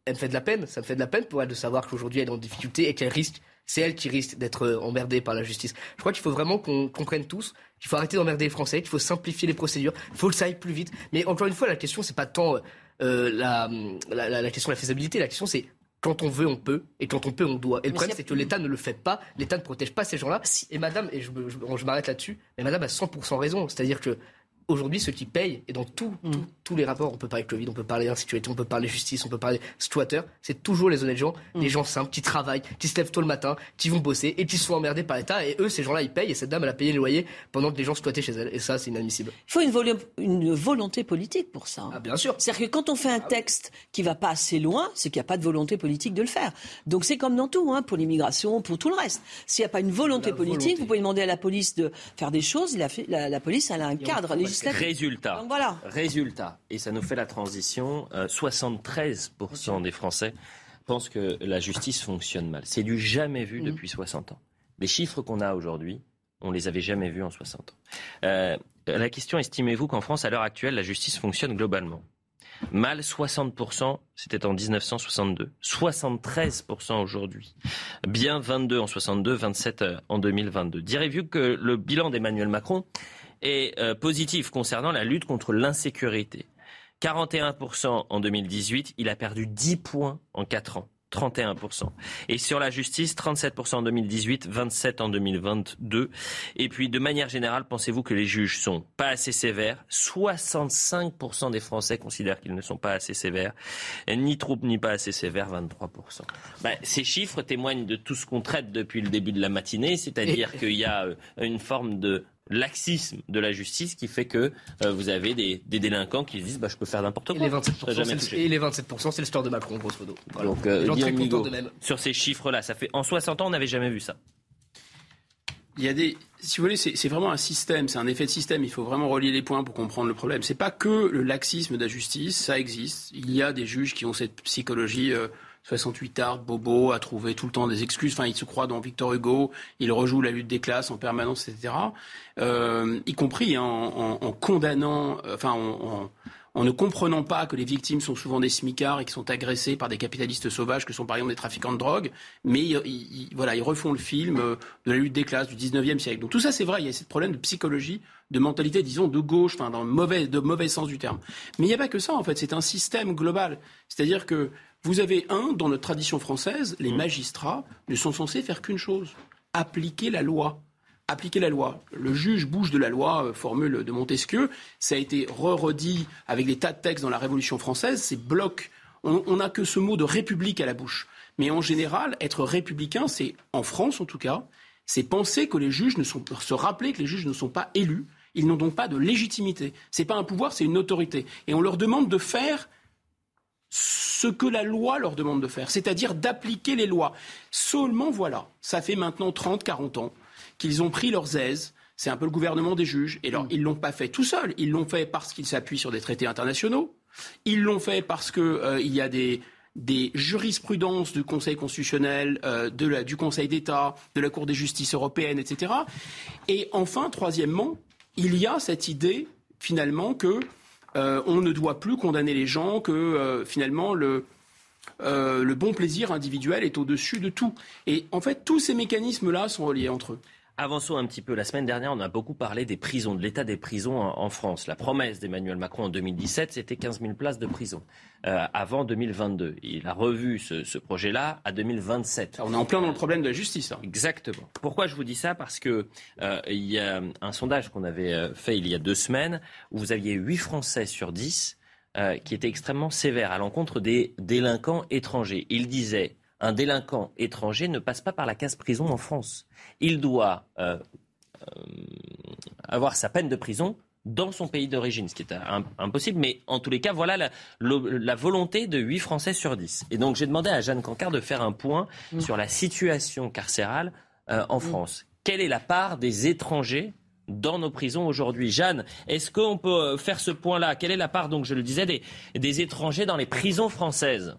elle me fait de la peine, ça me fait de la peine pour elle de savoir qu'aujourd'hui elle est en difficulté et qu'elle risque, c'est elle qui risque d'être euh, emmerdée par la justice. Je crois qu'il faut vraiment qu'on comprenne tous qu'il faut arrêter d'emmerder les Français, qu'il faut simplifier les procédures, il faut que ça aille plus vite. Mais encore une fois, la question, c'est pas tant euh, la, la, la, question de la faisabilité, la question c'est quand on veut, on peut, et quand on peut, on doit. Et le problème, c'est que l'État ne le fait pas, l'État ne protège pas ces gens-là. Et madame, et je, je, je m'arrête là-dessus, mais madame a 100% raison. C'est-à-dire que aujourd'hui, ceux qui payent, et dans mm. tous les rapports, on peut parler Covid, on peut parler d'insécurité, on peut parler justice, on peut parler squatter, c'est toujours les honnêtes gens, mm. les gens simples, qui travaillent, qui se lèvent tôt le matin, qui vont bosser, et qui sont emmerdés par l'État, et eux, ces gens-là, ils payent, et cette dame, elle a payé le loyer pendant que les gens squattaient chez elle, et ça, c'est inadmissible. Il faut une, une, volonté politique pour ça. Ah, bien sûr. C'est-à-dire que quand on fait un ah texte qui va pas assez loin, c'est qu'il n'y a pas de volonté politique de le faire. Donc c'est comme dans tout, hein, pour l'immigration, pour tout le reste. S'il n'y a pas une volonté politique, vous pouvez demander à la police de faire des choses, la, la, la police, elle a un cadre Résultat voilà. Résultat, et ça nous fait la transition, 73% euh, des Français pensent que la justice fonctionne mal. C'est du jamais vu mhm. depuis 60 ans. Les chiffres qu'on a aujourd'hui, on les avait jamais vus en 60 ans. Euh, la question, estimez-vous qu'en France, à l'heure actuelle, la justice fonctionne globalement? Mal 60%, c'était en 1962. 73% aujourd'hui. Bien 22 en 62, 27 euh, en 2022. Direz-vous que le bilan d'Emmanuel Macron est euh, positif concernant la lutte contre l'insécurité. 41% en 2018, il a perdu 10 points en 4 ans. 31%. Et sur la justice, 37% en 2018, 27% en 2022. Et puis, de manière générale, pensez-vous que les juges sont pas assez sévères? 65% des Français considèrent qu'ils ne sont pas assez sévères. Ni trop, ni pas assez sévères, 23%. Ben, ces chiffres témoignent de tout ce qu'on traite depuis le début de la matinée, c'est-à-dire qu'il y a euh, une forme de laxisme de la justice qui fait que euh, vous avez des, délinquants qui se disent bah, je peux faire n'importe quoi. Et les 27%, et les 27% c'est le store de Macron, grosso modo. Donc, euh, de même. sur ces chiffres-là, ça fait en 60 ans, on n'avait jamais vu ça. Il y a des, si vous voulez, c'est vraiment un système, c'est un effet de système. Il faut vraiment relier les points pour comprendre le problème. C'est pas que le laxisme de la justice, ça existe. Il y a des juges qui ont cette psychologie. Euh, 68 art, Bobo, a trouvé tout le temps des excuses. Enfin, il se croit dans Victor Hugo, il rejoue la lutte des classes en permanence, etc. Euh, y compris en, condamnant, euh, enfin, en, ne comprenant pas que les victimes sont souvent des smicards et qui sont agressés par des capitalistes sauvages que sont par exemple des trafiquants de drogue. Mais voilà, ils refont le film euh, de la lutte des classes du 19e siècle. Donc tout ça, c'est vrai, il y a ce problème de psychologie, de mentalité, disons, de gauche, enfin, dans le mauvais, de mauvais sens du terme. Mais il n'y a pas que ça, en fait, c'est un système global. C'est-à-dire que vous avez un, dans notre tradition française, les mmh. magistrats ne sont censés faire qu'une chose, appliquer la loi. Appliquer la loi. Le juge bouge de la loi, euh, formule de Montesquieu. Ça a été re-redit avec des tas de textes dans la Révolution française. C'est bloc. On n'a que ce mot de république à la bouche. Mais en général, être républicain, c'est, en France en tout cas, c'est penser que les juges ne sont, se rappeler que les juges ne sont pas élus. Ils n'ont donc pas de légitimité. C'est pas un pouvoir, c'est une autorité. Et on leur demande de faire ce que la loi leur demande de faire, c'est-à-dire d'appliquer les lois. Seulement voilà, ça fait maintenant 30, 40 ans qu'ils ont pris leurs aises. C'est un peu le gouvernement des juges. Et alors, mm. ils l'ont pas fait tout seuls. Ils l'ont fait parce qu'ils s'appuient sur des traités internationaux. Ils l'ont fait parce qu'il euh, y a des, jurisprudences du Conseil constitutionnel, euh, du Conseil d'État, de la Cour des justice européenne, etc. Et enfin, troisièmement, il y a cette idée, finalement, que euh, on ne doit plus condamner les gens, que euh, finalement le, euh, le bon plaisir individuel est au-dessus de tout. Et en fait, tous ces mécanismes-là sont reliés entre eux. Avançons un petit peu. La semaine dernière, on a beaucoup parlé des prisons, de l'état des prisons en, France. La promesse d'Emmanuel Macron en 2017, c'était 15 000 places de prison euh, avant 2022. Il a revu ce, projet-là à 2027. on est en plein dans le problème de la justice. Hein. Exactement. Pourquoi je vous dis ça? Parce que euh, il y a un sondage qu'on avait euh, fait il y a deux semaines où vous aviez 8 Français sur 10 qui étaient extrêmement sévères à l'encontre des délinquants étrangers. Il disait un délinquant étranger ne passe pas par la case prison en France. Il doit euh, euh, avoir sa peine de prison dans son pays d'origine, ce qui est impossible. Mais en tous les cas, voilà la, volonté de 8 Français sur 10. Et donc j'ai demandé à Jeanne Cancard de faire un point mm. sur la situation carcérale euh, en mm. France. Quelle est la part des étrangers dans nos prisons aujourd'hui? Jeanne, est-ce qu'on peut faire ce point-là? Quelle est la part, donc je le disais, des, des étrangers dans les prisons françaises?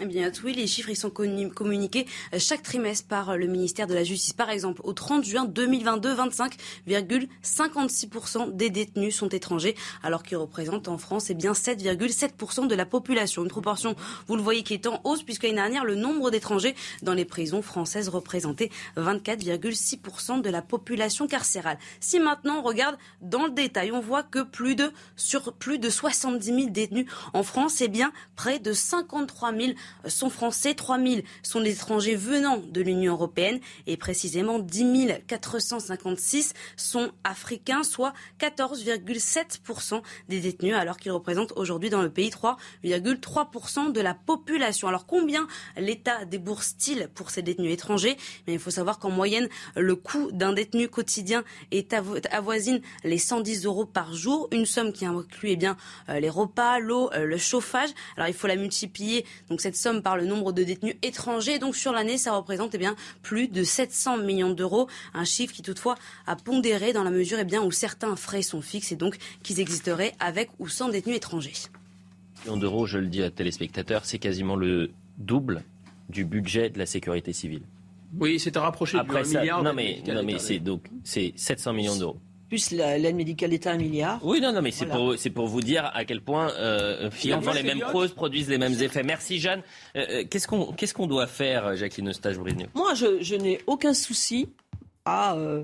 Eh bien oui, les chiffres ils sont communiqués euh, chaque trimestre par euh, le ministère de la Justice. Par exemple, au 30 juin 2022, 25,56% des détenus sont étrangers, alors qu'ils représentent en France eh bien 7,7% de la population. Une proportion, vous le voyez, qui est en hausse, puisque l'année dernière, le nombre d'étrangers dans les prisons françaises représentait 24,6% de la population carcérale. Si maintenant on regarde dans le détail, on voit que plus de, sur plus de 70 000 détenus en France, eh bien près de 53 000 sont français, 3 000 sont des étrangers venant de l'Union européenne et précisément 10 456 sont africains, soit 14,7% des détenus, alors qu'ils représentent aujourd'hui dans le pays 3,3% de la population. Alors combien l'État débourse-t-il pour ces détenus étrangers? Mais Il faut savoir qu'en moyenne, le coût d'un détenu quotidien est avoisine les 110 euros par jour, une somme qui inclut eh bien, euh, les repas, l'eau, euh, le chauffage. Alors il faut la multiplier, donc cette somme par le nombre de détenus étrangers. Donc sur l'année, ça représente eh bien, plus de 700 millions d'euros. Un chiffre qui toutefois a pondéré dans la mesure eh bien, où certains frais sont fixes et donc qu'ils existeraient avec ou sans détenus étrangers. Millions d'euros, je le dis à téléspectateurs, c'est quasiment le double du budget de la sécurité civile. Oui, c'est à rapprocher Après du milliard. Non mais, non mais c'est donc c'est 700 millions d'euros plus l'aide médicale d'État, un milliard. Oui, non, non, mais c'est pour, pour vous dire à quel point euh, finalement les mêmes causes produisent les mêmes effets. Merci Jeanne. Euh, euh, qu'est-ce qu'on qu'est-ce qu'on doit faire, Jacqueline Eustache Brignon Moi, je, je n'ai aucun souci à euh,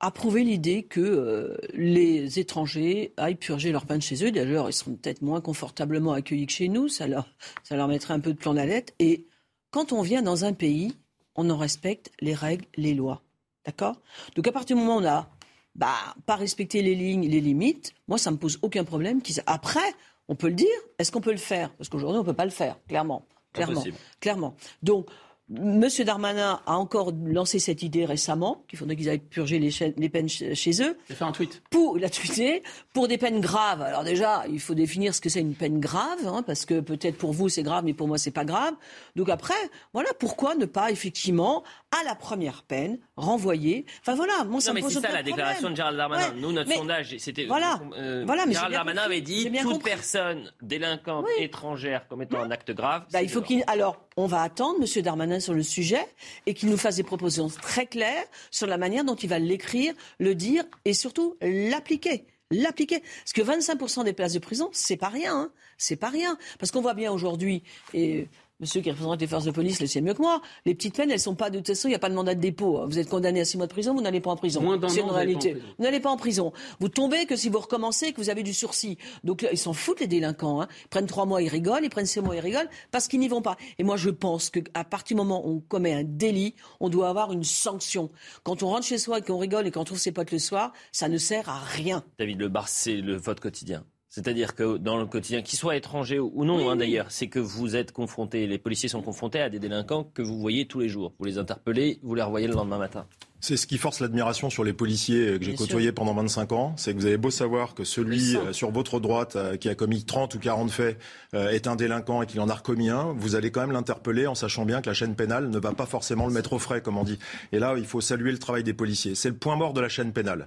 approuver l'idée que les étrangers aillent purger leur pain chez eux. D'ailleurs, ils seront peut-être moins confortablement accueillis que chez nous. Ça leur, ça leur mettrait un peu de plan d'alerte. Et quand on vient dans un pays, on en respecte les règles, les lois. D'accord? Donc à partir du moment où on a bah, pas respecter les lignes, les limites, moi, ça me pose aucun problème. Après, on peut le dire. Est-ce qu'on peut le faire? Parce qu'aujourd'hui, on ne peut pas le faire, clairement. Clairement. Clairement. Donc, Monsieur Darmanin a encore lancé cette idée récemment, qu'il faudrait qu'ils aillent purger les, peines chez eux. Il a fait un tweet. Pour, il a tweeté, pour des peines graves. Alors déjà, il faut définir ce que c'est une peine grave, hein, parce que peut-être pour vous c'est grave, mais pour moi c'est pas grave. Donc après, voilà, pourquoi ne pas effectivement, à la première peine, renvoyer. Enfin voilà, moi ça non, me pose c'est ça la déclaration de Gérald Darmanin. Nous, notre sondage, c'était. Voilà. Euh, voilà mais Gérald Darmanin avait dit toute personne délinquante étrangère commettant un acte grave. Bah, il faut qu'il. Alors, on va attendre Monsieur Darmanin sur le sujet et qu'il nous fasse des propositions très claires sur la manière dont il va l'écrire, le dire et surtout l'appliquer l'appliquer. Parce que 25% des places de prison, c'est pas rien. Hein. C'est pas rien. Parce qu'on voit bien aujourd'hui, et Monsieur qui représente les forces de police le sait mieux que moi. Les petites peines, elles sont pas de toute façon, il n'y a pas de mandat de dépôt. Vous êtes condamné à six mois de prison, vous n'allez pas en prison. C'est une réalité. Vous n'allez pas en prison. Vous tombez que si vous recommencez, que vous avez du sursis. Donc là, ils s'en foutent les délinquants. Hein. Ils prennent trois mois, ils rigolent. Ils prennent six mois, ils rigolent parce qu'ils n'y vont pas. Et moi, je pense qu'à partir du moment où on commet un délit, on doit avoir une sanction. Quand on rentre chez soi et qu'on rigole et qu'on trouve ses potes le soir, ça ne sert à rien. David Lebar, c'est le vote quotidien. C'est-à-dire que dans le quotidien, qu'ils soient étrangers ou non, hein, d'ailleurs, c'est que vous êtes confrontés, les policiers sont confrontés à des délinquants que vous voyez tous les jours. Vous les interpellez, vous les revoyez le lendemain matin. C'est ce qui force l'admiration sur les policiers que j'ai côtoyés pendant 25 ans. C'est que vous avez beau savoir que celui euh, sur votre droite euh, qui a commis 30 ou 40 faits euh, est un délinquant et qu'il en a recommis un, vous allez quand même l'interpeller en sachant bien que la chaîne pénale ne va pas forcément le mettre au frais, comme on dit. Et là, il faut saluer le travail des policiers. C'est le point mort de la chaîne pénale.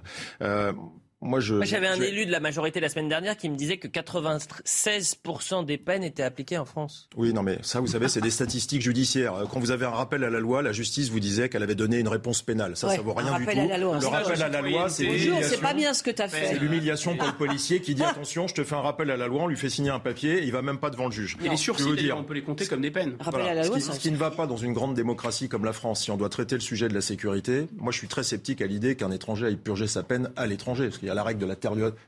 Moi, je, j'avais un élu de la majorité la semaine dernière qui me disait que 96% des peines étaient appliquées en France. Oui, non, mais ça, vous savez, c'est des statistiques judiciaires. Quand vous avez un rappel à la loi, la justice vous disait qu'elle avait donné une réponse pénale. Ça, ça vaut rien du tout. le rappel à la loi, c'est l'humiliation. C'est pas bien ce que tu as fait. C'est l'humiliation pour le *laughs* policier qui dit attention, je te fais un rappel à la loi, on lui fait signer un papier, et il va même pas devant le juge. Et les sursis, dire, on peut les compter comme des peines. ce, qui, ne va pas dans une grande démocratie comme la France, si on doit traiter le sujet de la sécurité, moi, je suis très sceptique à l'idée qu'un étranger aille purger sa peine à l'étranger, y a la règle de la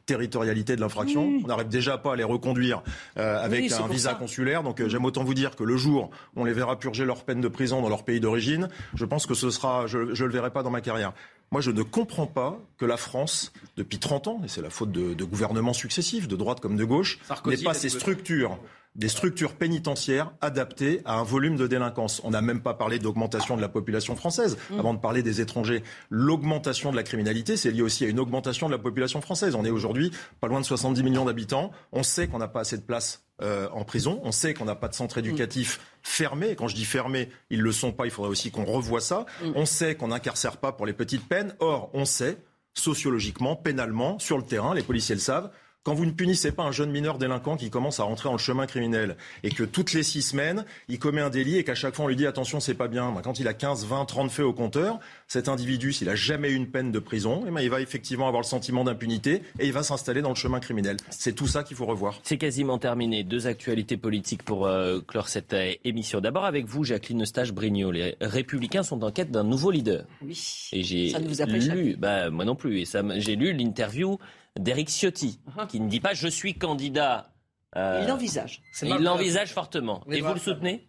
territorialité de l'infraction. On n'arrive déjà pas à les reconduire euh, avec un visa consulaire. Donc euh, j'aime autant vous dire que le jour où on les verra purger leur peine de prison dans leur pays d'origine, je pense que ce sera, je ne le verrai pas dans ma carrière. Moi, je ne comprends pas que la France, depuis 30 ans, et c'est la faute de, de, gouvernements successifs, de droite comme de gauche, n'ait pas ces structures des structures pénitentiaires adaptées à un volume de délinquance. On n'a même pas parlé d'augmentation de la population française mm. avant de parler des étrangers. L'augmentation de la criminalité, c'est lié aussi à une augmentation de la population française. On est aujourd'hui pas loin de 70 millions d'habitants. On sait qu'on n'a pas assez de place euh, en prison. On sait qu'on n'a pas de centre éducatif mm. fermé. Quand je dis fermé, ils le sont pas. Il faudrait aussi qu'on revoie ça. Mm. On sait qu'on n'incarcère pas pour les petites peines. Or, on sait sociologiquement, pénalement, sur le terrain, les policiers le savent, quand vous ne punissez pas un jeune mineur délinquant qui commence à rentrer dans le chemin criminel et que toutes les six semaines, il commet un délit et qu'à chaque fois on lui dit attention, c'est pas bien. Ben, quand il a 15, 20, 30 faits au compteur, cet individu, s'il a jamais eu une peine de prison, eh ben, il va effectivement avoir le sentiment d'impunité et il va s'installer dans le chemin criminel. C'est tout ça qu'il faut revoir. C'est quasiment terminé. Deux actualités politiques pour euh, clore cette euh, émission. D'abord avec vous, Jacqueline Eustache-Brignot. Les Républicains sont en quête d'un nouveau leader. Oui. Et j'ai Ça ne vous a pas lu, bah, moi non plus, et ça, m'a- j'ai lu l'interview d'Éric Ciotti, Uh-huh. qui ne dit pas je suis candidat. euh, Il l'envisage. Il l'envisage fortement. Mais Et vous le soutenez?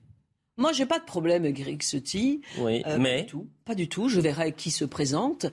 Moi, j'ai pas de problème avec Eric Ciotti. Oui, Euh, mais Pas du tout. Pas du tout. Je verrai qui se présente.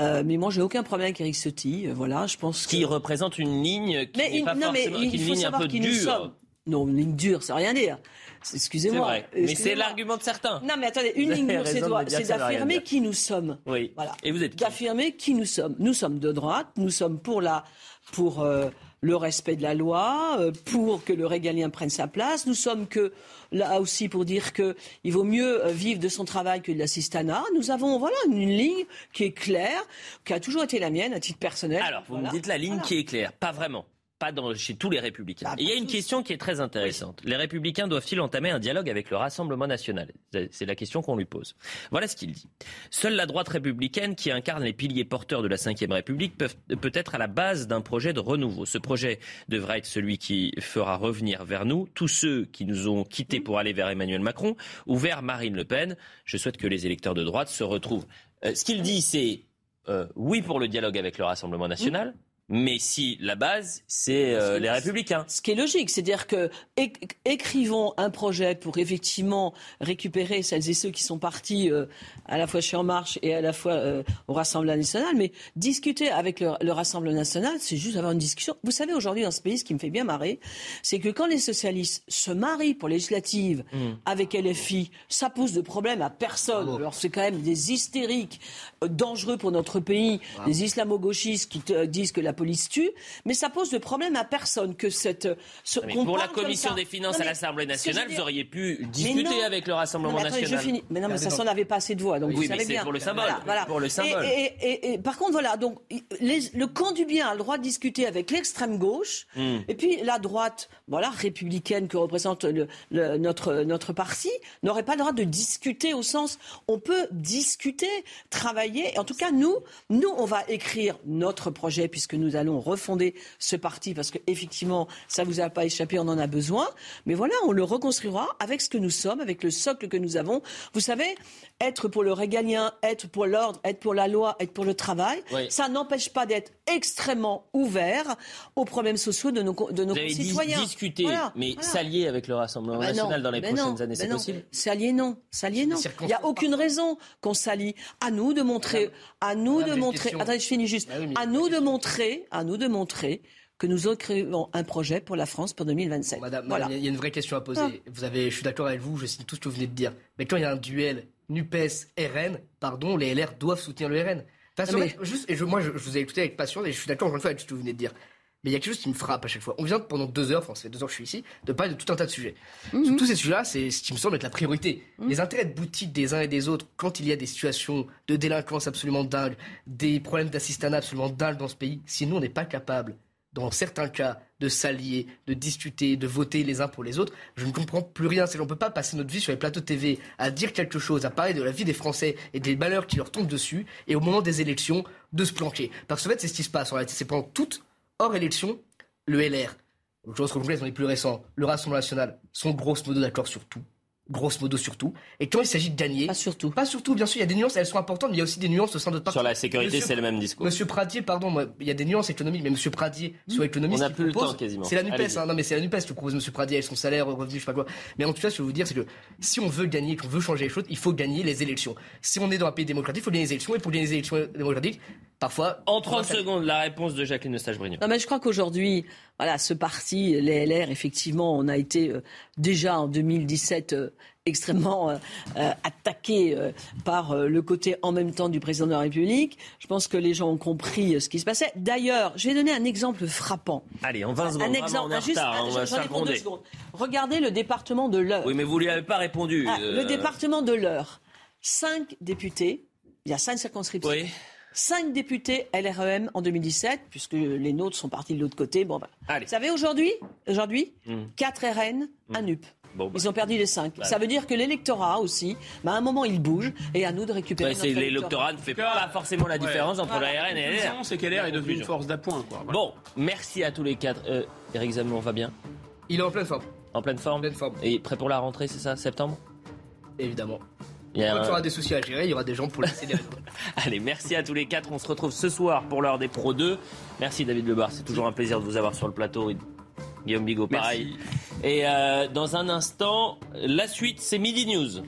Euh, mais moi, j'ai aucun problème avec Eric Ciotti. Euh, voilà, je pense qui représente une ligne qui Mais n'est il- pas non, mais forcément il qui est une faut ligne un peu qui nous dure. sommes. Non, une ligne dure, ça veut rien dire. C'est- C'est Excusez-moi. Mais c'est l'argument de certains. Non, mais attendez, une ligne dure, c'est c'est d'affirmer qui nous sommes. Oui. Voilà. Et vous êtes D'affirmer qui nous sommes. Nous sommes de droite, nous sommes pour la, pour euh, le respect de la loi, euh, pour que le régalien prenne sa place. Nous sommes que là aussi pour dire que il vaut mieux euh, vivre de son travail que de l'assistanat. Nous avons voilà une ligne qui est claire, qui a toujours été la mienne à titre personnel. Alors, vous Voilà. me dites la ligne Voilà. qui est claire. Pas vraiment. Pas dans, chez tous les républicains. Bah, il y a une question qui est très intéressante. Les républicains doivent-ils entamer un dialogue avec le Rassemblement national? C'est- la question qu'on lui pose. Voilà ce qu'il dit. Seule la droite républicaine, qui incarne les piliers porteurs de la Ve République, peut être à la base d'un projet de renouveau. Ce projet devra être celui qui fera revenir vers nous tous ceux qui nous ont quittés pour aller vers Emmanuel Macron ou vers Marine Le Pen. Je souhaite que les électeurs de droite se retrouvent. Euh, ce qu'il dit, c'est euh, oui pour le dialogue avec le Rassemblement national. Mais si la base, c'est euh, les républicains. Ce qui est logique, c'est-à-dire que écrivons un projet pour effectivement récupérer celles et ceux qui sont partis euh, à la fois chez En Marche et à la fois euh, au Rassemblement national, mais discuter avec le, le Rassemblement national, c'est juste avoir une discussion. Vous savez, aujourd'hui, dans ce pays, ce qui me fait bien marrer, c'est que quand les socialistes se marient pour législatives avec LFI, ça pose de problème à personne. Alors c'est quand même des hystériques euh, dangereux pour notre pays, des islamo-gauchistes qui te disent que la police tue, mais ça pose de problème à personne que cette ce- qu'on pour la commission des finances Non, à l'Assemblée nationale, vous auriez pu discuter avec le Rassemblement Non, mais attendez, national. je finis. Mais non, mais ça, ça n'avait pas assez de voix, donc Oui, vous mais savez bien. pour le symbole. Voilà, voilà. Pour le symbole. Et, et- et- et par contre, voilà, donc les- le camp du bien a le droit de discuter avec l'extrême gauche, Hmm. et puis la droite, voilà, républicaine que représente le- le- notre notre parti, n'aurait pas le droit de discuter au sens, on peut discuter, travailler. Et en tout cas, nous, nous, on va écrire notre projet puisque nous allons refonder ce parti parce que effectivement, ça vous a pas échappé, on en a besoin. Mais voilà, on le reconstruira avec ce que nous sommes, avec le socle que nous avons. Vous savez, être pour le régalien, être pour l'ordre, être pour la loi, être pour le travail, Oui. ça n'empêche pas d'être extrêmement ouvert aux problèmes sociaux de nos, de nos Vous avez concitoyens. discuter, Voilà, mais voilà. s'allier avec le Rassemblement Ben non, national dans les ben prochaines non, années, ben c'est possible? S'allier, non. S'allier, non. Il n'y a aucune raison qu'on s'allie. À nous de montrer, à nous de montrer, question. attendez, je finis juste. Bah oui, mais- à nous de montrer, à nous de montrer que nous écrivons un projet pour la France pour 2027. Madame, voilà. madame, il y a une vraie question à poser. Ah. Vous avez, je suis d'accord avec vous, je signe tout ce que vous venez de dire. Mais quand il y a un duel NUPES-RN, pardon, les LR doivent soutenir le RN. Mais- juste, et je, moi, je, je vous ai écouté avec passion et je suis d'accord encore une fois avec ce que vous venez de dire. Mais il y a quelque chose qui me frappe à chaque fois. On vient pendant deux heures, enfin, ça fait deux heures que je suis ici, de parler de tout un tas de sujets. Mhm. Sur tous ces sujets-là, c'est ce qui me semble être la priorité. Les intérêts de boutique des uns et des autres, quand il y a des situations de délinquance absolument dingues, des problèmes d'assistanat absolument dingues dans ce pays, si nous, on n'est pas capable dans certains cas, de s'allier, de discuter, de voter les uns pour les autres, je ne comprends plus rien. C'est qu'on ne peut pas passer notre vie sur les plateaux TV à dire quelque chose, à parler de la vie des Français et des malheurs qui leur tombent dessus, et au moment des élections, de se planquer. Parce qu'en fait, c'est ce qui se passe. En réalité, c'est pendant toute hors élection, le LR, pense qu'on dans les plus récents, le Rassemblement national, sont grosso modo d'accord sur tout. Grosso modo sur tout. Et quand il s'agit de gagner. Pas surtout. Pas surtout, bien sûr, il y a des nuances, elles sont importantes, mais il y a aussi des nuances au sein de notre parti. Sur la sécurité, Monsieur- c'est le même discours. Monsieur Pradier, pardon, moi, il y a des nuances économiques, mais Monsieur Pradier, sur l'économie, On ce n'a plus le temps, quasiment. C'est la NUPES, hein, non mais c'est la NUPES que propose Monsieur Pradier, avec son salaire, revenu, je sais pas quoi. Mais en tout cas, ce que je veux vous dire, c'est que si on veut gagner, qu'on veut changer les choses, il faut gagner les élections. Si on est dans un pays démocratique, il faut gagner les élections, et pour gagner les élections démocratiques, parfois. En on 30 va s'allier. secondes, la réponse de Jacqueline Eustache-Brignon. Non, mais je crois qu'aujourd'hui, voilà, ce parti, les LR, effectivement, on a été euh, déjà en 2017 euh, extrêmement euh, euh, attaqué euh, par le côté en même temps du président de la République. Je pense que les gens ont compris ce qui se passait. D'ailleurs, je vais donner un exemple frappant. Allez, en 20 secondes, un exemple, on en juste- retard, hein, on va deux s'agronder. secondes. Regardez le département de l'Eure. Oui, mais vous lui avez pas répondu. Ah, Le département de l'Eure, cinq députés, il y a cinq circonscriptions. Oui. 5 députés LREM en 2017, puisque les nôtres sont partis de l'autre côté. Bon, bah. Vous savez, aujourd'hui, aujourd'hui Hmm. 4 RN, un NUP. Bon, bah. Ils ont perdu les 5. Bah. Ça veut dire que l'électorat aussi, bah, à un moment, il bouge et à nous de récupérer Ouais, L'électorat ne fait pas forcément la différence entre la RN et LR. C'est que LR est devenu une force d'appoint. Voilà. Bon, merci à tous les quatre. Euh, Eric Zemmour va bien? Il est en pleine forme. En pleine forme? Pleine forme. Et prêt pour la rentrée, c'est ça, septembre? Évidemment. Il y un- il y aura des soucis à gérer, il y aura des gens pour laisser des *laughs* Allez, merci à tous les quatre. On se retrouve ce soir pour l'heure des Pro 2. Merci David Lebar, c'est toujours un plaisir de vous avoir sur le plateau. Et Guillaume Bigot, pareil. Et euh, dans un instant, la suite, c'est Midi News.